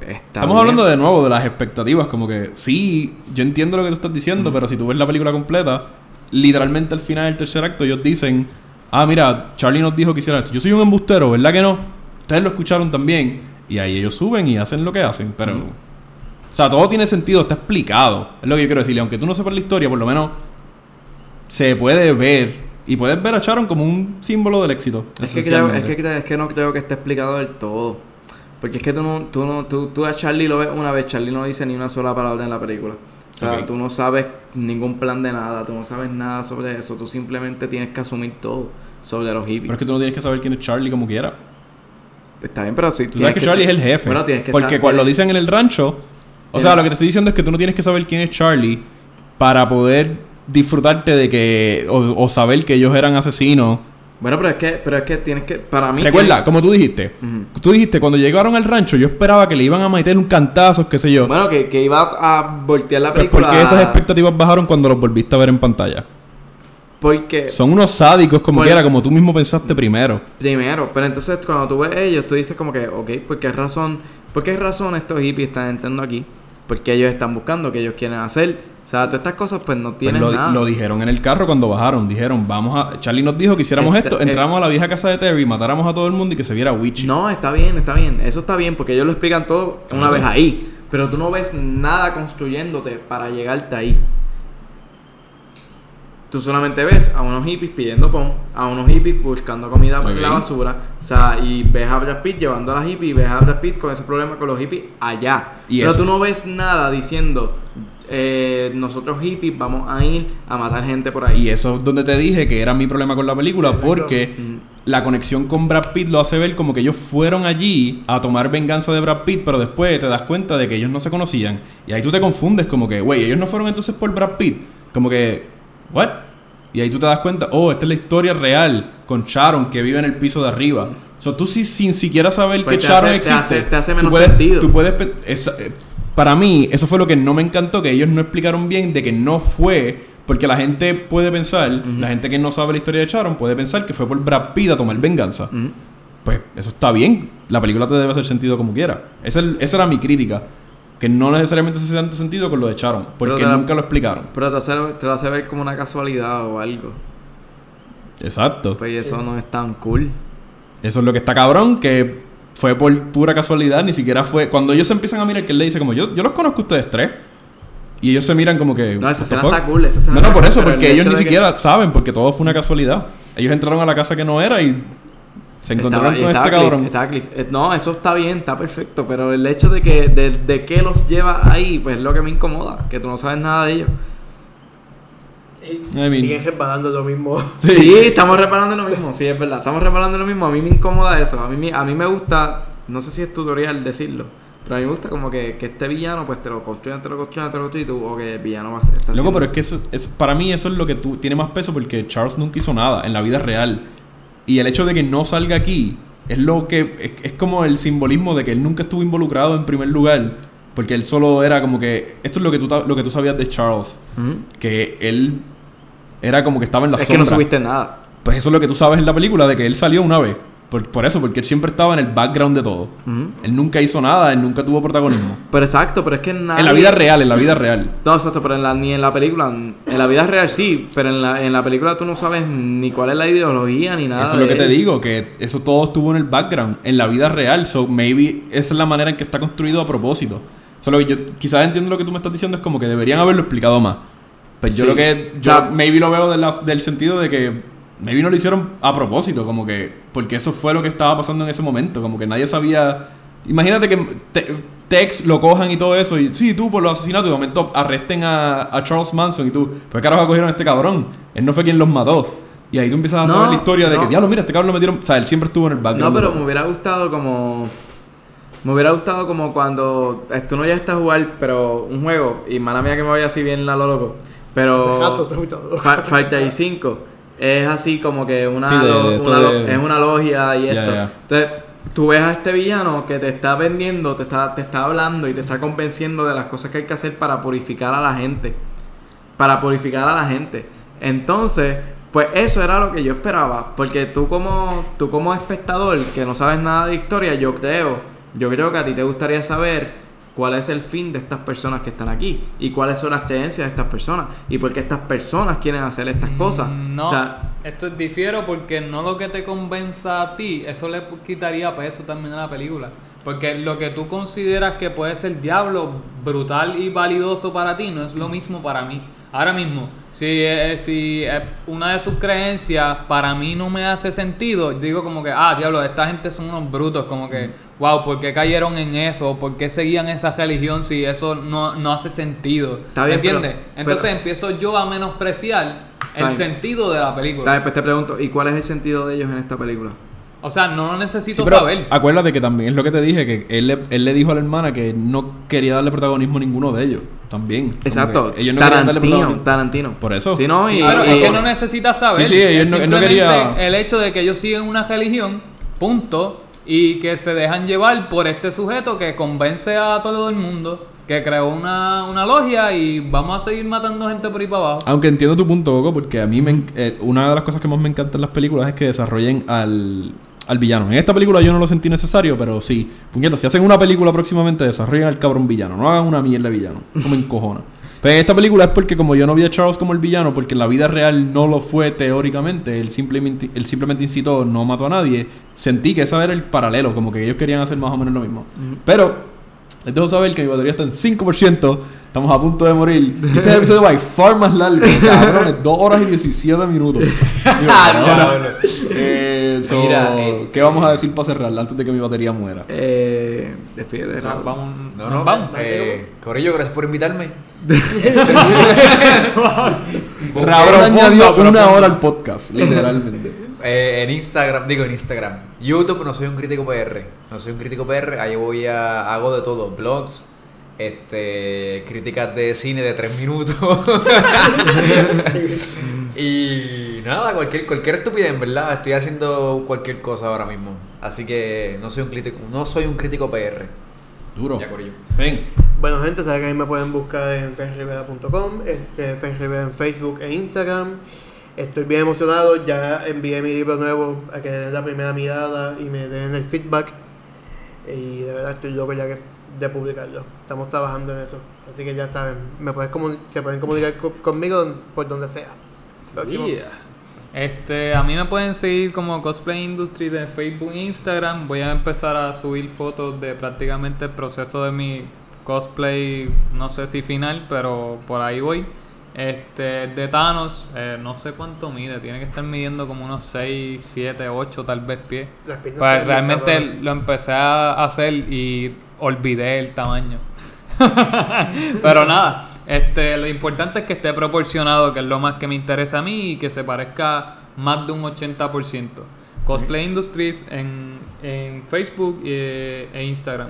Speaker 3: Está
Speaker 1: Estamos
Speaker 3: bien.
Speaker 1: hablando de nuevo de las expectativas, como que sí, yo entiendo lo que tú estás diciendo, pero si tú ves la película completa, literalmente al final del tercer acto ellos dicen, ah, mira, Charlie nos dijo que hiciera esto. Yo soy un embustero, ¿verdad que no? Ustedes lo escucharon también. Y ahí ellos suben y hacen lo que hacen, pero... O sea, todo tiene sentido, está explicado. Es lo que yo quiero decirle. Aunque tú no sepas la historia, por lo menos se puede ver. Y puedes ver a Sharon como un símbolo del éxito.
Speaker 3: Es que, creo, es, que, es que no creo que esté explicado del todo. Porque es que tú no, tú no, tú, tú a Charlie lo ves una vez, Charlie no dice ni una sola palabra en la película. O sea, tú no sabes ningún plan de nada, tú no sabes nada sobre eso, tú simplemente tienes que asumir todo sobre los hippies.
Speaker 1: Pero es que tú no tienes que saber quién es Charlie como quiera.
Speaker 3: Está bien, pero si
Speaker 1: Tú sabes que Charlie es el jefe.
Speaker 3: Bueno, tienes que
Speaker 1: porque
Speaker 3: saber-
Speaker 1: cuando lo dicen en el rancho, o sea, lo que te estoy diciendo es que tú no tienes que saber quién es Charlie para poder disfrutarte de que o, o saber que ellos eran asesinos.
Speaker 3: Bueno, pero es que, pero es que tienes que, para mí.
Speaker 1: Recuerda, como tú dijiste, tú dijiste cuando llegaron al rancho, yo esperaba que le iban a meter un cantazo, qué sé yo.
Speaker 3: Bueno, que, que iba a voltear la
Speaker 1: Pues
Speaker 3: película.
Speaker 1: porque esas expectativas bajaron cuando los volviste a ver en pantalla.
Speaker 3: Porque,
Speaker 1: Son unos sádicos como quiera, como tú mismo pensaste primero.
Speaker 3: primero, pero entonces cuando tú ves ellos, tú dices como que, ok, ¿por qué razón, por qué razón estos hippies están entrando aquí? Porque ellos están buscando, que ellos quieren hacer. O sea, todas estas cosas pues no
Speaker 1: Pues
Speaker 3: tienen
Speaker 1: lo,
Speaker 3: nada.
Speaker 1: lo dijeron en el carro cuando bajaron. Dijeron, vamos a... Charlie nos dijo que hiciéramos
Speaker 3: Este-
Speaker 1: esto, entramos a la vieja casa de Terry, matáramos a todo el mundo y que se viera Witchy.
Speaker 3: No, está bien, está bien. Eso está bien porque ellos lo explican todo una vez ahí. Pero tú no ves nada construyéndote para llegarte ahí. Tú solamente ves a unos hippies pidiendo pon, a unos hippies buscando comida por la basura. O sea, y ves a Brad Pitt llevando a las hippies y ves a Brad Pitt con ese problema con los hippies allá.
Speaker 1: Y
Speaker 3: Pero
Speaker 1: eso-
Speaker 3: tú no ves nada diciendo, eh, nosotros hippies vamos a ir a matar gente por ahí.
Speaker 1: Y eso es donde te dije que era mi problema con la película, porque
Speaker 3: Mm.
Speaker 1: la conexión con Brad Pitt lo hace ver como que ellos fueron allí a tomar venganza de Brad Pitt, pero después te das cuenta de que ellos no se conocían. Y ahí tú te confundes, como que, güey, ellos no fueron entonces por Brad Pitt. Como que, ¿what? Y ahí tú te das cuenta, oh, esta es la historia real con Sharon que vive en el piso de arriba. O sea, tú sí, sin siquiera saber
Speaker 3: Pues
Speaker 1: que Sharon
Speaker 3: hace- te
Speaker 1: existe.
Speaker 3: hace- te hace
Speaker 1: tú
Speaker 3: menos
Speaker 1: puedes-
Speaker 3: sentido.
Speaker 1: Tú puedes esa- eh, para mí, eso fue lo que no me encantó, que ellos no explicaron bien de que no fue. Porque la gente puede pensar, la gente que no sabe la historia de Sharon puede pensar que fue por Brad Pitt a tomar venganza. Pues eso está bien. La película te debe hacer sentido como quiera. Esa, es- esa era mi crítica. Que no necesariamente se hace tanto sentido con lo de Sharon. Porque
Speaker 3: la-
Speaker 1: nunca lo explicaron.
Speaker 3: Pero te, hace, te lo hace ver como una casualidad o algo.
Speaker 1: Exacto.
Speaker 3: Pues eso no es tan cool.
Speaker 1: Eso es lo que está cabrón, que fue por pura casualidad, ni siquiera fue... Cuando ellos se empiezan a mirar, que él le dice como, yo, yo los conozco a ustedes tres. Y ellos se miran como que...
Speaker 3: No, esa
Speaker 1: "What the
Speaker 3: escena
Speaker 1: fuck?".
Speaker 3: está cool, esa escena
Speaker 1: No, no, por eso, porque
Speaker 3: el
Speaker 1: ellos ni
Speaker 3: que-
Speaker 1: siquiera saben, porque todo fue una casualidad. Ellos entraron a la casa que no era y se encontraron
Speaker 3: Estaba-
Speaker 1: con
Speaker 3: estaba
Speaker 1: este
Speaker 3: Cliff,
Speaker 1: cabrón.
Speaker 3: estaba Cliff. Eh, No, eso está bien, está perfecto. Pero el hecho de que de, de qué los lleva ahí, pues es lo que me incomoda. Que tú no sabes nada de ellos.
Speaker 2: Y
Speaker 1: I mean-
Speaker 2: siguen resbalando lo mismo.
Speaker 3: Sí, estamos reparando lo mismo. Sí, es verdad. Estamos reparando lo mismo. A mí me incomoda eso. A mí, me- a mí me gusta, no sé si es tutorial decirlo. Pero a mí me gusta como que, que este villano, pues te lo construyan, te lo construyan, te lo construyan y tú, o que el villano va a estar
Speaker 1: Loco, pero es que eso, es, para mí eso es lo que tú, tiene más peso porque Charles nunca hizo nada en la vida real. Y el hecho de que no salga aquí es lo que es, es como el simbolismo de que él nunca estuvo involucrado en primer lugar. Porque él solo era como que. Esto es lo que tú, lo que tú sabías de Charles. Que él era como que estaba en la
Speaker 3: Es que no
Speaker 1: sombra.
Speaker 3: subiste nada.
Speaker 1: Pues eso es lo que tú sabes en la película, de que él salió una vez. Por, por eso, porque él siempre estaba en el background de todo.
Speaker 3: Ujú.
Speaker 1: Él nunca hizo nada, él nunca tuvo protagonismo.
Speaker 3: Pero exacto, pero es que nadie...
Speaker 1: En la vida real, en la vida real.
Speaker 3: No, exacto, pero en la, ni en la película. En la vida real sí, pero en la, en la película tú no sabes ni cuál es la ideología ni nada.
Speaker 1: Eso es lo que te digo, que eso todo estuvo en el background, en la vida real. So maybe esa es la manera en que está construido a propósito. Solo que yo quizás entiendo lo que tú me estás diciendo es como que deberían haberlo explicado más. Pues yo lo que
Speaker 3: O
Speaker 1: yo
Speaker 3: sea-
Speaker 1: maybe lo veo de la- del sentido de que maybe no lo hicieron a propósito, como que porque eso fue lo que estaba pasando en ese momento, como que nadie sabía. Imagínate que te- Tex lo cojan y todo eso y sí, tú por los asesinatos de momento arresten a, a Charles Manson y tú, pues carajo cogieron a este cabrón, él no fue quien los mató. Y ahí tú empiezas a
Speaker 3: No,
Speaker 1: saber la historia de
Speaker 3: no.
Speaker 1: que, diablo, mira, este cabrón lo metieron. O sea, él siempre estuvo en el background.
Speaker 3: No, pero me hubiera gustado como. Me hubiera gustado como cuando. Tú no ya estás a jugar, pero un juego. Y mala mía que me vaya así bien a lo loco. Pero.
Speaker 2: Hace rato te fuiste a lo-
Speaker 3: Fa- Far Cry 5 es así como que una,
Speaker 1: Sí, de-
Speaker 3: lo-
Speaker 1: de esto
Speaker 3: una lo-
Speaker 1: de-
Speaker 3: es una logia y esto. Entonces, tú ves a este villano que te está vendiendo, te está, te está hablando y te está convenciendo de las cosas que hay que hacer para purificar a la gente. Para purificar a la gente. Entonces, pues eso era lo que yo esperaba. Porque tú como, tú como espectador que no sabes nada de historia, yo creo, yo creo que a ti te gustaría saber cuál es el fin de estas personas que están aquí y cuáles son las creencias de estas personas y por qué estas personas quieren hacer estas cosas.
Speaker 4: Mm, No,
Speaker 3: O sea,
Speaker 4: esto es difiero porque no lo que te convenza a ti, eso le quitaría peso también a la película. Porque lo que tú consideras que puede ser diablo brutal y validoso para ti no es lo mismo para mí. Ahora mismo, si, eh, si eh, una de sus creencias para mí no me hace sentido, digo como que, ah, diablo, esta gente son unos brutos, como que, wow, ¿por qué cayeron en eso? ¿Por qué seguían esa religión si eso no, no hace sentido?
Speaker 3: Está bien,
Speaker 4: ¿Me entiendes?
Speaker 3: pero-
Speaker 4: Entonces
Speaker 3: pero-
Speaker 4: empiezo yo a menospreciar el
Speaker 3: bien.
Speaker 4: sentido de la
Speaker 3: Está bien,
Speaker 4: película.
Speaker 3: pues te pregunto, ¿y cuál es el sentido de ellos en esta película?
Speaker 4: O sea, no lo necesito
Speaker 1: Sí, pero
Speaker 4: saber.
Speaker 1: acuérdate que también es lo que te dije, que él le, él le dijo a la hermana que no quería darle protagonismo a ninguno de ellos. También.
Speaker 3: Exacto.
Speaker 1: ellos no querían darle
Speaker 3: Tarantino.
Speaker 1: protagonismo.
Speaker 3: Tarantino.
Speaker 1: Por eso.
Speaker 3: Sí, no, y,
Speaker 4: Pero
Speaker 3: y-
Speaker 4: es que no necesitas saber.
Speaker 1: Sí, sí, ellos
Speaker 4: Es
Speaker 1: no- él no quería-
Speaker 4: El hecho de que ellos siguen una religión, punto, y que se dejan llevar por este sujeto que convence a todo el mundo, que creó una, una logia y vamos a seguir matando gente por ahí para abajo.
Speaker 1: Aunque entiendo tu punto, Coco, porque a mí me eh, una de las cosas que más me encantan en las películas es que desarrollen al, al villano. En esta película yo no lo sentí necesario, pero sí. Puñeta, si hacen una película próximamente, desarrollen al cabrón villano. No hagan una mierda de villano. No me encojona. Pero en esta película es porque como yo no vi a Charles como el villano, porque en la vida real no lo fue teóricamente, él simplemente, él simplemente incitó, no mató a nadie, sentí que ese era el paralelo, como que ellos querían hacer más o menos lo mismo. Pero les dejo saber que mi batería está en 5%. Estamos a punto de morir. Este es el episodio by far más largo. Cabrones, 2 horas y 17 minutos. Digo, cabrón. Eh, so,
Speaker 5: Mira, eh,
Speaker 1: ¿qué vamos a decir para cerrar antes de que mi batería muera?
Speaker 3: Eh, despide, Raúl.
Speaker 4: Vamos,
Speaker 5: No, no,
Speaker 4: vamos.
Speaker 5: Eh, Corillo, gracias por invitarme.
Speaker 1: Raúl añadió una hora al podcast, literalmente.
Speaker 5: Eh, en Instagram, digo en Instagram. YouTube no soy un crítico PR. No soy un crítico PR. Ahí voy a. hago de todo. Blogs. Este. críticas de cine de 3 minutos. y nada, cualquier, cualquier estupidez, en verdad. Estoy haciendo cualquier cosa ahora mismo. Así que no soy un crítico. No soy un crítico PR.
Speaker 1: Duro.
Speaker 5: Ya, Corillo.
Speaker 1: Ven.
Speaker 2: Bueno, gente, saben que a mí me pueden buscar en fenrivera.com, este, en Facebook e Instagram. Estoy bien emocionado, ya envié mi libro nuevo a que den la primera mirada y me den el feedback. Y de verdad estoy loco ya que de publicarlo. Estamos trabajando en eso. Así que ya saben, me puedes se pueden comunicar co- conmigo por donde sea.
Speaker 4: Este, a mí me pueden seguir como Cosplay Industry de Facebook e Instagram. Voy a empezar a subir fotos de prácticamente el proceso de mi cosplay, no sé si final, pero por ahí voy. Este, de Thanos, eh, no sé cuánto mide, tiene que estar midiendo como unos 6, 7, 8 tal vez pies. Pues realmente lo empecé a hacer y olvidé el tamaño. Pero nada, este, lo importante es que esté proporcionado, que es lo más que me interesa a mí y que se parezca más de un 80%. Cosplay Industries en, en Facebook e, e Instagram.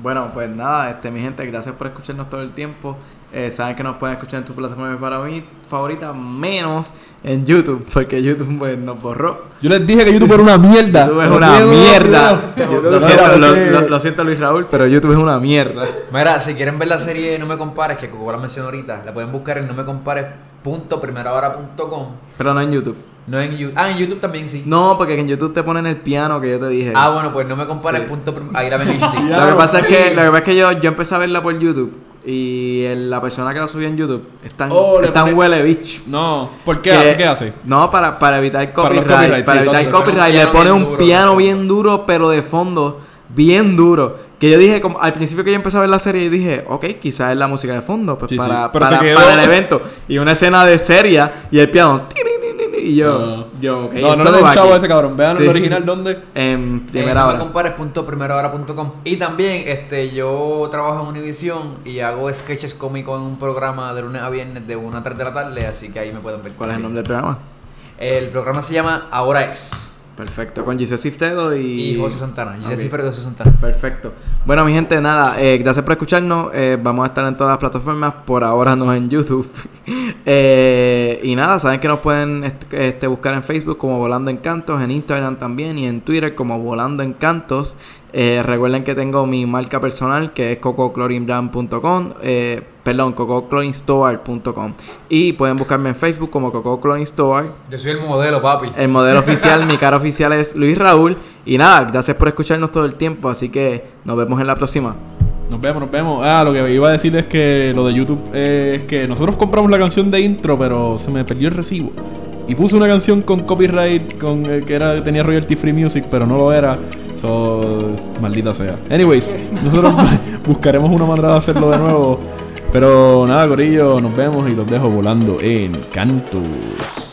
Speaker 3: Bueno, pues nada, este, mi gente, gracias por escucharnos todo el tiempo. Eh, saben que nos pueden escuchar en tu plataforma para mí favorita, menos en YouTube, porque YouTube pues, nos borró.
Speaker 1: Yo les dije que YouTube era una mierda.
Speaker 3: YouTube es una mierda. Lo, siento,
Speaker 1: Ahora
Speaker 3: lo-
Speaker 1: sí.
Speaker 3: lo- lo siento, Luis Raúl, pero YouTube es una mierda.
Speaker 5: Mira, si quieren ver la serie No me compares, que Coco la mencionó ahorita, la pueden buscar en no me compares.primerahora.com.
Speaker 3: Pero no en YouTube.
Speaker 5: No en YouTube. Ah, en YouTube también sí.
Speaker 3: No, porque en YouTube te ponen el piano que yo te dije.
Speaker 5: Ah, bueno, pues no me compares.
Speaker 3: Sí.
Speaker 5: Punto ahí la HD.
Speaker 3: Lo que pasa es que, lo que, pasa es que yo, yo empecé a verla por YouTube y el- la persona que la subió en YouTube es tan,
Speaker 1: Oh, pone-
Speaker 3: huele bicho.
Speaker 1: No. ¿Por qué
Speaker 3: que-
Speaker 1: hace? ¿Qué hace?
Speaker 3: No, para, para evitar
Speaker 1: Para los
Speaker 3: copyright. Para,
Speaker 1: sí,
Speaker 3: evitar copyright
Speaker 5: Le pone un piano bien duro.
Speaker 3: pero de fondo, bien duro. Que yo dije, como, al principio que yo empecé a ver la serie, yo dije, ok, quizás es la música de fondo, pues
Speaker 1: Sí,
Speaker 3: para, para, para el evento. Y una escena de seria y el piano. Y yo, yo, ok.
Speaker 1: no, no le den chavo a ese cabrón. Vean
Speaker 3: Sí.
Speaker 1: el original dónde.
Speaker 3: En primera
Speaker 5: me
Speaker 3: hora.
Speaker 5: compares.primerahora.com. Y también este, yo trabajo en Univision y hago sketches cómicos en un programa de lunes a viernes de 1 a 3 de la tarde, así que ahí me pueden ver.
Speaker 3: ¿Cuál es el nombre del programa?
Speaker 5: El programa se llama Ahora es.
Speaker 3: Perfecto, con Giselle Ciftedo y...
Speaker 5: Y José Santana. Giselle
Speaker 3: Ok.
Speaker 5: Cifre de José Santana.
Speaker 3: Perfecto. Bueno, mi gente, nada, eh, gracias por escucharnos. eh, vamos a estar en todas las plataformas, por ahora no en YouTube. Eh, y nada, saben que nos pueden est- este, buscar en Facebook como Volando Encantos, en Instagram también y en Twitter como Volando Encantos. Recuerden que tengo mi marca personal que es cococlorinbrand.com, eh, perdón, cococlorinstore.com. Y pueden buscarme en Facebook como Coco Clothing Store.
Speaker 5: Yo soy el modelo, papi.
Speaker 3: El modelo oficial, mi cara oficial es Luis Raúl. Y nada, gracias por escucharnos todo el tiempo. Así que nos vemos en la próxima.
Speaker 1: Nos vemos, nos vemos. Ah, lo que iba a decir es que lo de YouTube es que nosotros compramos la canción de intro, pero se me perdió el recibo. Y puse una canción con copyright, con eh, que era tenía royalty free music, pero no lo era. So, maldita sea. Anyways, nosotros buscaremos una manera de hacerlo de nuevo. Pero nada, Corillo, nos vemos y los dejo volando en Cantus.